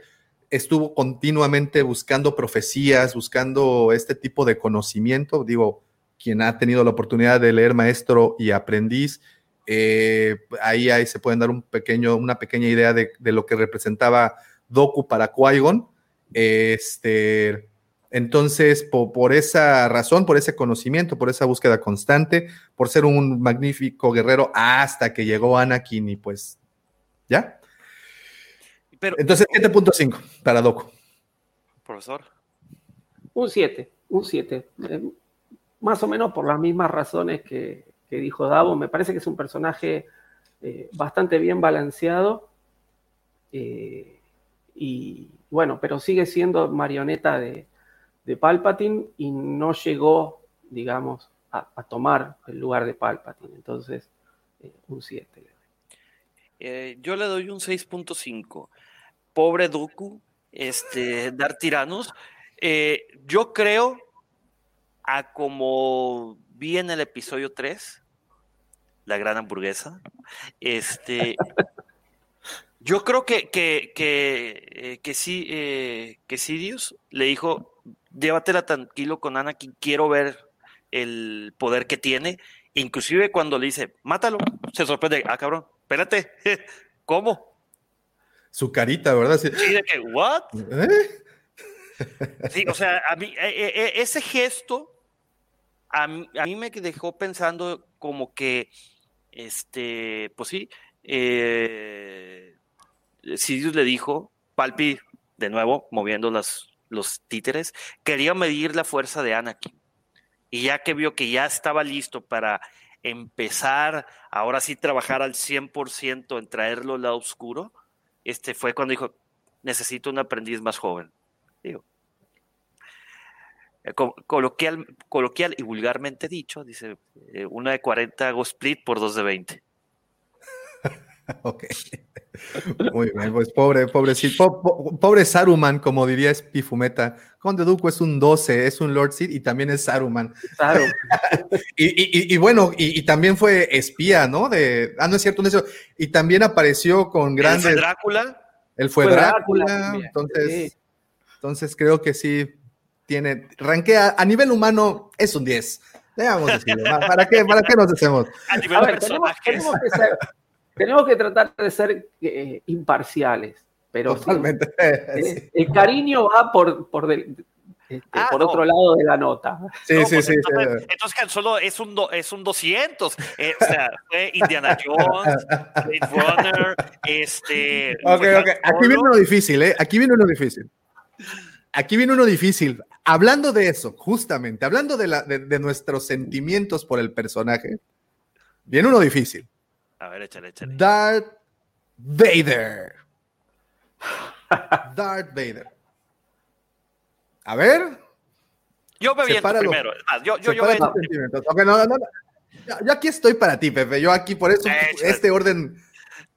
estuvo continuamente buscando profecías, buscando este tipo de conocimiento. Digo, quien ha tenido la oportunidad de leer Maestro y Aprendiz, eh, ahí, ahí se pueden dar un pequeño, una pequeña idea de, lo que representaba Doku para Qui-Gon. Este, entonces, po- por esa razón, por ese conocimiento, por esa búsqueda constante, por ser un magnífico guerrero hasta que llegó Anakin y pues, ¿ya? Pero, Entonces, 7.5 para Doku. profesor, Un 7, un 7. Eh, más o menos por las mismas razones que, que dijo Davo. Me parece que es un personaje eh, bastante bien balanceado. eh, y bueno, pero sigue siendo marioneta de, de Palpatine y no llegó, digamos, a, a tomar el lugar de Palpatine. Entonces, eh, un 7. eh, yo le doy un 6.5. Pobre Doku, este, Dar Tiranos. Eh, yo creo, a como vi en el episodio 3, la gran hamburguesa, este, yo creo que, que, que, eh, que sí, eh, que Sidious le dijo, llévatela tranquilo con Anakin, quiero ver el poder que tiene. Inclusive cuando le dice, mátalo, se sorprende, ah, cabrón, espérate, ¿cómo? Su carita, ¿verdad? Sí. De que, ¿what? ¿Eh? Sí, o sea, a mí, eh, eh, eh, ese gesto a mí, a mí me dejó pensando como que, este, pues sí, eh, Sidious le dijo, Palpi, de nuevo, moviendo las, los títeres, quería medir la fuerza de Anakin. Y ya que vio que ya estaba listo para empezar, ahora sí trabajar al 100% en traerlo al lado oscuro, este fue cuando dijo, necesito un aprendiz más joven. Digo, eh, co- coloquial, coloquial y vulgarmente dicho, dice, eh, una de 40 hago split por dos de 20. Ok. Muy bien, pues pobre, pobrecito, po- po- pobre Saruman, como diría Spifumeta. Conde Duco es un 12, es un Lord Sid y también es Saruman. Claro. Y, y- y- y bueno, y, y también fue espía, ¿no? De, ah, no es cierto, no es cierto. Y también apareció con grandes. fue Drácula, Él fue, Fue Drácula, entonces, sí. entonces creo que sí tiene, ranquea, a nivel humano es un 10. Debamos decirlo. ¿Para qué, ¿Para qué nos hacemos? a nivel A de ver, tenemos, personajes. tenemos que ser- tenemos que tratar de ser eh, imparciales, pero sí, Totalmente. eh, el cariño va por, por del- este, Ah, por no. otro lado de la nota. Sí, No, sí, pues sí. Entonces, sí. entonces Han Solo es un, do- es un 200. eh, o sea, fue Indiana Jones, Blade Runner, este. Ok, ok. Aquí viene uno difícil, ¿eh? Aquí viene uno difícil. Aquí viene uno difícil. Hablando de eso, justamente, hablando de, la, de, de nuestros sentimientos por el personaje, viene uno difícil. A ver, échale, échale. Darth Vader. Darth Vader. A ver. Yo me Sepáralo. primero. Yo, yo, yo separa me- tus sentimientos. Ok, no, no, no. Yo, yo aquí estoy para ti, Pepe. Yo aquí, por eso, Échale. este orden.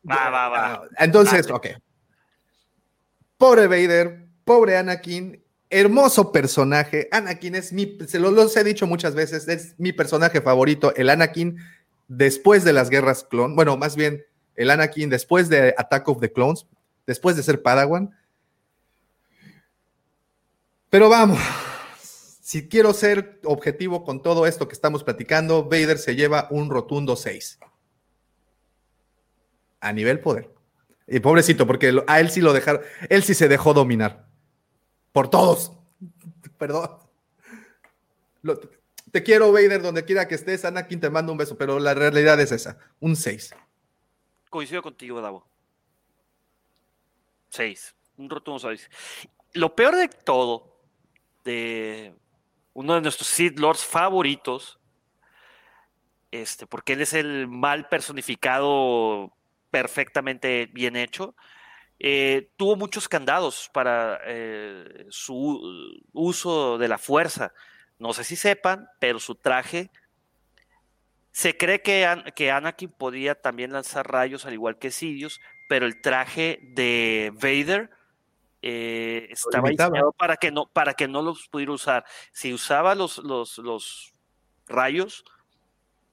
Va, va, va. Entonces, Dale. ok. Pobre Vader, pobre Anakin, hermoso personaje. Anakin es mi, se lo, los he dicho muchas veces, es mi personaje favorito, el Anakin después de las guerras clon. Bueno, más bien, el Anakin después de Attack of the Clones, después de ser Padawan. Pero vamos, si quiero ser objetivo con todo esto que estamos platicando, Vader se lleva un rotundo 6. A nivel poder. Y pobrecito, porque a él sí lo dejaron, él sí se dejó dominar. Por todos. Perdón. Lo- te quiero, Vader, donde quiera que estés. Anakin, te mando un beso, pero la realidad es esa. Un 6. Coincido contigo, Davo. Seis. Un rotundo seis. Lo peor de todo, de uno de nuestros Sith Lords favoritos, este, porque él es el mal personificado perfectamente bien hecho, eh, tuvo muchos candados para eh, su uso de la fuerza. No sé si sepan, pero su traje se cree que, An- que Anakin podía también lanzar rayos al igual que Sidious, pero el traje de Vader eh, estaba diseñado para que no para que no los pudiera usar. Si usaba los, los, los rayos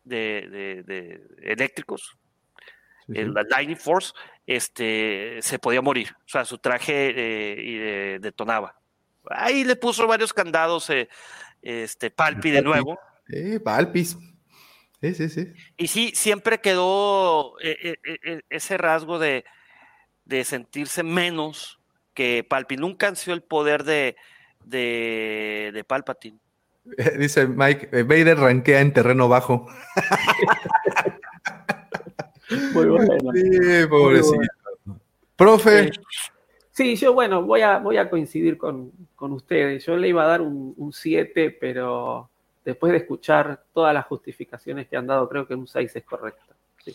de, de- de eléctricos, el la Lightning Force, este, se podía morir. O sea, su traje eh, y, eh, detonaba. Ahí le puso varios candados, eh, este, Palpi de nuevo. Eh, Palpis. Sí, sí, sí. Y sí, siempre quedó eh, eh, eh, ese rasgo de, de sentirse menos que Palpi. Nunca ansió el poder de, de, de Palpatine. Dice Mike, Vader rankea en terreno bajo. Muy bueno. Sí, pobrecito. Profe, Sí, yo bueno, voy a, voy a coincidir con, con ustedes. Yo le iba a dar un 7, pero después de escuchar todas las justificaciones que han dado, creo que un 6 es correcto. Sí.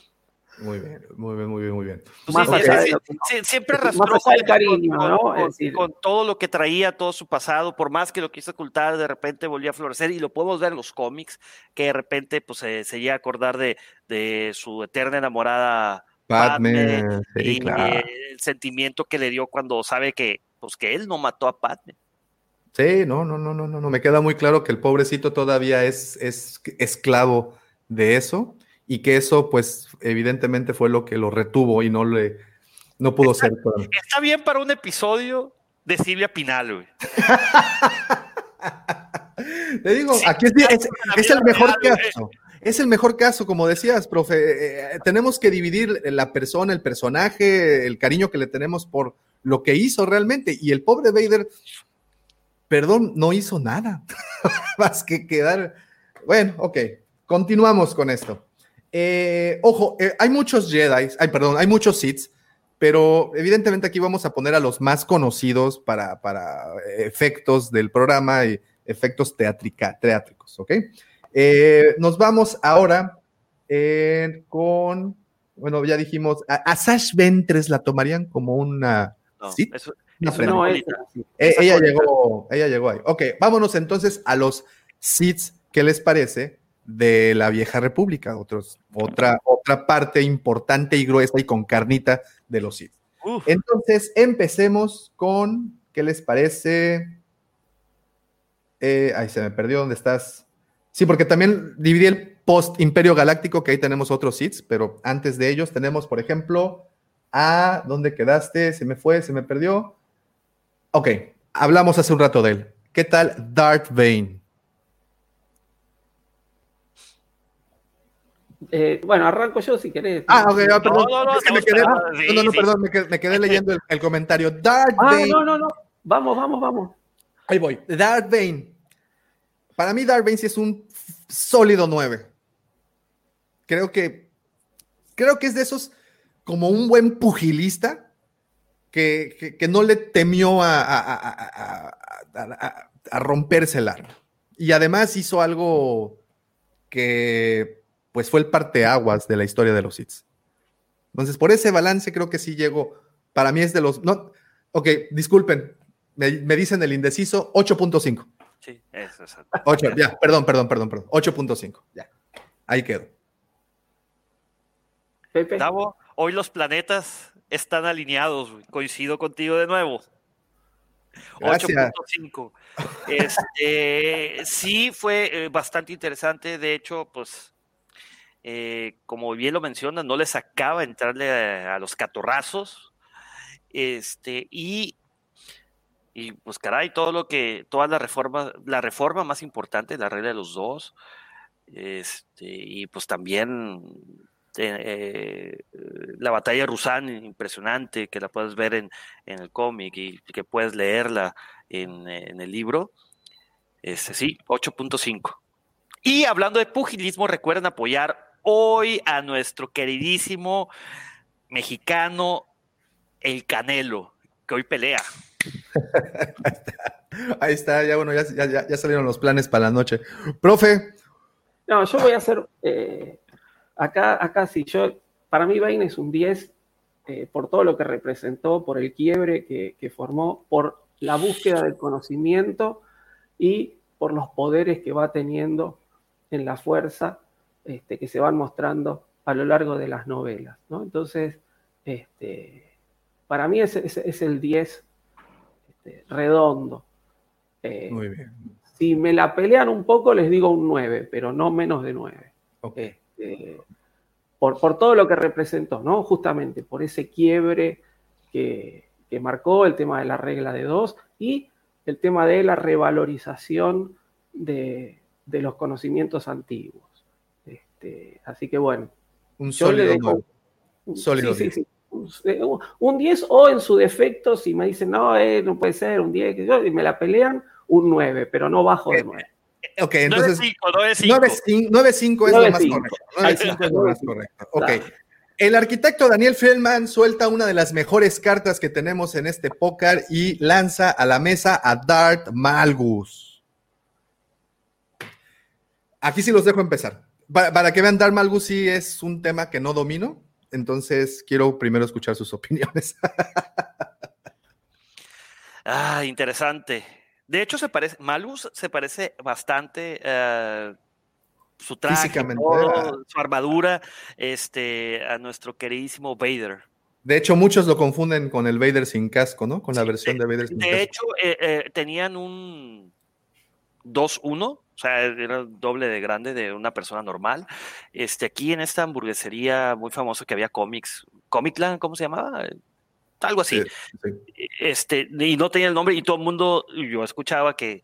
muy bien, muy bien, muy bien, muy bien. Más sí, allá sí, de siempre arrastró con- cariño, con, ¿no? con- decir- con todo lo que traía, todo su pasado, por más que lo quiso ocultar, de repente volvía a florecer y lo podemos ver en los cómics, que de repente pues se, se llega a acordar de, de su eterna enamorada Padme, Padme, sí, y claro. eh, el sentimiento que le dio cuando sabe que pues que él no mató a Padme. Sí, no, no, no, no, no, no. Me queda muy claro que el pobrecito todavía es, es esclavo de eso y que eso, pues, evidentemente fue lo que lo retuvo y no le, no pudo ser. Está bien para un episodio de Silvia Pinal, güey. Te digo, Sí, aquí es, es- es el mejor caso. Es el mejor caso, como decías, profe. Eh, tenemos que dividir la persona, el personaje, el cariño que le tenemos por lo que hizo realmente. Y el pobre Vader, perdón, no hizo nada más que quedar. Bueno, ok, continuamos con esto. Eh, ojo, eh, hay muchos Jedi, ay, perdón, hay muchos Sith, pero evidentemente aquí vamos a poner a los más conocidos para, para efectos del programa y efectos teatrica, teátricos, ¿ok? Eh, nos vamos ahora eh, con, bueno, ya dijimos, a, a Sash Ventres la tomarían como una No, Sith. eso- Una eso frena. No. Eh, ella llegó, ella llegó ahí. Ok, vámonos entonces a los Siths, ¿qué les parece? De la vieja república, otros, otra, otra parte importante y gruesa y con carnita de los Sith. Uf, Entonces, empecemos con, ¿qué les parece? Eh, ay, se me perdió, ¿dónde estás? Sí, porque también dividí el post-Imperio Galáctico, que ahí tenemos otros Siths, pero antes de ellos tenemos, por ejemplo, a, ¿dónde quedaste? Se me fue, se me perdió. Ok, hablamos hace un rato de él. ¿Qué tal Darth Bane? Eh, bueno, arranco yo si querés. Ah, ok, ah, perdón. no, no, que me quedé, no, no, no, perdón, me quedé, me quedé leyendo el, el comentario. Darth Ah, Bane. no, no, no. Vamos, vamos, vamos. Ahí voy. Darth Bane. Para mí, Bane sí es un sólido 9. Creo que. Creo que es de esos como un buen pugilista que, que- no le temió a- a romperse el arma. Y además hizo algo que pues fue el parteaguas de la historia de los hits. Entonces, por ese balance creo que sí llego. Para mí es de los. No, ok, disculpen. Me, me dicen el indeciso 8.5. Sí, eso es. 8, ya, perdón, perdón, perdón, perdón. 8.5. Ya. Ahí quedo. Pepe. Davo, hoy los planetas están alineados. güey. Coincido contigo de nuevo. Gracias. 8.5. Este, sí, fue eh, bastante interesante. De hecho, pues, eh, como bien lo mencionas, no les acaba entrarle a, a los catorrazos. Este, y, y pues, caray, todo lo que, toda la reforma, la reforma más importante, la regla de los dos. Este, y pues también eh, eh, la batalla de Rusan, impresionante, que la puedes ver en, en el cómic y que puedes leerla en, en el libro. Este, sí, 8.5. Y hablando de pugilismo, recuerden apoyar hoy a nuestro queridísimo mexicano, el Canelo, que hoy pelea. Ahí está, ya bueno, ya, ya, ya salieron los planes para la noche. Profe, No, yo voy a hacer. eh, acá, acá sí, yo. Para mí, Bain es un 10 eh, por todo lo que representó, por el quiebre que, que formó, por la búsqueda del conocimiento y por los poderes que va teniendo en la fuerza este, que se van mostrando a lo largo de las novelas. ¿no? Entonces, este, para mí es, es- es el 10 este, redondo. Eh, muy bien. si me la pelean un poco, les digo un 9, pero no menos de 9. Ok. Este, por, por todo lo que representó, ¿no? Justamente por ese quiebre que, que marcó el tema de la regla de dos y el tema de la revalorización de, de los conocimientos antiguos. Este, así que bueno, Un yo le sólido dejo un- Sólido sí, sí, 10. sí. Un- Un 10 o en su defecto, si me dicen, no, eh, no puede ser, un 10, que yo, y me la pelean, un 9, pero no bajo de 9. Ok, entonces 9.5, 9.5. 9.5 es lo más 9.5. correcto. Ahí 9.5 está, es lo más 9.5. correcto. Ok. Claro. El arquitecto Daniel Feldman suelta una de las mejores cartas que tenemos en este póker y lanza a la mesa a Dart Malgus. Aquí sí los dejo empezar. Para, para que vean, Dart Malgus sí es un tema que no domino, entonces quiero primero escuchar sus opiniones. Ah, interesante. De hecho, se parece, Malus se parece bastante eh, su traje, todo, su armadura, este, a nuestro queridísimo Vader. De hecho, muchos lo confunden con el Vader sin casco, ¿no? Con la Sí, versión de Vader sin casco. De hecho, eh, eh, tenían un 2-1, o sea, era el doble de grande de una persona normal. Este, aquí en esta hamburguesería muy famosa que había cómics, Comicland, ¿cómo se llamaba? Algo así. Sí, sí. este, y no tenía el nombre, y todo el mundo, yo escuchaba que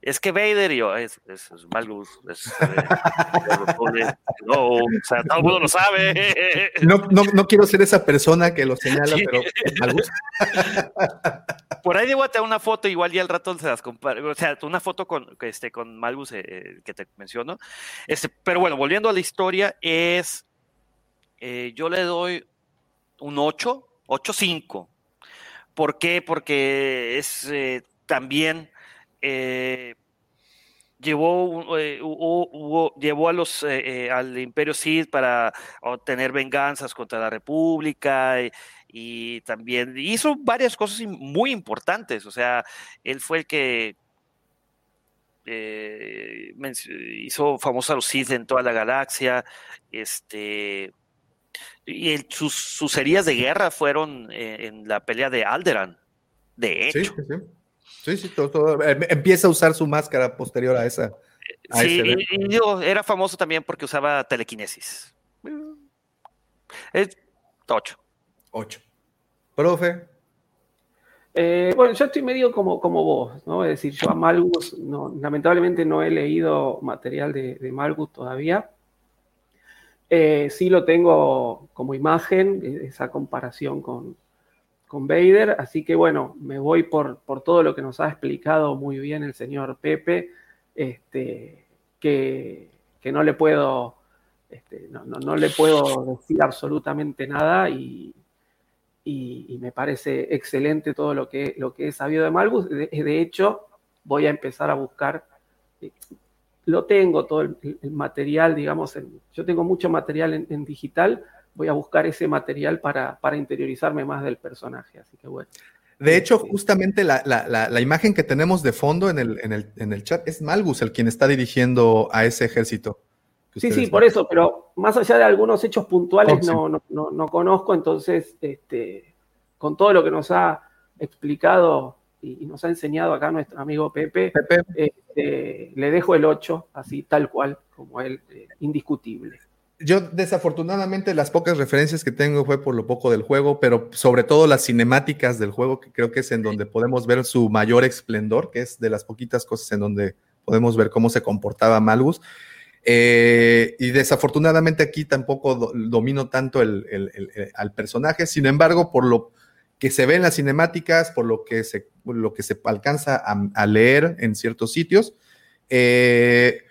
es que Vader, y yo, es, es, es Malgus, es, eh, no, o sea, todo el mundo lo sabe. No, no, no quiero ser esa persona que lo señala, Sí. pero Malgus. Por ahí debo tener una foto, igual ya al rato se las comparto, o sea, una foto con, este, con Malgus eh, que te menciono. Este, pero bueno, volviendo a la historia, es, eh, yo le doy un 8, 8-5. ¿Por qué? Porque es eh, también llevó, llevó a los, eh, al Imperio Sith para obtener venganzas contra la República y, también hizo varias cosas muy importantes. O sea, él fue el que eh, hizo famosos a los Sith en toda la galaxia. Este, y el- sus, sus heridas de guerra fueron eh, en la pelea de Alderan. De hecho, sí, sí. Sí, sí, todo, todo- em- Empieza a usar su máscara posterior a esa. a Sí, ese y, evento. y digo, era famoso también porque usaba telequinesis. Es 8. Ocho. Profe. Eh, bueno, yo estoy medio como, como vos, ¿no? Es decir, yo a Malgus, no, lamentablemente no he leído material de, de Malgus todavía. Eh, sí lo tengo como imagen, eh, esa comparación con, con Vader, así que bueno, me voy por, por todo lo que nos ha explicado muy bien el señor Pepe, este, que, que no le puedo, este, no, no, no, le puedo decir absolutamente nada y, y, y, me parece excelente todo lo que, lo que he sabido de Malgus. De, de hecho, voy a empezar a buscar, eh, lo tengo todo el, el material, digamos, en, yo tengo mucho material en, en digital, voy a buscar ese material para, para, interiorizarme más del personaje. Así que bueno. De hecho, justamente la, la, la, la imagen que tenemos de fondo en el, en, el, en el, chat es Malgus el quien está dirigiendo a ese ejército. Sí, sí, por eso, pero más allá de algunos hechos puntuales no, no, no, no, conozco, entonces, este, con todo lo que nos ha explicado y, y nos ha enseñado acá nuestro amigo Pepe, Pepe. Este, le dejo el 8, así tal cual, como él, eh, indiscutible yo desafortunadamente las pocas referencias que tengo fue por lo poco del juego, pero sobre todo las cinemáticas del juego, que creo que es en donde podemos ver su mayor esplendor, que es de las poquitas cosas en donde podemos ver cómo se comportaba Malgus. Eh, y desafortunadamente aquí tampoco do, domino tanto el, el, al personaje, sin embargo, por lo que se ve en las cinemáticas, por lo que se, lo que se alcanza a, leer en ciertos sitios, eh,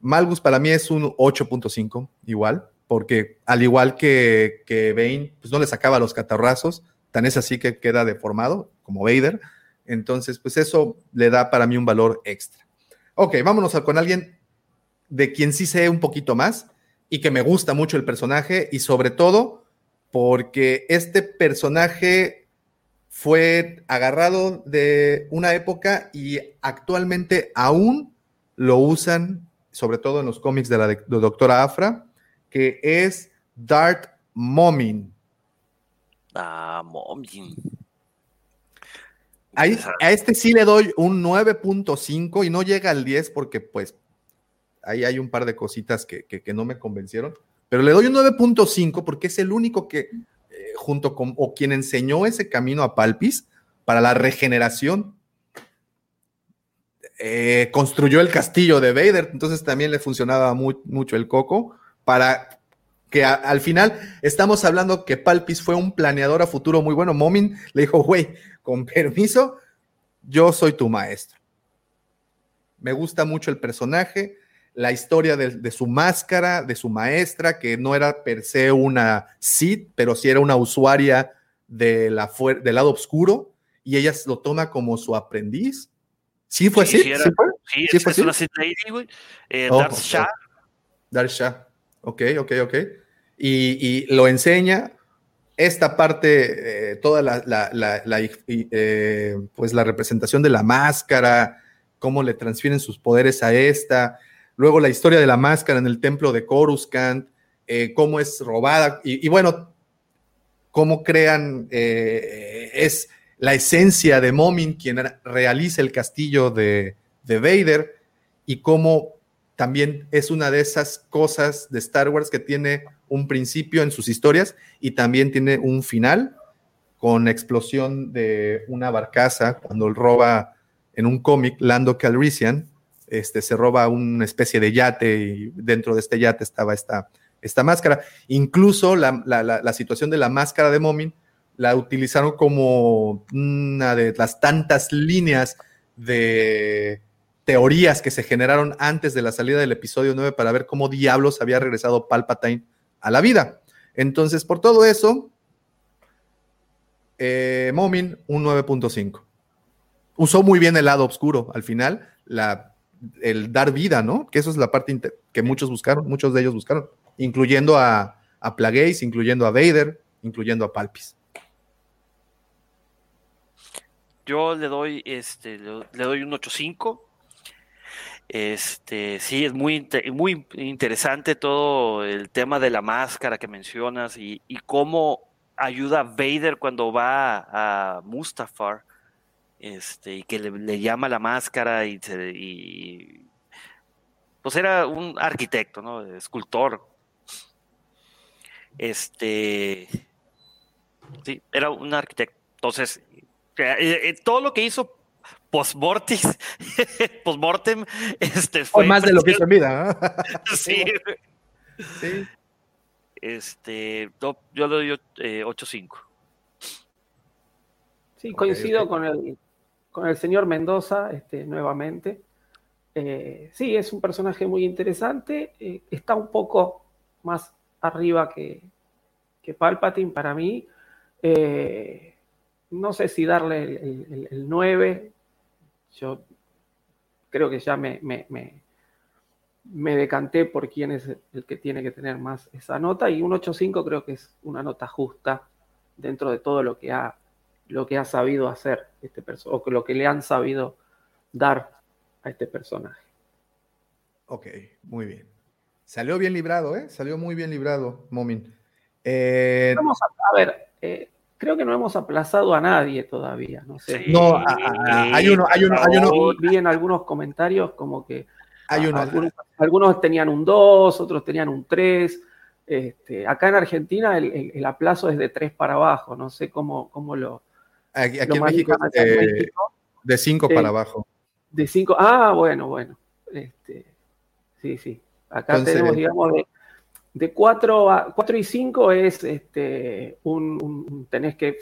Malgus para mí es un 8.5, igual, porque al igual que, que Bane, pues no le sacaba los catarrazos, tan es así que queda deformado, como Vader. Entonces, pues eso le da para mí un valor extra. Ok, vámonos con alguien de quien sí sé un poquito más y que me gusta mucho el personaje y sobre todo porque este personaje fue agarrado de una época y actualmente aún lo usan sobre todo en los cómics de la de, doctora Afra, que es Dart Momin. Ah, Momin. Ahí, a este sí le doy un 9.5 y no llega al 10 porque pues ahí hay un par de cositas que, que, no me convencieron, pero le doy un 9.5 porque es el único que, eh, junto con, o quien enseñó ese camino a Palpis para la regeneración eh, construyó el castillo de Vader, entonces también le funcionaba mucho el coco para que al final estamos hablando que Palpis fue un planeador a futuro muy bueno. Momin le dijo, güey, con permiso, yo soy tu maestro. Me gusta mucho el personaje, la historia de, de, su máscara, de su maestra, que no era per se una Sith, pero sí era una usuaria de la del lado oscuro, y ella lo toma como su aprendiz ¿Sí fue así? Sí, ¿Sí, fue? sí, ¿Sí es, fue es una Sith Lady, güey. Eh, oh, Darth Shah. Darth Shah. Ok, ok, ok. Y, y lo enseña esta parte, eh, toda la, la, la, la eh, pues la representación de la máscara, cómo le transfieren sus poderes a esta, luego la historia de la máscara en el templo de Coruscant, eh, cómo es robada, y, bueno, cómo crean, eh, es la esencia de Momin, quien realiza el castillo de, de Vader, y cómo también es una de esas cosas de Star Wars que tiene un principio en sus historias y también tiene un final con explosión de una barcaza cuando él roba en un cómic Lando Calrissian, este, se roba una especie de yate y dentro de este yate estaba esta, esta máscara. Incluso la, la, situación de la máscara de Momin la utilizaron como una de las tantas líneas de teorías que se generaron antes de la salida del episodio 9 para ver cómo diablos había regresado Palpatine a la vida. Entonces, por todo eso, eh, Momin, un 9.5. Usó muy bien el lado oscuro al final, la, el dar vida, ¿no? Que eso es la parte que muchos buscaron, muchos de ellos buscaron, incluyendo a, a Plagueis, incluyendo a Vader, incluyendo a Palpis. Yo le doy, este, le doy un 8.5. Este, sí, es muy, muy interesante todo el tema de la máscara que mencionas y, y cómo ayuda a Vader cuando va a Mustafar, este, y que le, le llama la máscara y, se, y, pues era un arquitecto, ¿no? Escultor. Este, sí, era un arquitecto. Entonces, eh, eh, todo lo que hizo postmortis, postmortem, este fue más de lo que hizo en vida. ¿eh? sí. sí. Este, yo le doy eh, 8.5. Sí, coincido con el, con el señor Mendoza este, nuevamente. Eh, sí, es un personaje muy interesante. eh, está un poco más arriba que, que Palpatine para mí. Eh, no sé si darle el, el- el- el 9. Yo creo que ya me, me- me- me decanté por quién es el que tiene que tener más esa nota. Y un 8.5 creo que es una nota justa dentro de todo lo que ha, lo que ha sabido hacer este personaje, o que lo que le han sabido dar a este personaje. Ok, muy bien. Salió bien librado, ¿eh? Salió muy bien librado, Momin. Eh, Vamos a, a ver, eh, creo que no hemos aplazado a nadie todavía, no sé. Sí. No, a- a- hay uno, hay uno, hay uno, Vi, vi en algunos comentarios como que hay uno. algunos, algunos tenían un 2, otros tenían un 3. Este, acá en Argentina el, el- el aplazo es de 3 para abajo, no sé cómo, cómo lo, Aquí, en México de, México. de cinco Eh, para abajo. De 5, ah, bueno, bueno. Este, sí, sí. Acá Entonces- tenemos, digamos, de, de 4 a 4 y 5 es este, un, un- un- tenés que,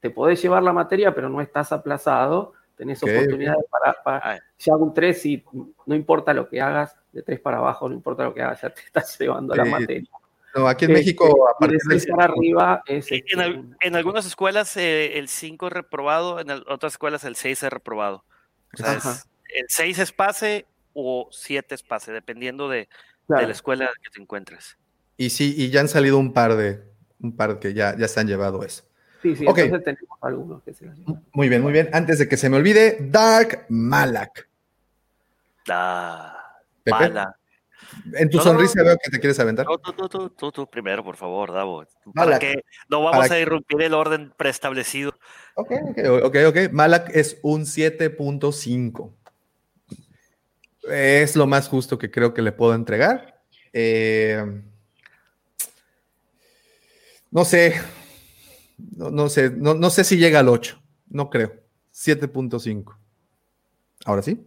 te podés llevar la materia, pero no estás aplazado, tenés Ok, oportunidades para, para ya un 3 y no importa lo que hagas, de 3 para abajo, no importa lo que hagas, ya te estás llevando la materia. No, aquí en Este, México, a y partir de del 6 para arriba es... En, este, al- en algunas escuelas eh, el 5 es reprobado, en el- otras escuelas el 6 es reprobado. O sea, es- el 6 es pase o 7 es pase, dependiendo de, de claro. la escuela en la que te encuentres. Y sí, y ya han salido un par de, un par que ya, ya se han llevado eso. Sí, sí, Ok. entonces tenemos algunos que se llevan. Muy bien, muy bien. Antes de que se me olvide, Dark Malak. Ah, Pepe, mala. En tu No, sonrisa no. veo que te quieres aventar. Tú, tú, tú, tú, tú, primero, por favor, Davo. Para Malak. que no vamos a irrumpir el orden preestablecido. Ok, ok, ok, ok. Malak es un 7.5. Es lo más justo que creo que le puedo entregar. Eh, no sé. No, no sé. No, no sé si llega al 8. No creo. 7.5. Ahora sí.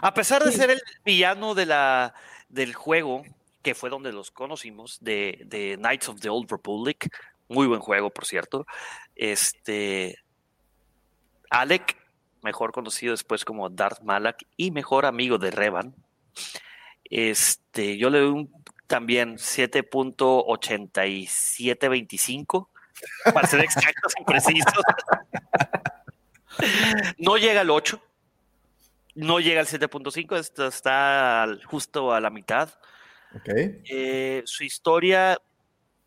A pesar de ser el villano de la, del juego, que fue donde los conocimos, de, de Knights of the Old Republic, muy buen juego, por cierto, este, Alec, mejor conocido después como Darth Malak y mejor amigo de Revan, este, yo le doy un también 7.8725, para ser exactos y precisos. No llega al 8, no llega al 7.5, esto está justo a la mitad. Ok. Eh, su historia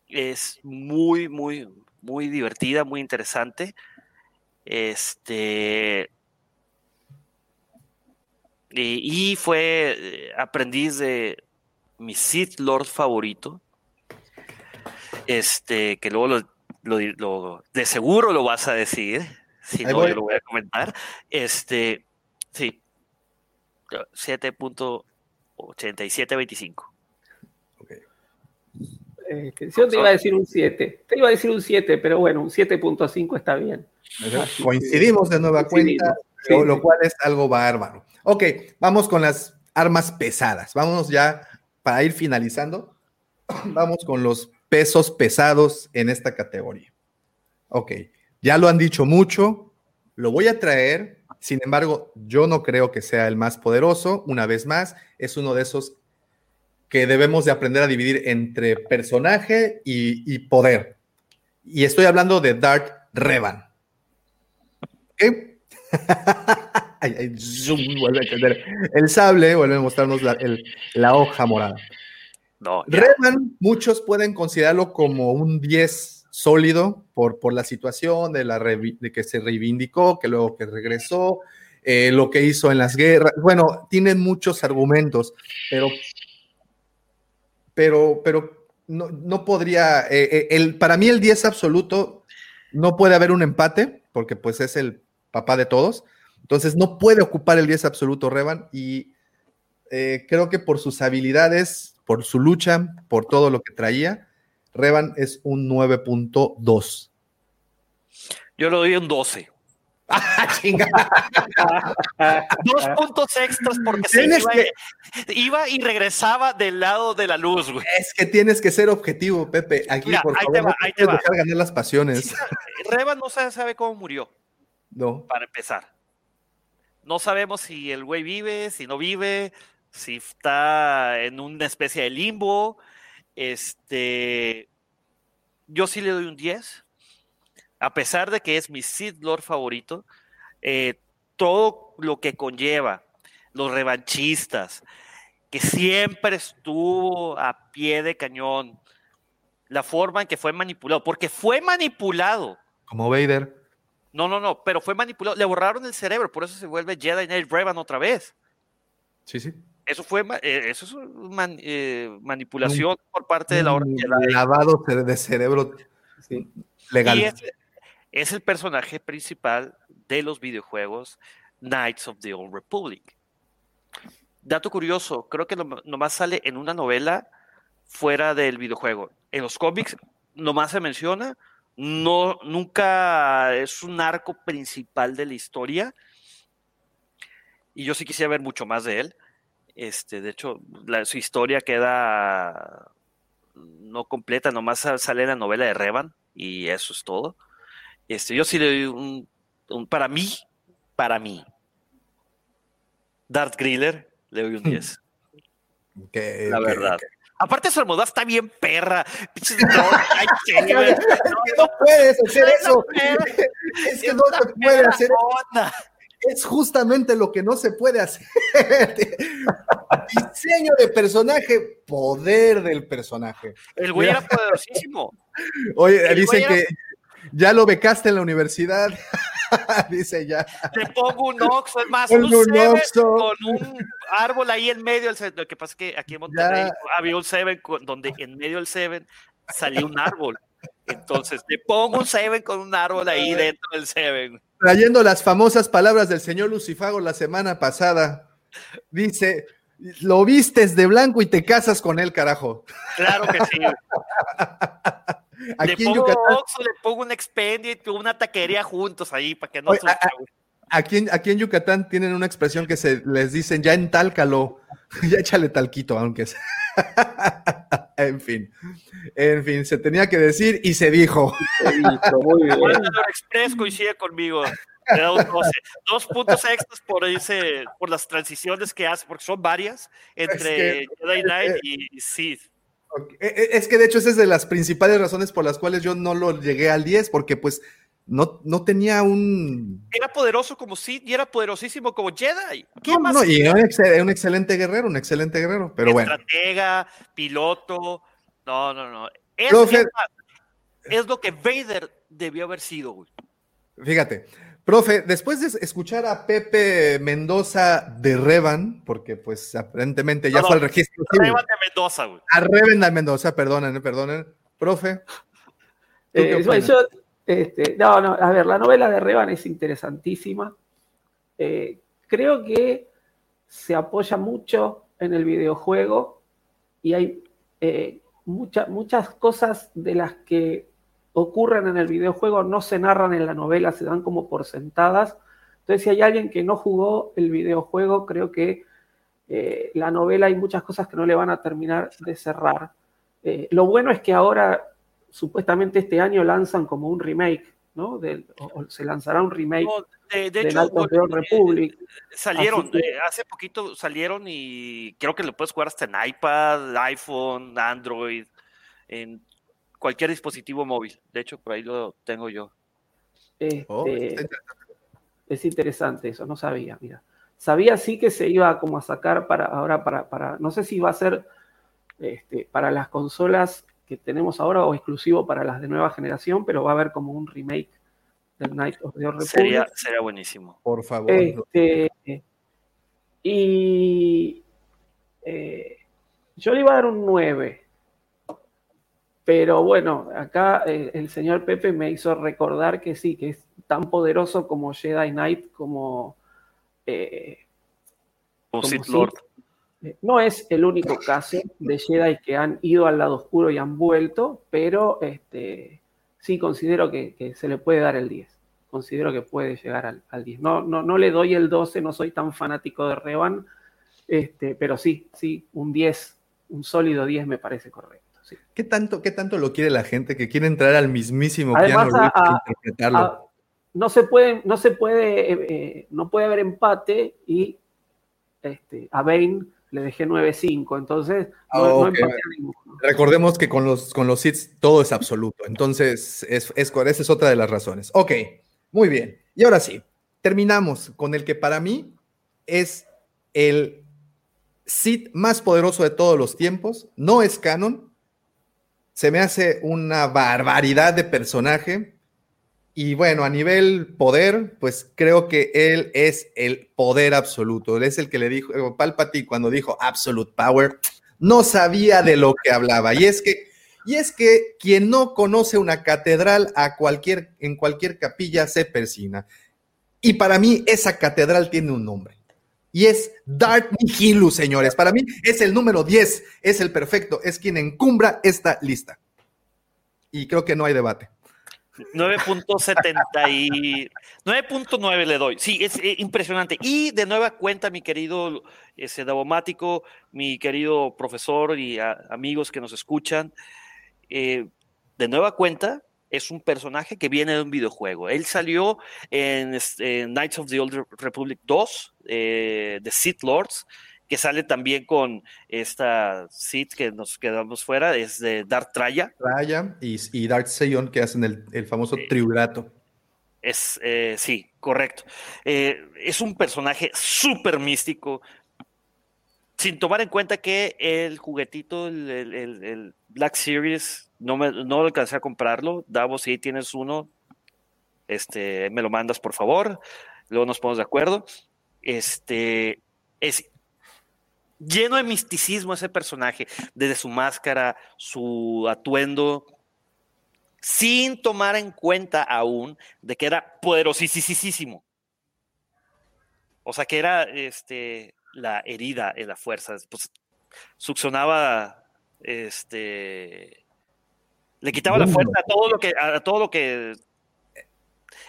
es muy, muy, muy divertida, muy interesante. Este. Y, y fue eh, aprendiz de mi Sith Lord favorito. Este, que luego lo, lo- lo- de seguro lo vas a decir. Si Ahí no, voy. yo lo voy a comentar. Este, sí. 7.8725. ok. Este, yo te iba a decir un 7. Te iba a decir un 7, pero bueno, un 7.5 está bien. Coincidimos de nueva Coincidimos, cuenta, sí, lo, lo sí. cual es algo bárbaro. Ok, vamos con las armas pesadas. Vámonos ya para ir finalizando. Vamos con los pesos pesados en esta categoría. Ok, ya lo han dicho mucho, lo voy a traer. Sin embargo, yo no creo que sea el más poderoso. Una vez más, es uno de esos que debemos de aprender a dividir entre personaje y, y poder. Y estoy hablando de Darth Revan. ¿Ok? Ay, ay, zoom, vuelve a entender. El sable vuelve a mostrarnos la, el- la hoja morada. No. Revan, muchos pueden considerarlo como un 10 sólido por, por la situación de, la de que se reivindicó, que luego que regresó, eh, lo que hizo en las guerras. Bueno, tienen muchos argumentos, pero, pero, pero no, no podría, eh, eh, el, para mí el 10 absoluto no puede haber un empate, porque pues es el papá de todos. Entonces no puede ocupar el 10 absoluto Revan y creo que por sus habilidades, por su lucha, por todo lo que traía, Revan es un 9.2. Yo le doy un 12. Ah, chinga. Dos puntos extras porque se iba, que- iba y regresaba del lado de la luz, güey. Es que tienes que ser objetivo, Pepe. Aquí, Mira, por ahí favor, te va, no ahí te va. dejar ganar las pasiones. Reba no se sabe cómo murió, No. para empezar. No sabemos si el güey vive, si no vive, si está en una especie de limbo. Este, yo sí le doy un 10. A pesar de que es mi Sith Lord favorito, eh, todo lo que conlleva, los revanchistas, que siempre estuvo a pie de cañón, la forma en que fue manipulado, porque fue manipulado. Como Vader. No, no, no, pero fue manipulado. Le borraron el cerebro, por eso se vuelve Jedi Knight Revan otra vez. Sí, sí. Eso fue eh, eso es man- eh, manipulación por parte de la Orden lavado de cerebro Sí. legal. Y es, es el personaje principal de los videojuegos Knights of the Old Republic. Dato curioso, creo que nom- nomás sale en una novela fuera del videojuego. En los cómics nomás se menciona, no, nunca es un arco principal de la historia. Y yo sí quisiera ver mucho más de él. Este, de hecho, la- su historia queda no completa, nomás sa- sale la novela de Revan y eso es todo. Este, yo sí le doy un, un- para mí, para mí, Darth Griller, le doy un 10, Que- la que- verdad. Aparte su armadura está bien perra. Ay, qué nivel. No puedes hacer No, eso. Es que no se puede hacer. onda. Es justamente lo que no se puede hacer. Diseño de personaje, poder del personaje. El güey era poderosísimo. Oye, El dicen que ya lo becaste en la universidad. Dice ya. Le pongo un oxo, es más, un un Oxxo. con un árbol ahí en medio del Seven. Lo que pasa es que aquí en Monterrey Ya. había un Seven donde en medio del Seven salía un árbol. Entonces le pongo un Seven con un árbol ahí dentro del Seven. Trayendo las famosas palabras del señor Lucifago la semana pasada. Dice, lo vistes de blanco y te casas con él, carajo. Claro que sí. Aquí le en pongo Yucatán, le pongo un Expedient y una taquería juntos ahí para que no Oye, sufra, a- güey. aquí, en, aquí en Yucatán tienen una expresión que se les dicen, ya entálcalo, ya échale talquito, aunque sea. en fin, en fin, se tenía que decir y se dijo. Muy bien. Express coincide conmigo. Le da un 12. Dos puntos extras por ese, por las transiciones que hace, porque son varias entre Es Jedi Knight y Sith. Eh, eh, Es que de hecho esa es de las principales razones por las cuales yo no lo llegué al 10, porque pues no, no tenía un... Era poderoso como Sith y era poderosísimo como Jedi. ¿Qué No, más? no, y era un, un excelente guerrero, un excelente guerrero, pero bueno. Estratega, piloto. No, no, no. Es, Profe- es lo que Vader debió haber sido, güey. Fíjate, profe, después de escuchar a Pepe Mendoza de Revan, porque pues aparentemente ya No, fue al registro Revan de Mendoza, güey. a Revan de Mendoza, perdonen, perdonen, profe. ¿tú qué Eh, yo, este, no, no, a ver, la novela de Revan es interesantísima. Eh, creo que se apoya mucho en el videojuego y hay eh, mucha- muchas cosas de las que ocurren en el videojuego no se narran en la novela, se dan como por sentadas. Entonces, si hay alguien que no jugó el videojuego, creo que eh, la novela hay muchas cosas que no le van a terminar de cerrar. Eh, lo bueno es que ahora, supuestamente este año, lanzan como un remake, ¿no? Del- o, o se lanzará un remake No, de, de de hecho, eh, Republic. salieron, que- eh, hace poquito salieron y creo que lo puedes jugar hasta en iPad, iPhone, Android, en cualquier dispositivo móvil. De hecho, por ahí lo tengo yo. Este, Oh, interesante. es interesante eso, no sabía, mira. Sabía sí que se iba como a sacar para ahora, para, para no sé si va a ser este, para las consolas que tenemos ahora o exclusivo para las de nueva generación, pero va a haber como un remake del Knight of the Old Republic. Sería, sería buenísimo. Por favor. Este, y eh, yo le iba a dar un 9. Pero bueno, acá eh, el señor Pepe me hizo recordar que sí, que es tan poderoso como Jedi Knight, como... eh, Como Como Sith. Lord. No es el único caso de Jedi que han ido al lado oscuro y han vuelto, pero este, sí considero que, que se le puede dar el 10. considero que puede llegar al, al 10. No, no, no le doy el 12, no soy tan fanático de Revan, este, pero sí, sí, un 10, un sólido 10 me parece correcto. Sí. ¿Qué tanto, ¿Qué tanto lo quiere la gente que quiere entrar al mismísimo Además, Reeves a- a- interpretarlo? No se puede, no se puede, eh, eh, no puede haber empate y este, a Bane le dejé 9-5, entonces no, Ah, no ok. empaté a ninguno. Recordemos que con los, con los hits todo es absoluto. Entonces, es, es- esa es otra de las razones. Ok, muy bien. Y ahora sí, terminamos con el que para mí es el Sith más poderoso de todos los tiempos. No es canon. Se me hace una barbaridad de personaje. Y bueno, a nivel poder, pues creo que él es el poder absoluto. Él es el que le dijo, Palpatine cuando dijo Absolute Power, no sabía de lo que hablaba. Y es que, y es que quien no conoce una catedral a cualquier, en cualquier capilla se persina. Y para mí esa catedral tiene un nombre. Y es Darth Nihilus, señores. Para mí es el número 10, es el perfecto, es quien encumbra esta lista. Y creo que no hay debate. 9.70 y 9.9 le doy. Sí, es eh, impresionante. Y de nueva cuenta, mi querido ese mi querido profesor y amigos que nos escuchan, eh, de nueva cuenta es un personaje que viene de un videojuego. Él salió en, en Knights of the Old Republic 2, eh, de Sith Lords, que sale también con esta Sith que nos quedamos fuera, es de Darth Traya. Raya y, y Darth Sion que hacen el, el famoso triurato. Es, eh, sí, correcto. Eh, es un personaje súper místico, sin tomar en cuenta que el juguetito, el, el- el- el Black Series, no, me, no alcancé a comprarlo. Davos, si tienes uno, este, me lo mandas, por favor. Luego nos ponemos de acuerdo. Este, es lleno de misticismo ese personaje, desde su máscara, su atuendo, sin tomar en cuenta aún de que era poderosísimo. O sea, que era este, la herida en la fuerza. Pues, succionaba, este, le quitaba la fuerza a todo lo que, a todo lo que.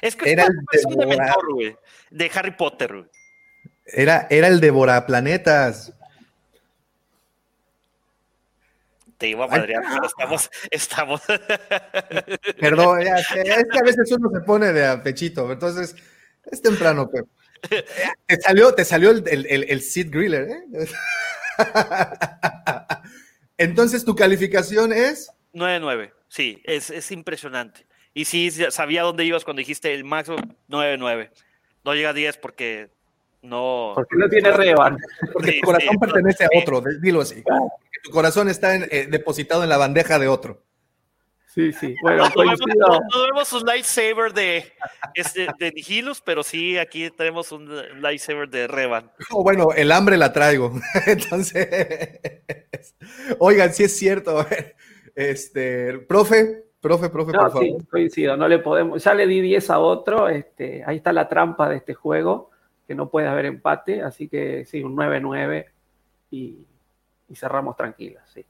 Es que Era es un dementor, güey, de Harry Potter, güey. Era, era el devoraplanetas. Te iba a madrear, pero estamos, estamos. Perdón, ya, es que a veces uno se pone de a pechito, entonces es temprano, pero. Te salió, te salió el, el, el, el Sid Griller, ¿eh? Entonces, tu calificación es 9-9, sí, es, es impresionante. Y sí, sabía dónde ibas cuando dijiste el máximo 9-9. No llega a 10 porque no. Porque no tiene Revan. porque Sí, tu corazón sí, pertenece a sí. otro, de- dilo así. Porque tu corazón está en- eh, depositado en la bandeja de otro. Sí, sí. Bueno, No vemos, no- no vemos un lightsaber de, este, de Nihilus, pero sí aquí tenemos un lightsaber de Revan. Oh, bueno, el hambre la traigo. Entonces, oigan, si es cierto. Este, profe, profe, profe, No, por sí, favor. coincido. No le podemos. Ya le di 10 a otro. Este, ahí está la trampa de este juego, que no puede haber empate. Así que sí, un 9-9 y, y cerramos tranquilos. Sí.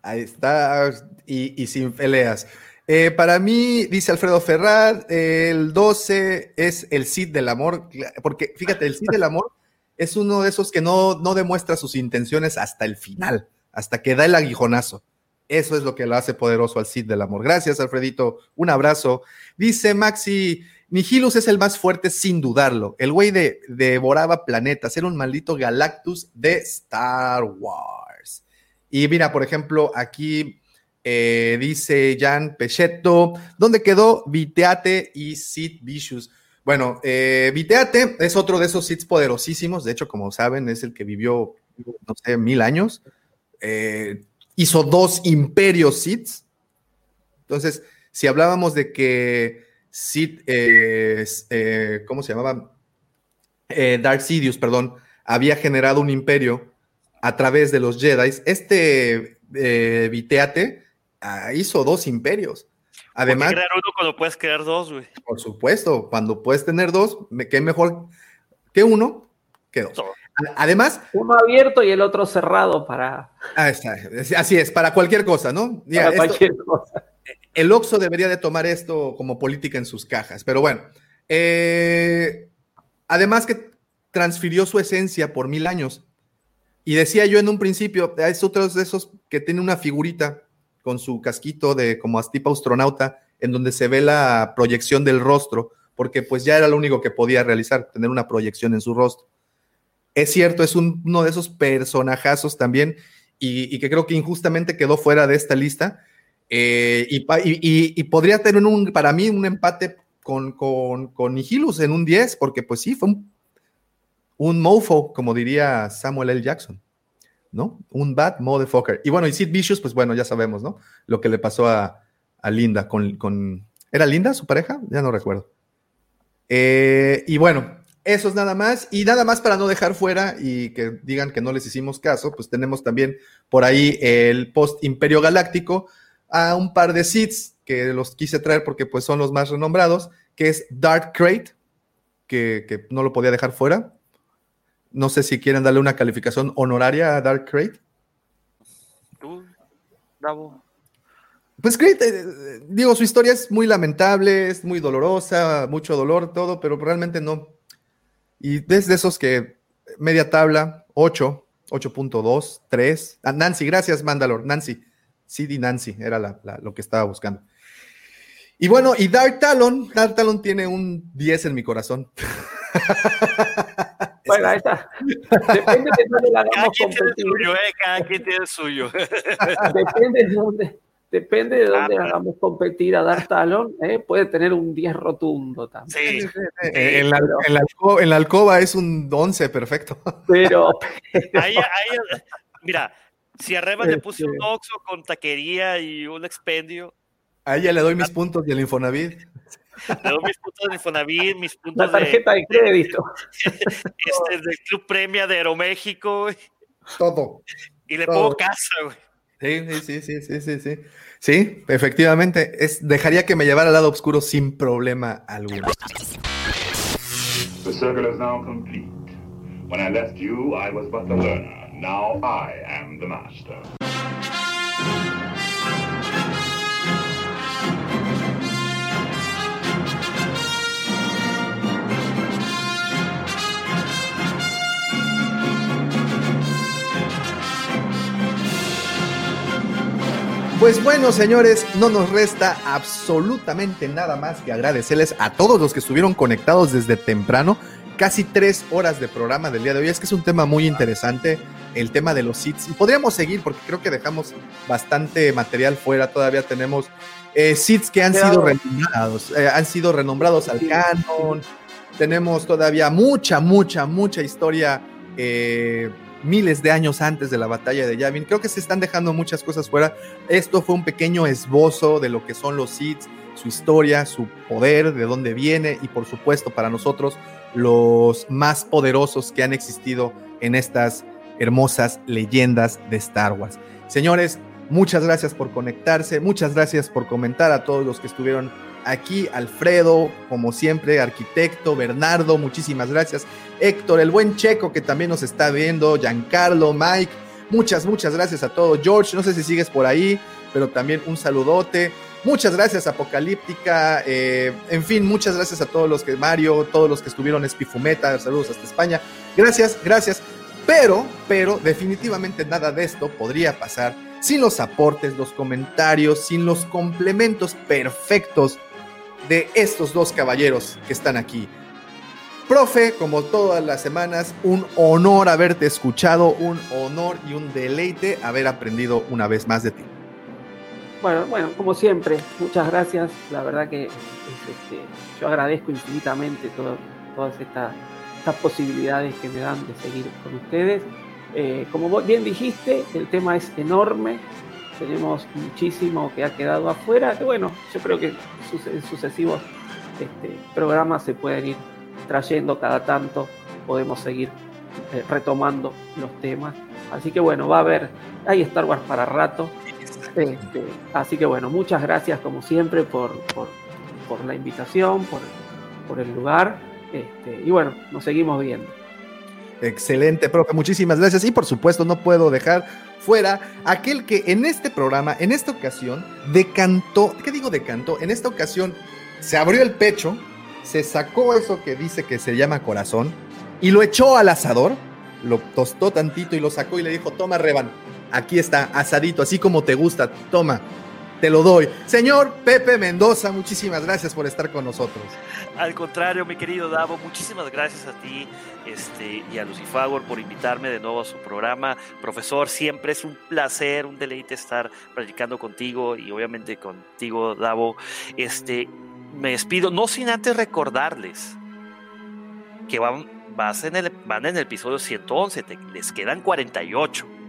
Ahí está, y, y sin peleas. Eh, para mí, dice Alfredo Ferrar, el 12 es el Cid del amor, porque fíjate, el Cid del amor es uno de esos que no, no demuestra sus intenciones hasta el final, hasta que da el aguijonazo. Eso es lo que lo hace poderoso al Cid del amor. Gracias, Alfredito. Un abrazo. Dice Maxi, Nihilus es el más fuerte sin dudarlo. El güey de, devoraba planetas, era un maldito Galactus de Star Wars. Y mira, por ejemplo, aquí eh, dice Jan Pechetto, ¿dónde quedó Viteate y Sid Vicious? Bueno, eh, Viteate es otro de esos Sids poderosísimos, de hecho, como saben, es el que vivió, no sé, mil años. Eh, hizo dos imperios Sids. Entonces, si hablábamos de que Sid, eh, eh, ¿cómo se llamaba? Eh, Darth Sidious, perdón, había generado un imperio a través de los Jedi. Este eh, Viteate ah, hizo dos imperios. Además, ¿Por qué crear uno cuando puedes crear dos, güey? por supuesto, cuando puedes tener dos, qué mejor que uno que dos. Todo. Además, Uno abierto y el otro cerrado para, ah, está, así es, para cualquier cosa, ¿no? Mira, para esto- cualquier cosa. El Oxxo debería de tomar esto como política en sus cajas. Pero bueno, eh, además que transfirió su esencia por mil años. Y decía yo en un principio, es otro de esos que tiene una figurita con su casquito de como tipo astronauta, en donde se ve la proyección del rostro, porque pues ya era lo único que podía realizar, tener una proyección en su rostro. Es cierto, es uno de esos personajazos también, y, que creo que injustamente quedó fuera de esta lista. Eh, y, podría tener un, para mí un empate con, con, con Nihilus en un 10, porque pues sí, fue un, un mofo, como diría Samuel L. Jackson. ¿no? Un bad motherfucker. Y bueno, y Sid Vicious, pues bueno, ya sabemos, ¿no? Lo que le pasó a, Linda con, con, ¿Era Linda su pareja? Ya no recuerdo. Eh, y bueno, eso es nada más. Y nada más para no dejar fuera y que digan que no les hicimos caso, pues tenemos también por ahí el post Imperio Galáctico a un par de Seeds que los quise traer porque pues son los más renombrados, que es Dark Crate, que, que no lo podía dejar fuera. No sé si quieren darle una calificación honoraria a Dark Crate. Tú, Bravo. Pues Crate, eh, digo, su historia es muy lamentable, es muy dolorosa, mucho dolor, todo, pero realmente no. Y desde esos que media tabla, 8, 8.2, 3. Nancy, gracias, Mandalor. Nancy. CD Nancy, era lo que estaba buscando. Y bueno, y Dark Talon, Dark Talon tiene un 10 en mi corazón. Bueno, ahí está. Depende de dónde la hagamos competir. Suyo, eh, cada quien tiene el suyo. Depende de dónde, depende de dónde ah, hagamos competir a dar talón, eh, puede tener un 10 rotundo también. Sí, en, la, en, la alcoba, en, la, alcoba, es un 11 perfecto. Pero. ahí, ahí, mira, si arriba le puse un este Oxxo con taquería y un expendio. Ahí ya le doy mis puntos del Infonavit. Le doy mis puntos de Infonavit, mis puntos La tarjeta de, crédito. Este, del Club Premia de Aeroméxico. Todo. Y le pongo casa, güey. Sí, sí, sí, sí, sí, sí. Sí, efectivamente. Es, dejaría que me llevara al lado oscuro sin problema alguno. The circle is now complete. When I left you, I was but the learner. Now I am the master. Pues bueno, señores, no nos resta absolutamente nada más que agradecerles a todos los que estuvieron conectados desde temprano. Casi tres horas de programa del día de hoy. Es que es un tema muy interesante, el tema de los seeds. Y podríamos seguir porque creo que dejamos bastante material fuera. Todavía tenemos eh, seeds que han sido renombrados, eh, han sido renombrados al canon. Tenemos todavía mucha, mucha, mucha historia. Eh, miles de años antes de la batalla de Yavin. Creo que se están dejando muchas cosas fuera. Esto fue un pequeño esbozo de lo que son los Sith, su historia, su poder, de dónde viene y por supuesto para nosotros los más poderosos que han existido en estas hermosas leyendas de Star Wars. Señores, muchas gracias por conectarse, muchas gracias por comentar a todos los que estuvieron aquí Alfredo, como siempre, arquitecto, Bernardo, muchísimas gracias. Héctor, el buen Checo que también nos está viendo, Giancarlo, Mike, muchas, muchas gracias a todos. George, no sé si sigues por ahí, pero también un saludote. Muchas gracias, Apocalíptica. Eh, en fin, muchas gracias a todos los que, Mario, todos los que estuvieron, Espifumeta, saludos hasta España. Gracias, gracias. Pero, pero, definitivamente nada de esto podría pasar sin los aportes, los comentarios, sin los complementos perfectos de estos dos caballeros que están aquí. Profe, como todas las semanas, un honor haberte escuchado, un honor y un deleite haber aprendido una vez más de ti. Bueno, bueno, como siempre, muchas gracias. La verdad que este, yo agradezco infinitamente todas estas, posibilidades que me dan de seguir con ustedes. Eh, como bien dijiste, el tema es enorme, tenemos muchísimo que ha quedado afuera, que bueno, yo creo que en sucesivos este, programas se pueden ir trayendo cada tanto, podemos seguir eh, retomando los temas. Así que bueno, va a haber, hay Star Wars para rato. Este, así que bueno, muchas gracias como siempre por, por, la invitación, por, por, el lugar. Este, y bueno, nos seguimos viendo. Excelente, profe. Muchísimas gracias. Y por supuesto, no puedo dejar fuera aquel que en este programa, en esta ocasión, decantó, ¿qué digo decantó? En esta ocasión se abrió el pecho, se sacó eso que dice que se llama corazón y lo echó al asador, lo tostó tantito y lo sacó y le dijo, toma Revan, aquí está, asadito, así como te gusta, toma, te lo doy. Señor Pepe Mendoza, muchísimas gracias por estar con nosotros. Al contrario, mi querido Davo, muchísimas gracias a ti este, y a Lucifagor por invitarme de nuevo a su programa. Profesor, siempre es un placer, un deleite estar platicando contigo y obviamente contigo, Davo. Este, me despido, no sin antes recordarles que van, vas en el, van en el episodio 111, te, les quedan 48.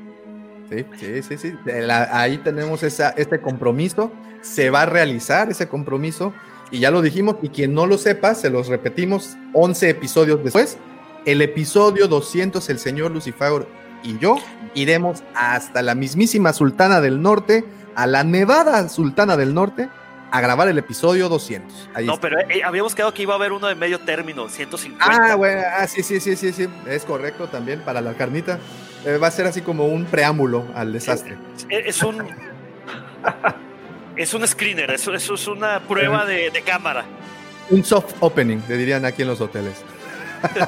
Sí, sí, sí, ahí tenemos esa, este compromiso. Se va a realizar ese compromiso. Y ya lo dijimos, y quien no lo sepa, se los repetimos 11 episodios después. El episodio 200, el señor Lucifer y yo iremos hasta la mismísima Sultana del Norte, a la Nevada Sultana del Norte, a grabar el episodio 200. no, pero eh, habíamos quedado que iba a haber uno de medio término, 150. Ah, bueno, ah, sí, sí, sí, sí, sí, es correcto también para la carnita. Eh, va a ser así como un preámbulo al desastre. Es, un. es un screener, eso, es una prueba de, cámara. Un soft opening, le dirían aquí en los hoteles.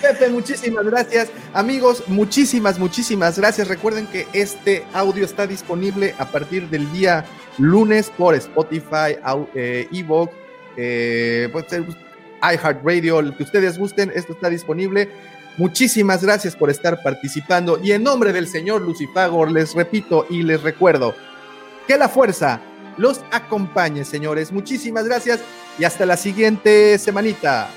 Pepe, muchísimas gracias. Amigos, muchísimas, muchísimas gracias. Recuerden que este audio está disponible a partir del día lunes por Spotify, eh, Evox, eh, iHeartRadio, el que ustedes gusten. Esto está disponible. Muchísimas gracias por estar participando y en nombre del señor Lucifagor les repito y les recuerdo que la fuerza los acompañe, señores. Muchísimas gracias y hasta la siguiente semanita.